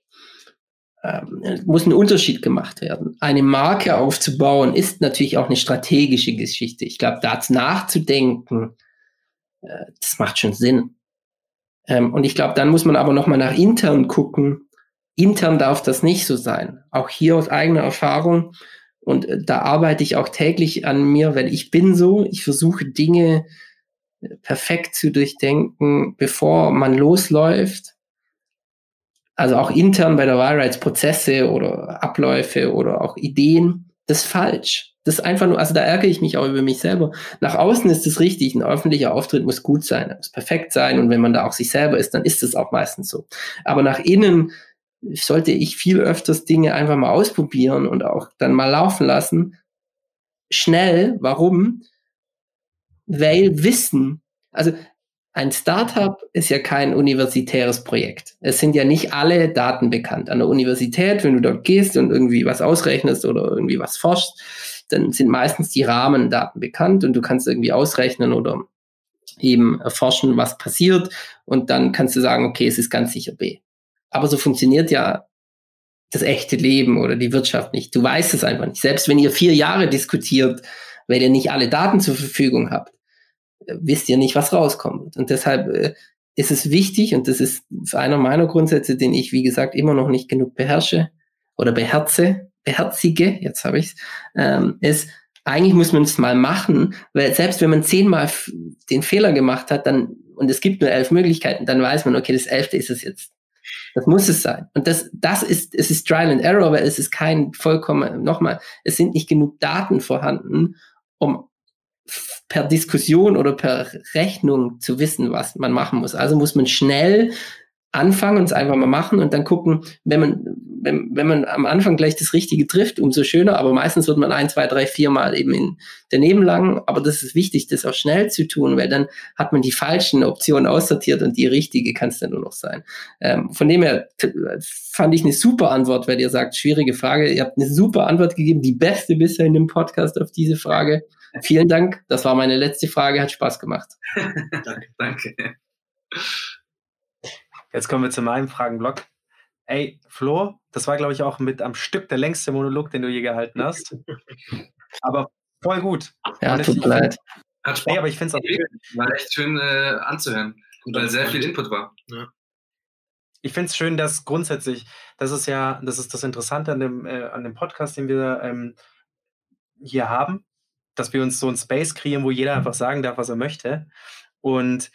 ähm, muss ein Unterschied gemacht werden. Eine Marke aufzubauen ist natürlich auch eine strategische Geschichte. Ich glaube, dazu nachzudenken, äh, das macht schon Sinn. Ähm, und ich glaube, dann muss man aber nochmal nach intern gucken. Intern darf das nicht so sein. Auch hier aus eigener Erfahrung. Und äh, da arbeite ich auch täglich an mir, weil ich bin so. Ich versuche Dinge äh, perfekt zu durchdenken, bevor man losläuft also auch intern bei der Wahlrights Prozesse oder Abläufe oder auch Ideen, das ist falsch. Das ist einfach nur, also da ärgere ich mich auch über mich selber. Nach außen ist es richtig, ein öffentlicher Auftritt muss gut sein, muss perfekt sein und wenn man da auch sich selber ist, dann ist es auch meistens so. Aber nach innen sollte ich viel öfters Dinge einfach mal ausprobieren und auch dann mal laufen lassen. Schnell, warum? Weil Wissen, also ein Startup ist ja kein universitäres Projekt. Es sind ja nicht alle Daten bekannt. An der Universität, wenn du dort gehst und irgendwie was ausrechnest oder irgendwie was forschst, dann sind meistens die Rahmendaten bekannt und du kannst irgendwie ausrechnen oder eben erforschen, was passiert und dann kannst du sagen, okay, es ist ganz sicher B. Aber so funktioniert ja das echte Leben oder die Wirtschaft nicht. Du weißt es einfach nicht. Selbst wenn ihr vier Jahre diskutiert, weil ihr nicht alle Daten zur Verfügung habt, wisst ihr nicht, was rauskommt. Und deshalb äh, ist es wichtig, und das ist einer meiner Grundsätze, den ich, wie gesagt, immer noch nicht genug beherrsche oder beherze, beherzige, jetzt habe ich's, ähm, ist, eigentlich muss man es mal machen, weil selbst wenn man zehnmal den Fehler gemacht hat, dann, und es gibt nur elf Möglichkeiten, dann weiß man, okay, das elfte ist es jetzt. Das muss es sein. Und das, das ist, es ist Trial and Error, weil es ist kein vollkommen, nochmal, es sind nicht genug Daten vorhanden, um per Diskussion oder per Rechnung zu wissen, was man machen muss. Also muss man schnell anfangen und es einfach mal machen und dann gucken, wenn man, wenn, wenn man am Anfang gleich das Richtige trifft, umso schöner, aber meistens wird man ein, zwei, drei, vier Mal eben in daneben lang, aber das ist wichtig, das auch schnell zu tun, weil dann hat man die falschen Optionen aussortiert und die richtige kann es dann nur noch sein. Ähm, von dem her fand ich eine super Antwort, weil ihr sagt, schwierige Frage, ihr habt eine super Antwort gegeben, die beste bisher in dem Podcast auf diese Frage. Vielen Dank. Das war meine letzte Frage. Hat Spaß gemacht. danke, danke. Jetzt kommen wir zu meinem Fragenblock. Ey, Flo, das war, glaube ich, auch mit am Stück der längste Monolog, den du je gehalten hast. Aber voll gut. Ja, tut mir leid. Hat Spaß. Ey, aber ich finde es auch schön. War echt schön äh, anzuhören, gut, weil sehr viel Input war. Ja. Ich finde es schön, dass grundsätzlich, das ist ja, das ist das Interessante an dem, äh, an dem Podcast, den wir ähm, hier haben, dass wir uns so ein Space kreieren, wo jeder einfach sagen darf, was er möchte. Und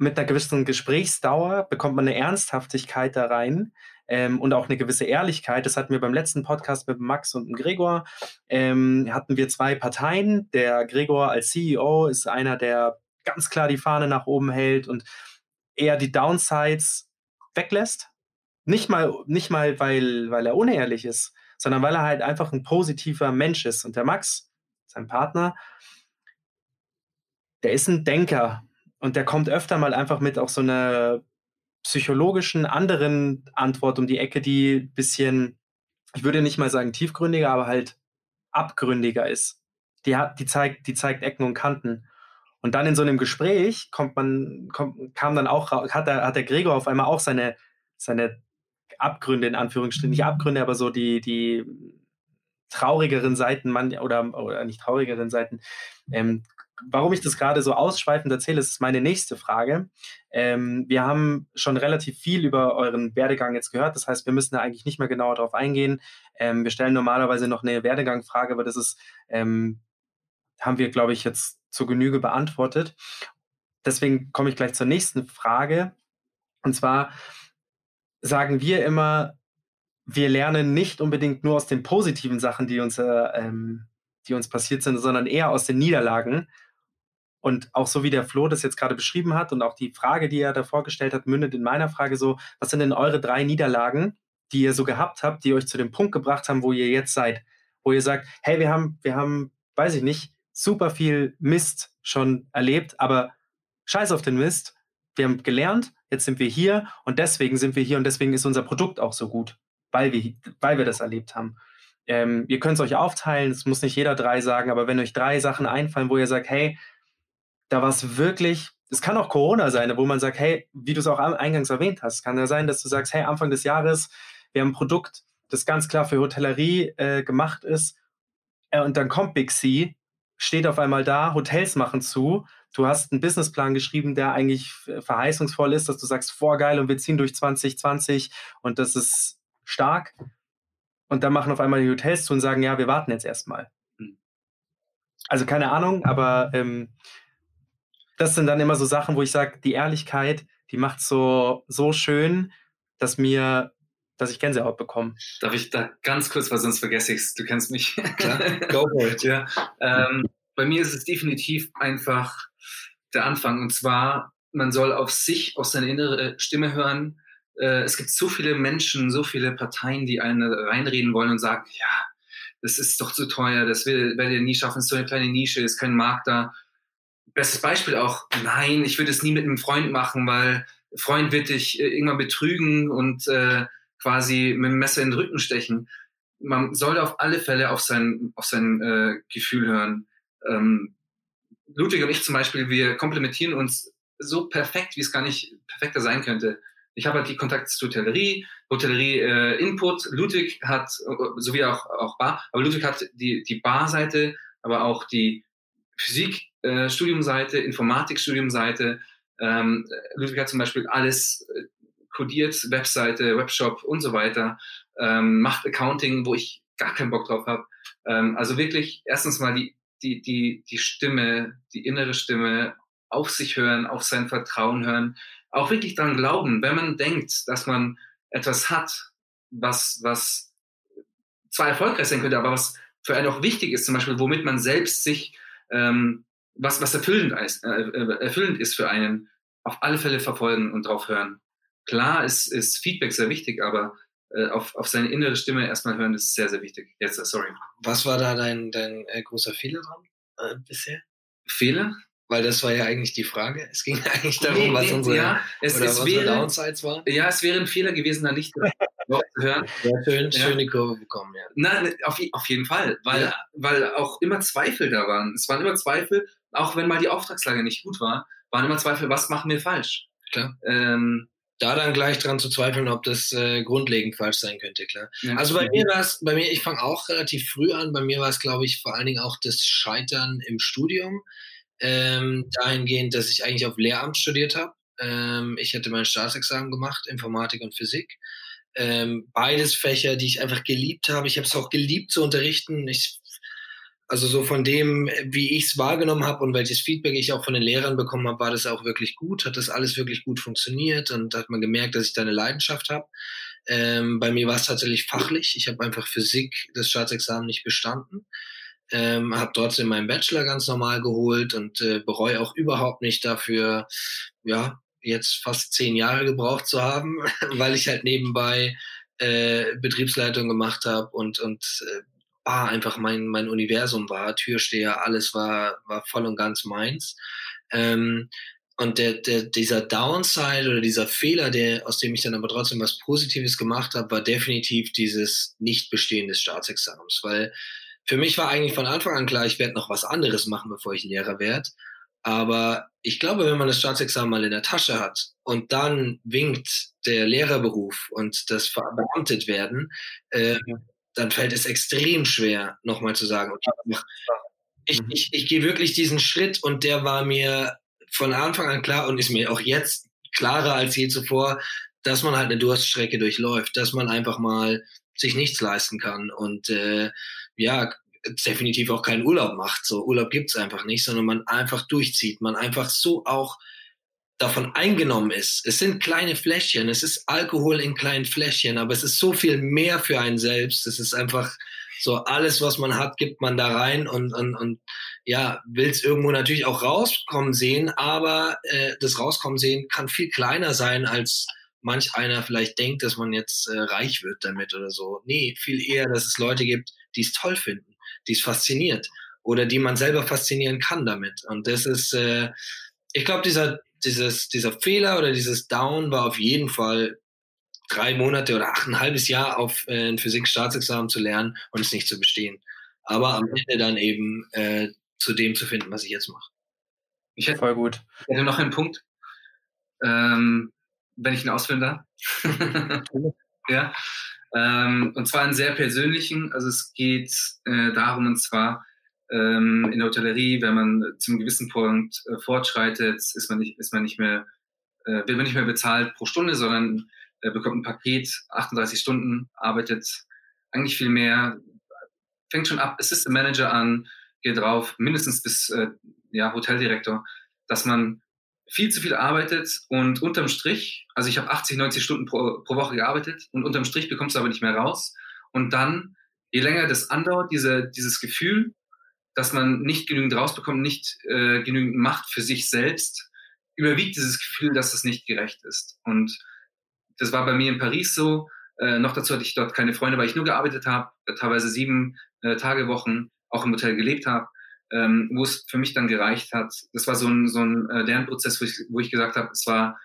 mit einer gewissen Gesprächsdauer bekommt man eine Ernsthaftigkeit da rein ähm, und auch eine gewisse Ehrlichkeit. Das hatten wir beim letzten Podcast mit Max und Gregor. Ähm, hatten wir zwei Parteien. Der Gregor als CEO ist einer, der ganz klar die Fahne nach oben hält und eher die Downsides weglässt. Nicht mal, nicht mal weil, weil er unehrlich ist, sondern weil er halt einfach ein positiver Mensch ist. Und der Max, sein Partner, der ist ein Denker und der kommt öfter mal einfach mit auch so einer psychologischen anderen Antwort um die Ecke, die ein bisschen, ich würde nicht mal sagen tiefgründiger, aber halt abgründiger ist. Die, hat, die, zeigt, die zeigt Ecken und Kanten. Und dann in so einem Gespräch kommt man, kommt, kam dann auch, hat der, hat der Gregor auf einmal auch seine, seine Abgründe in Anführungsstrichen, nicht Abgründe, aber so die, die traurigeren Seiten man, oder, oder nicht traurigeren Seiten. Ähm, warum ich das gerade so ausschweifend erzähle, ist meine nächste Frage. Ähm, wir haben schon relativ viel über euren Werdegang jetzt gehört. Das heißt, wir müssen da eigentlich nicht mehr genauer darauf eingehen. Ähm, wir stellen normalerweise noch eine Werdegangfrage, aber das ist, ähm, haben wir, glaube ich, jetzt zur Genüge beantwortet. Deswegen komme ich gleich zur nächsten Frage. Und zwar sagen wir immer, wir lernen nicht unbedingt nur aus den positiven Sachen, die uns, äh, ähm, die uns passiert sind, sondern eher aus den Niederlagen. Und auch so wie der Flo das jetzt gerade beschrieben hat und auch die Frage, die er davor gestellt hat, mündet in meiner Frage so, was sind denn eure drei Niederlagen, die ihr so gehabt habt, die euch zu dem Punkt gebracht haben, wo ihr jetzt seid? Wo ihr sagt, hey, wir haben, wir haben, weiß ich nicht, super viel Mist schon erlebt, aber scheiß auf den Mist. Wir haben gelernt, jetzt sind wir hier und deswegen sind wir hier und deswegen ist unser Produkt auch so gut, weil wir, weil wir das erlebt haben. Ähm, ihr könnt es euch aufteilen, es muss nicht jeder drei sagen, aber wenn euch drei Sachen einfallen, wo ihr sagt, hey, da war es wirklich, es kann auch Corona sein, wo man sagt, hey, wie du es auch eingangs erwähnt hast, kann ja sein, dass du sagst, hey, Anfang des Jahres, wir haben ein Produkt, das ganz klar für Hotellerie äh, gemacht ist, äh, und dann kommt Big C, steht auf einmal da, Hotels machen zu, du hast einen Businessplan geschrieben, der eigentlich verheißungsvoll ist, dass du sagst, vorgeil und wir ziehen durch 2020 und das ist stark. Und dann machen auf einmal die Hotels zu und sagen, ja, wir warten jetzt erstmal. Hm. Also keine Ahnung, aber ähm, das sind dann immer so Sachen, wo ich sage, die Ehrlichkeit, die macht so so schön, dass mir, dass ich Gänsehaut bekomme. Darf ich da ganz kurz, weil sonst vergesse ich es. Du kennst mich. Klar, go for it. ja. Ähm, bei mir ist es definitiv einfach der Anfang. Und zwar, man soll auf sich, auf seine innere Stimme hören. Äh, es gibt so viele Menschen, so viele Parteien, die einen reinreden wollen und sagen, ja, das ist doch zu teuer, das werdet ihr nie schaffen, es ist so eine kleine Nische, ist kein Markt da bestes Beispiel auch, nein, ich würde es nie mit einem Freund machen, weil Freund wird dich äh, irgendwann betrügen und äh, quasi mit dem Messer in den Rücken stechen. Man sollte auf alle Fälle auf sein, auf sein äh, Gefühl hören. Ähm, Ludwig und ich zum Beispiel, wir komplementieren uns so perfekt, wie es gar nicht perfekter sein könnte. Ich habe halt die Kontakte zur Hotellerie, Hotellerie äh, Input. Ludwig hat, äh, sowie auch, auch Bar, aber Ludwig hat die, die Barseite, aber auch die Physikstudiumseite, äh, Informatikstudiumseite. Ähm, Ludwig hat zum Beispiel alles äh, kodiert, Webseite, Webshop und so weiter, ähm, macht Accounting, wo ich gar keinen Bock drauf habe. Ähm, also wirklich erstens mal die, die, die, die Stimme, die innere Stimme auf sich hören, auf sein Vertrauen hören, auch wirklich daran glauben, wenn man denkt, dass man etwas hat, was, was zwar erfolgreich sein könnte, aber was für einen auch wichtig ist, zum Beispiel, womit man selbst sich ähm, was, was erfüllend ist, äh, äh, erfüllend ist für einen, auf alle Fälle verfolgen und drauf hören. Klar ist, ist Feedback sehr wichtig, aber äh, auf, auf seine innere Stimme erstmal hören ist sehr, sehr wichtig. Jetzt, uh, sorry. Was war da dein, dein äh, großer Fehler dran äh, bisher? Fehler? Weil das war ja eigentlich die Frage. Es ging eigentlich darum, nee, was nee, unsere, ja, es, oder es wäre, Downsides waren. Ja, es wäre ein Fehler gewesen, da nicht zu hören. Ja, schön, ja. schöne Kurve bekommen, ja. Nein, auf, auf jeden Fall, weil, ja. weil auch immer Zweifel da waren. Es waren immer Zweifel, auch wenn mal die Auftragslage nicht gut war, waren immer Zweifel, was machen wir falsch? Klar. Ähm, da dann gleich dran zu zweifeln, ob das äh, grundlegend falsch sein könnte, klar. Ja. Also bei mir war es, bei mir, ich fange auch relativ früh an, bei mir war es, glaube ich, vor allen Dingen auch das Scheitern im Studium, ähm, dahingehend, dass ich eigentlich auf Lehramt studiert habe. Ähm, ich hatte mein Staatsexamen gemacht, Informatik und Physik. Ähm, beides Fächer, die ich einfach geliebt habe. Ich habe es auch geliebt zu unterrichten. Ich also so von dem, wie ich es wahrgenommen habe und welches Feedback ich auch von den Lehrern bekommen habe, war das auch wirklich gut, hat das alles wirklich gut funktioniert und hat man gemerkt, dass ich da eine Leidenschaft habe. Ähm, bei mir war es tatsächlich fachlich. Ich habe einfach Physik, das Staatsexamen nicht bestanden. Ähm, habe trotzdem meinen Bachelor ganz normal geholt und äh, bereue auch überhaupt nicht dafür, ja, jetzt fast zehn Jahre gebraucht zu haben, weil ich halt nebenbei äh, Betriebsleitung gemacht habe und, und äh, Bar einfach mein, mein Universum war, Türsteher, alles war, war voll und ganz meins. Ähm, und der, der, dieser Downside oder dieser Fehler, der, aus dem ich dann aber trotzdem was Positives gemacht habe, war definitiv dieses Nichtbestehen des Staatsexamens. Weil für mich war eigentlich von Anfang an klar, ich werde noch was anderes machen, bevor ich Lehrer werde. Aber ich glaube, wenn man das Staatsexamen mal in der Tasche hat und dann winkt der Lehrerberuf und das verbeamtet werden, äh, dann fällt es extrem schwer, nochmal zu sagen, ich, mhm. ich, ich gehe wirklich diesen Schritt und der war mir von Anfang an klar und ist mir auch jetzt klarer als je zuvor, dass man halt eine Durststrecke durchläuft, dass man einfach mal sich nichts leisten kann und äh, ja, definitiv auch keinen Urlaub macht. So Urlaub gibt's einfach nicht, sondern man einfach durchzieht, man einfach so auch davon eingenommen ist. Es sind kleine Fläschchen, es ist Alkohol in kleinen Fläschchen, aber es ist so viel mehr für einen selbst. Es ist einfach so alles, was man hat, gibt man da rein und, und, und ja, will es irgendwo natürlich auch rauskommen sehen, aber äh, das Rauskommen sehen kann viel kleiner sein als manch einer vielleicht denkt, dass man jetzt äh, reich wird damit oder so. Nee, viel eher, dass es Leute gibt, die es toll finden, die es fasziniert oder die man selber faszinieren kann damit. Und das ist, äh, ich glaube, dieser, dieses, dieser Fehler oder dieses Down war auf jeden Fall drei Monate oder acht, ein halbes Jahr auf äh, ein Physik-Staatsexamen zu lernen und es nicht zu bestehen. Aber am Ende dann eben äh, zu dem zu finden, was ich jetzt mache. Ich hätte, Voll gut. Ich hätte noch einen Punkt, ähm, wenn ich ihn ausführen darf. ja. Ähm, und zwar einen sehr persönlichen. Also es geht äh, darum, und zwar ähm, in der Hotellerie, wenn man zum gewissen Punkt äh, fortschreitet, ist man nicht, ist man nicht mehr, äh, wird man nicht mehr bezahlt pro Stunde, sondern äh, bekommt ein Paket, 38 Stunden, arbeitet eigentlich viel mehr, fängt schon ab Assistant Manager an, geht drauf, mindestens bis äh, ja, Hoteldirektor, dass man viel zu viel arbeitet und unterm Strich, also ich habe 80, 90 Stunden pro, pro Woche gearbeitet und unterm Strich bekommst du aber nicht mehr raus. Und dann, je länger das andauert, diese, dieses Gefühl, dass man nicht genügend rausbekommt, nicht äh, genügend macht für sich selbst, überwiegt dieses Gefühl, dass es nicht gerecht ist. Und das war bei mir in Paris so. Äh, noch dazu hatte ich dort keine Freunde, weil ich nur gearbeitet habe, teilweise sieben äh, Tage Wochen, auch im Hotel gelebt habe, ähm, wo es für mich dann gereicht hat. Das war so ein, so ein äh, Lernprozess, wo ich, wo ich gesagt habe, es war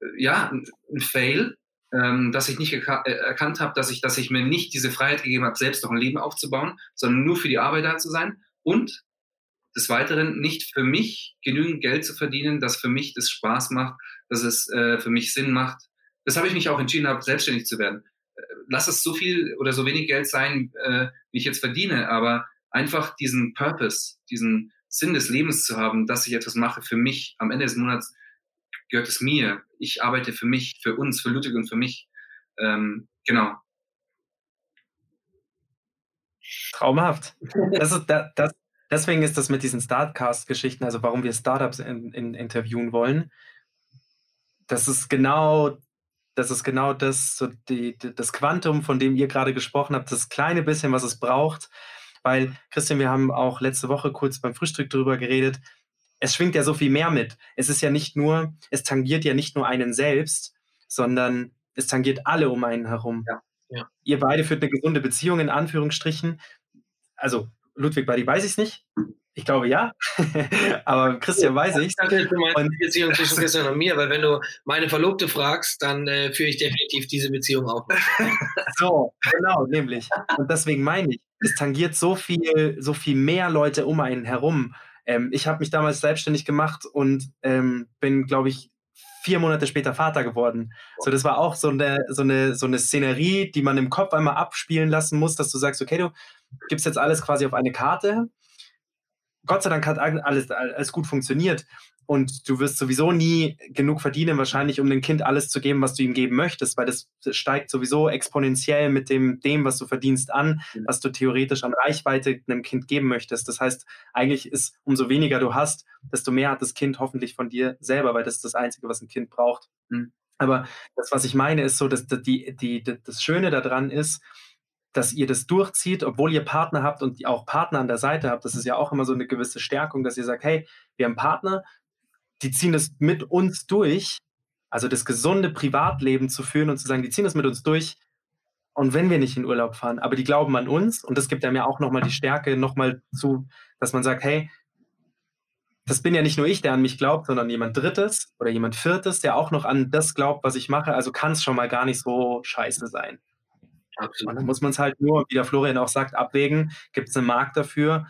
äh, ja ein, ein Fail, ähm, dass ich nicht äh, erkannt habe, dass ich, dass ich mir nicht diese Freiheit gegeben habe, selbst noch ein Leben aufzubauen, sondern nur für die Arbeit da zu sein und des Weiteren nicht für mich genügend Geld zu verdienen, dass für mich das Spaß macht, dass es äh, für mich Sinn macht. Das habe ich mich auch entschieden, habe, selbstständig zu werden. Äh, lass es so viel oder so wenig Geld sein, äh, wie ich jetzt verdiene, aber einfach diesen Purpose, diesen Sinn des Lebens zu haben, dass ich etwas mache für mich. Am Ende des Monats gehört es mir. Ich arbeite für mich, für uns, für Ludwig und für mich. Ähm, genau. Traumhaft. Das ist, das, deswegen ist das mit diesen Startcast-Geschichten, also warum wir Startups in, in, interviewen wollen. Das ist genau, das ist genau das, so die, das Quantum, von dem ihr gerade gesprochen habt, das kleine bisschen, was es braucht. Weil, Christian, wir haben auch letzte Woche kurz beim Frühstück darüber geredet. Es schwingt ja so viel mehr mit. Es ist ja nicht nur, es tangiert ja nicht nur einen selbst, sondern es tangiert alle um einen herum. Ja. Ja. Ihr beide führt eine gesunde Beziehung in Anführungsstrichen. Also Ludwig Buddy weiß ich es nicht. Ich glaube ja, aber Christian weiß ich. Ich dachte, du meinst die Beziehung zwischen Christian und mir, weil wenn du meine Verlobte fragst, dann äh, führe ich definitiv diese Beziehung auch. so, genau, nämlich. Und deswegen meine ich, es tangiert so viel, so viel mehr Leute um einen herum. Ähm, ich habe mich damals selbstständig gemacht und ähm, bin, glaube ich, vier Monate später Vater geworden. So, das war auch so eine, so eine, so eine Szenerie, die man im Kopf einmal abspielen lassen muss, dass du sagst, okay, du gibst jetzt alles quasi auf eine Karte. Gott sei Dank hat alles, alles gut funktioniert. Und du wirst sowieso nie genug verdienen, wahrscheinlich, um dem Kind alles zu geben, was du ihm geben möchtest, weil das steigt sowieso exponentiell mit dem, dem was du verdienst, an, mhm. was du theoretisch an Reichweite einem Kind geben möchtest. Das heißt, eigentlich ist, umso weniger du hast, desto mehr hat das Kind hoffentlich von dir selber, weil das ist das Einzige, was ein Kind braucht. Mhm. Aber das, was ich meine, ist so, dass die, die, das Schöne daran ist, dass ihr das durchzieht, obwohl ihr Partner habt und auch Partner an der Seite habt. Das ist ja auch immer so eine gewisse Stärkung, dass ihr sagt, hey, wir haben Partner, die ziehen es mit uns durch, also das gesunde Privatleben zu führen und zu sagen, die ziehen es mit uns durch. Und wenn wir nicht in Urlaub fahren, aber die glauben an uns und das gibt einem ja auch nochmal die Stärke nochmal zu, dass man sagt, hey, das bin ja nicht nur ich, der an mich glaubt, sondern jemand Drittes oder jemand Viertes, der auch noch an das glaubt, was ich mache. Also kann es schon mal gar nicht so scheiße sein. Absolut. Und dann muss man es halt nur, wie der Florian auch sagt, abwägen. Gibt es einen Markt dafür?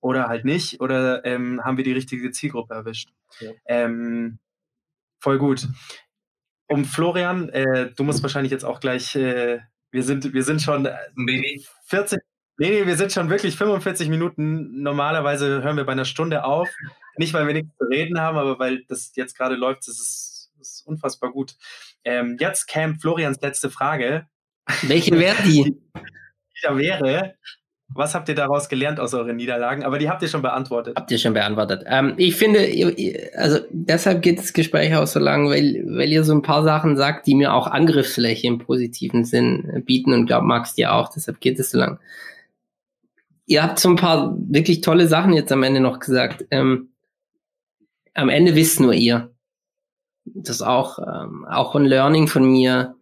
Oder halt nicht? Oder ähm, haben wir die richtige Zielgruppe erwischt? Ja. Ähm, voll gut. Um Florian, äh, du musst wahrscheinlich jetzt auch gleich, äh, wir sind, wir sind schon Baby. 40, nee, nee, wir sind schon wirklich 45 Minuten. Normalerweise hören wir bei einer Stunde auf. Nicht, weil wir nichts zu reden haben, aber weil das jetzt gerade läuft, das ist, das ist unfassbar gut. Ähm, jetzt käme Florians letzte Frage. Welche wäre die? Die da wäre, was habt ihr daraus gelernt aus euren Niederlagen? Aber die habt ihr schon beantwortet. Habt ihr schon beantwortet. Ähm, ich finde, also deshalb geht das Gespräch auch so lang, weil, weil ihr so ein paar Sachen sagt, die mir auch Angriffsfläche im positiven Sinn bieten und glaub, magst dir auch, deshalb geht es so lang. Ihr habt so ein paar wirklich tolle Sachen jetzt am Ende noch gesagt. Ähm, am Ende wisst nur ihr. das ist auch, ähm, auch ein Learning von mir.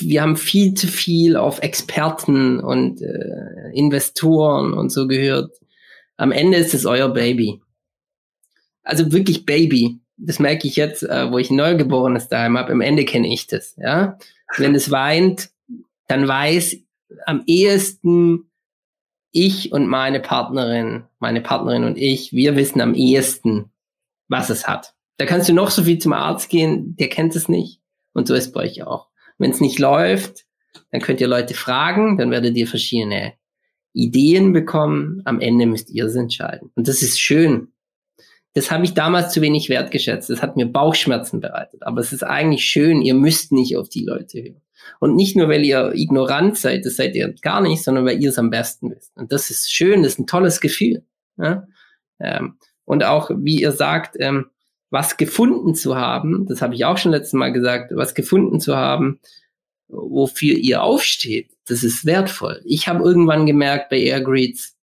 Wir haben viel zu viel auf Experten und äh, Investoren und so gehört. Am Ende ist es euer Baby. Also wirklich Baby. Das merke ich jetzt, äh, wo ich ein Neugeborenes daheim habe. Am Ende kenne ich das. Ja, wenn es weint, dann weiß am ehesten ich und meine Partnerin, meine Partnerin und ich, wir wissen am ehesten, was es hat. Da kannst du noch so viel zum Arzt gehen, der kennt es nicht. Und so ist bei euch auch. Wenn es nicht läuft, dann könnt ihr Leute fragen, dann werdet ihr verschiedene Ideen bekommen. Am Ende müsst ihr es entscheiden. Und das ist schön. Das habe ich damals zu wenig wertgeschätzt. Das hat mir Bauchschmerzen bereitet. Aber es ist eigentlich schön, ihr müsst nicht auf die Leute hören. Und nicht nur, weil ihr ignorant seid, das seid ihr gar nicht, sondern weil ihr es am besten wisst. Und das ist schön, das ist ein tolles Gefühl. Ja? Ähm, und auch, wie ihr sagt, ähm, was gefunden zu haben, das habe ich auch schon letztes Mal gesagt, was gefunden zu haben, wofür ihr aufsteht, das ist wertvoll. Ich habe irgendwann gemerkt bei Airgreets,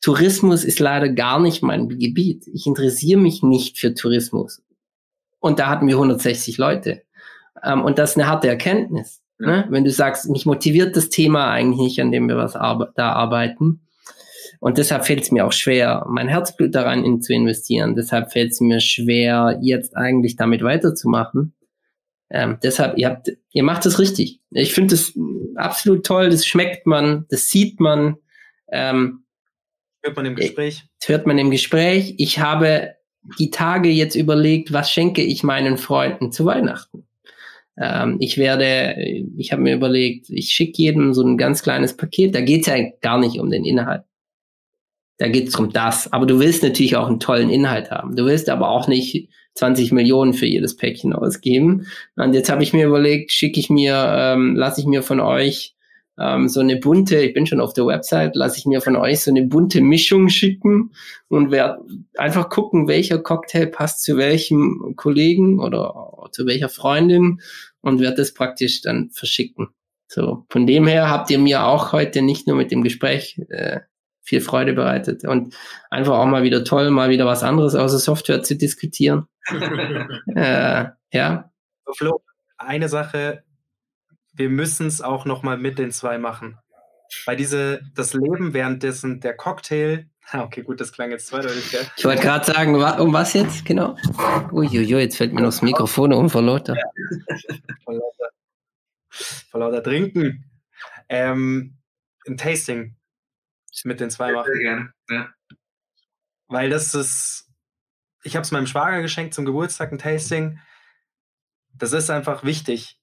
Tourismus ist leider gar nicht mein Gebiet. Ich interessiere mich nicht für Tourismus. Und da hatten wir 160 Leute. Ähm, und das ist eine harte Erkenntnis. Ne? Wenn du sagst, mich motiviert das Thema eigentlich nicht, an dem wir was arbe da arbeiten. Und deshalb fällt es mir auch schwer, mein Herzblut daran in, zu investieren. Deshalb fällt es mir schwer, jetzt eigentlich damit weiterzumachen. Ähm, deshalb, ihr habt, ihr macht es richtig. Ich finde es absolut toll. Das schmeckt man, das sieht man. Ähm, hört man im Gespräch. Das hört man im Gespräch. Ich habe die Tage jetzt überlegt, was schenke ich meinen Freunden zu Weihnachten? Ähm, ich werde, ich habe mir überlegt, ich schicke jedem so ein ganz kleines Paket. Da geht es ja gar nicht um den Inhalt. Da geht es um das. Aber du willst natürlich auch einen tollen Inhalt haben. Du willst aber auch nicht 20 Millionen für jedes Päckchen ausgeben. Und jetzt habe ich mir überlegt, schicke ich mir, ähm, lasse ich mir von euch ähm, so eine bunte, ich bin schon auf der Website, lasse ich mir von euch so eine bunte Mischung schicken und werde einfach gucken, welcher Cocktail passt zu welchem Kollegen oder zu welcher Freundin und werde das praktisch dann verschicken. So, von dem her habt ihr mir auch heute nicht nur mit dem Gespräch äh, viel Freude bereitet und einfach auch mal wieder toll, mal wieder was anderes außer Software zu diskutieren. äh, ja. Flo, eine Sache, wir müssen es auch noch mal mit den zwei machen. Weil diese, das Leben währenddessen der Cocktail, okay, gut, das klang jetzt zweideutig, gell? Ich wollte gerade sagen, um was jetzt, genau? Uiuiui, jetzt fällt mir noch das Mikrofon um vor lauter. Ja. vor lauter. Vor lauter Trinken. Ähm, ein Tasting mit den zwei machen. Sehr gerne, ja. Weil das ist, ich habe es meinem Schwager geschenkt zum Geburtstag, ein Tasting. Das ist einfach wichtig,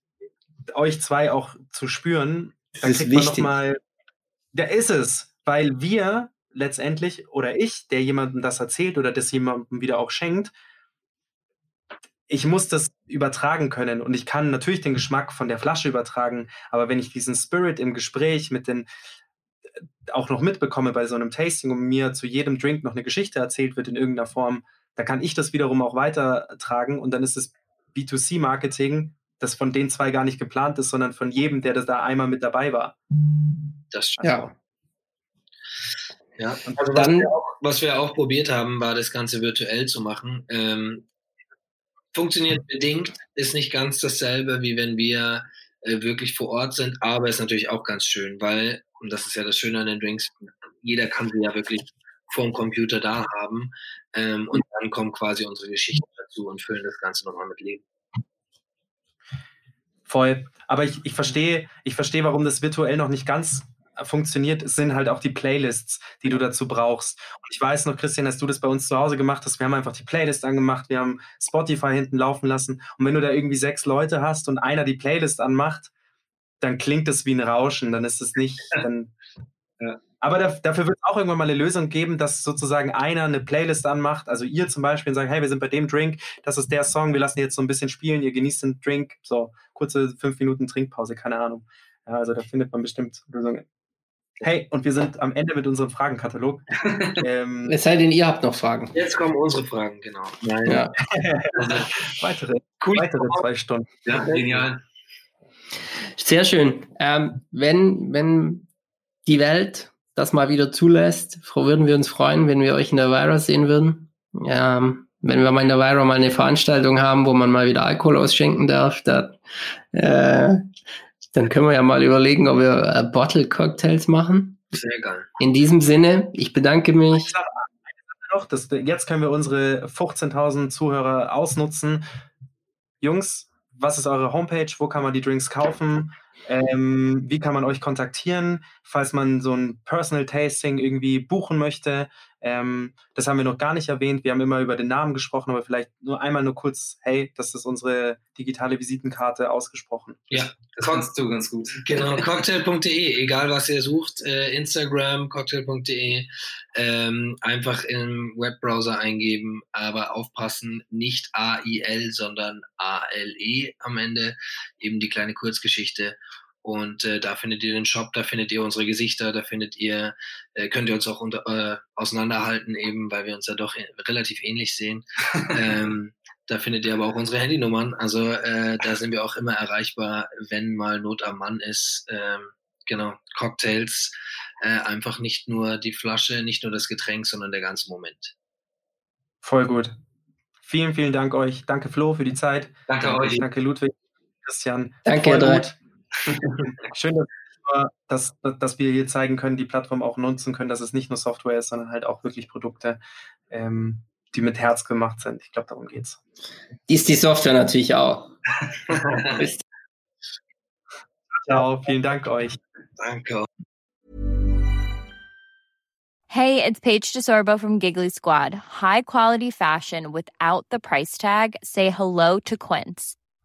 euch zwei auch zu spüren. Das Dann ist kriegt wichtig. man nochmal, da ist es, weil wir letztendlich oder ich, der jemandem das erzählt oder das jemandem wieder auch schenkt, ich muss das übertragen können und ich kann natürlich den Geschmack von der Flasche übertragen, aber wenn ich diesen Spirit im Gespräch mit den auch noch mitbekomme bei so einem Tasting und mir zu jedem Drink noch eine Geschichte erzählt wird in irgendeiner Form, dann kann ich das wiederum auch weitertragen und dann ist es B2C-Marketing, das von den zwei gar nicht geplant ist, sondern von jedem, der das da einmal mit dabei war. Das stimmt. Ja. Ja, und also was, wir auch, was, wir auch, probiert haben, war das Ganze virtuell zu machen. Ähm, funktioniert bedingt, ist nicht ganz dasselbe, wie wenn wir äh, wirklich vor Ort sind, aber ist natürlich auch ganz schön, weil und das ist ja das Schöne an den Drinks, jeder kann sie ja wirklich vor dem Computer da haben. Ähm, und dann kommen quasi unsere Geschichten dazu und füllen das Ganze nochmal mit Leben. Voll. Aber ich, ich verstehe, ich verstehe, warum das virtuell noch nicht ganz funktioniert, sind halt auch die Playlists, die du dazu brauchst. Und ich weiß noch, Christian, dass du das bei uns zu Hause gemacht hast. Wir haben einfach die Playlist angemacht, wir haben Spotify hinten laufen lassen. Und wenn du da irgendwie sechs Leute hast und einer die Playlist anmacht, dann klingt es wie ein Rauschen, dann ist es nicht. Dann, ja. Aber da, dafür wird es auch irgendwann mal eine Lösung geben, dass sozusagen einer eine Playlist anmacht, also ihr zum Beispiel und sagt, hey, wir sind bei dem Drink, das ist der Song, wir lassen jetzt so ein bisschen spielen, ihr genießt den Drink, so kurze fünf Minuten Trinkpause, keine Ahnung. Ja, also da findet man bestimmt Lösungen. Hey, und wir sind am Ende mit unserem Fragenkatalog. ähm, es sei denn, ihr habt noch Fragen. Jetzt kommen unsere Fragen, genau. Nein. Ja. weitere, cool. weitere zwei Stunden. Ja, genial. Sehr schön. Ähm, wenn, wenn die Welt das mal wieder zulässt, würden wir uns freuen, wenn wir euch in der Virus sehen würden. Ähm, wenn wir mal in der Weira mal eine Veranstaltung haben, wo man mal wieder Alkohol ausschenken darf, dann, äh, dann können wir ja mal überlegen, ob wir äh, Bottle Cocktails machen. Sehr geil. In diesem Sinne, ich bedanke mich. Noch, das, jetzt können wir unsere 15.000 Zuhörer ausnutzen. Jungs, was ist eure Homepage? Wo kann man die Drinks kaufen? Ähm, wie kann man euch kontaktieren, falls man so ein Personal Tasting irgendwie buchen möchte? Ähm, das haben wir noch gar nicht erwähnt. Wir haben immer über den Namen gesprochen, aber vielleicht nur einmal nur kurz, hey, das ist unsere digitale Visitenkarte ausgesprochen. Ja, Das kannst du ganz gut. Genau, cocktail.de, egal was ihr sucht, äh, Instagram, cocktail.de, ähm, einfach im Webbrowser eingeben, aber aufpassen, nicht A-I-L, sondern A-L-E am Ende, eben die kleine Kurzgeschichte. Und äh, da findet ihr den Shop, da findet ihr unsere Gesichter, da findet ihr, äh, könnt ihr uns auch unter, äh, auseinanderhalten, eben, weil wir uns ja doch äh, relativ ähnlich sehen. ähm, da findet ihr aber auch unsere Handynummern. Also äh, da sind wir auch immer erreichbar, wenn mal Not am Mann ist. Ähm, genau, Cocktails, äh, einfach nicht nur die Flasche, nicht nur das Getränk, sondern der ganze Moment. Voll gut. Vielen, vielen Dank euch. Danke Flo für die Zeit. Danke euch. Danke Ludwig, Christian. Danke, Voll gut. Schön, dass, dass, wir hier zeigen können, die Plattform auch nutzen können, dass es nicht nur Software ist, sondern halt auch wirklich Produkte, ähm, die mit Herz gemacht sind. Ich glaube, darum geht's. Die ist die Software natürlich auch. Ciao, vielen Dank euch. Danke. Hey, it's Paige DeSorbo from Giggly Squad. High quality fashion without the price tag. Say hello to Quince.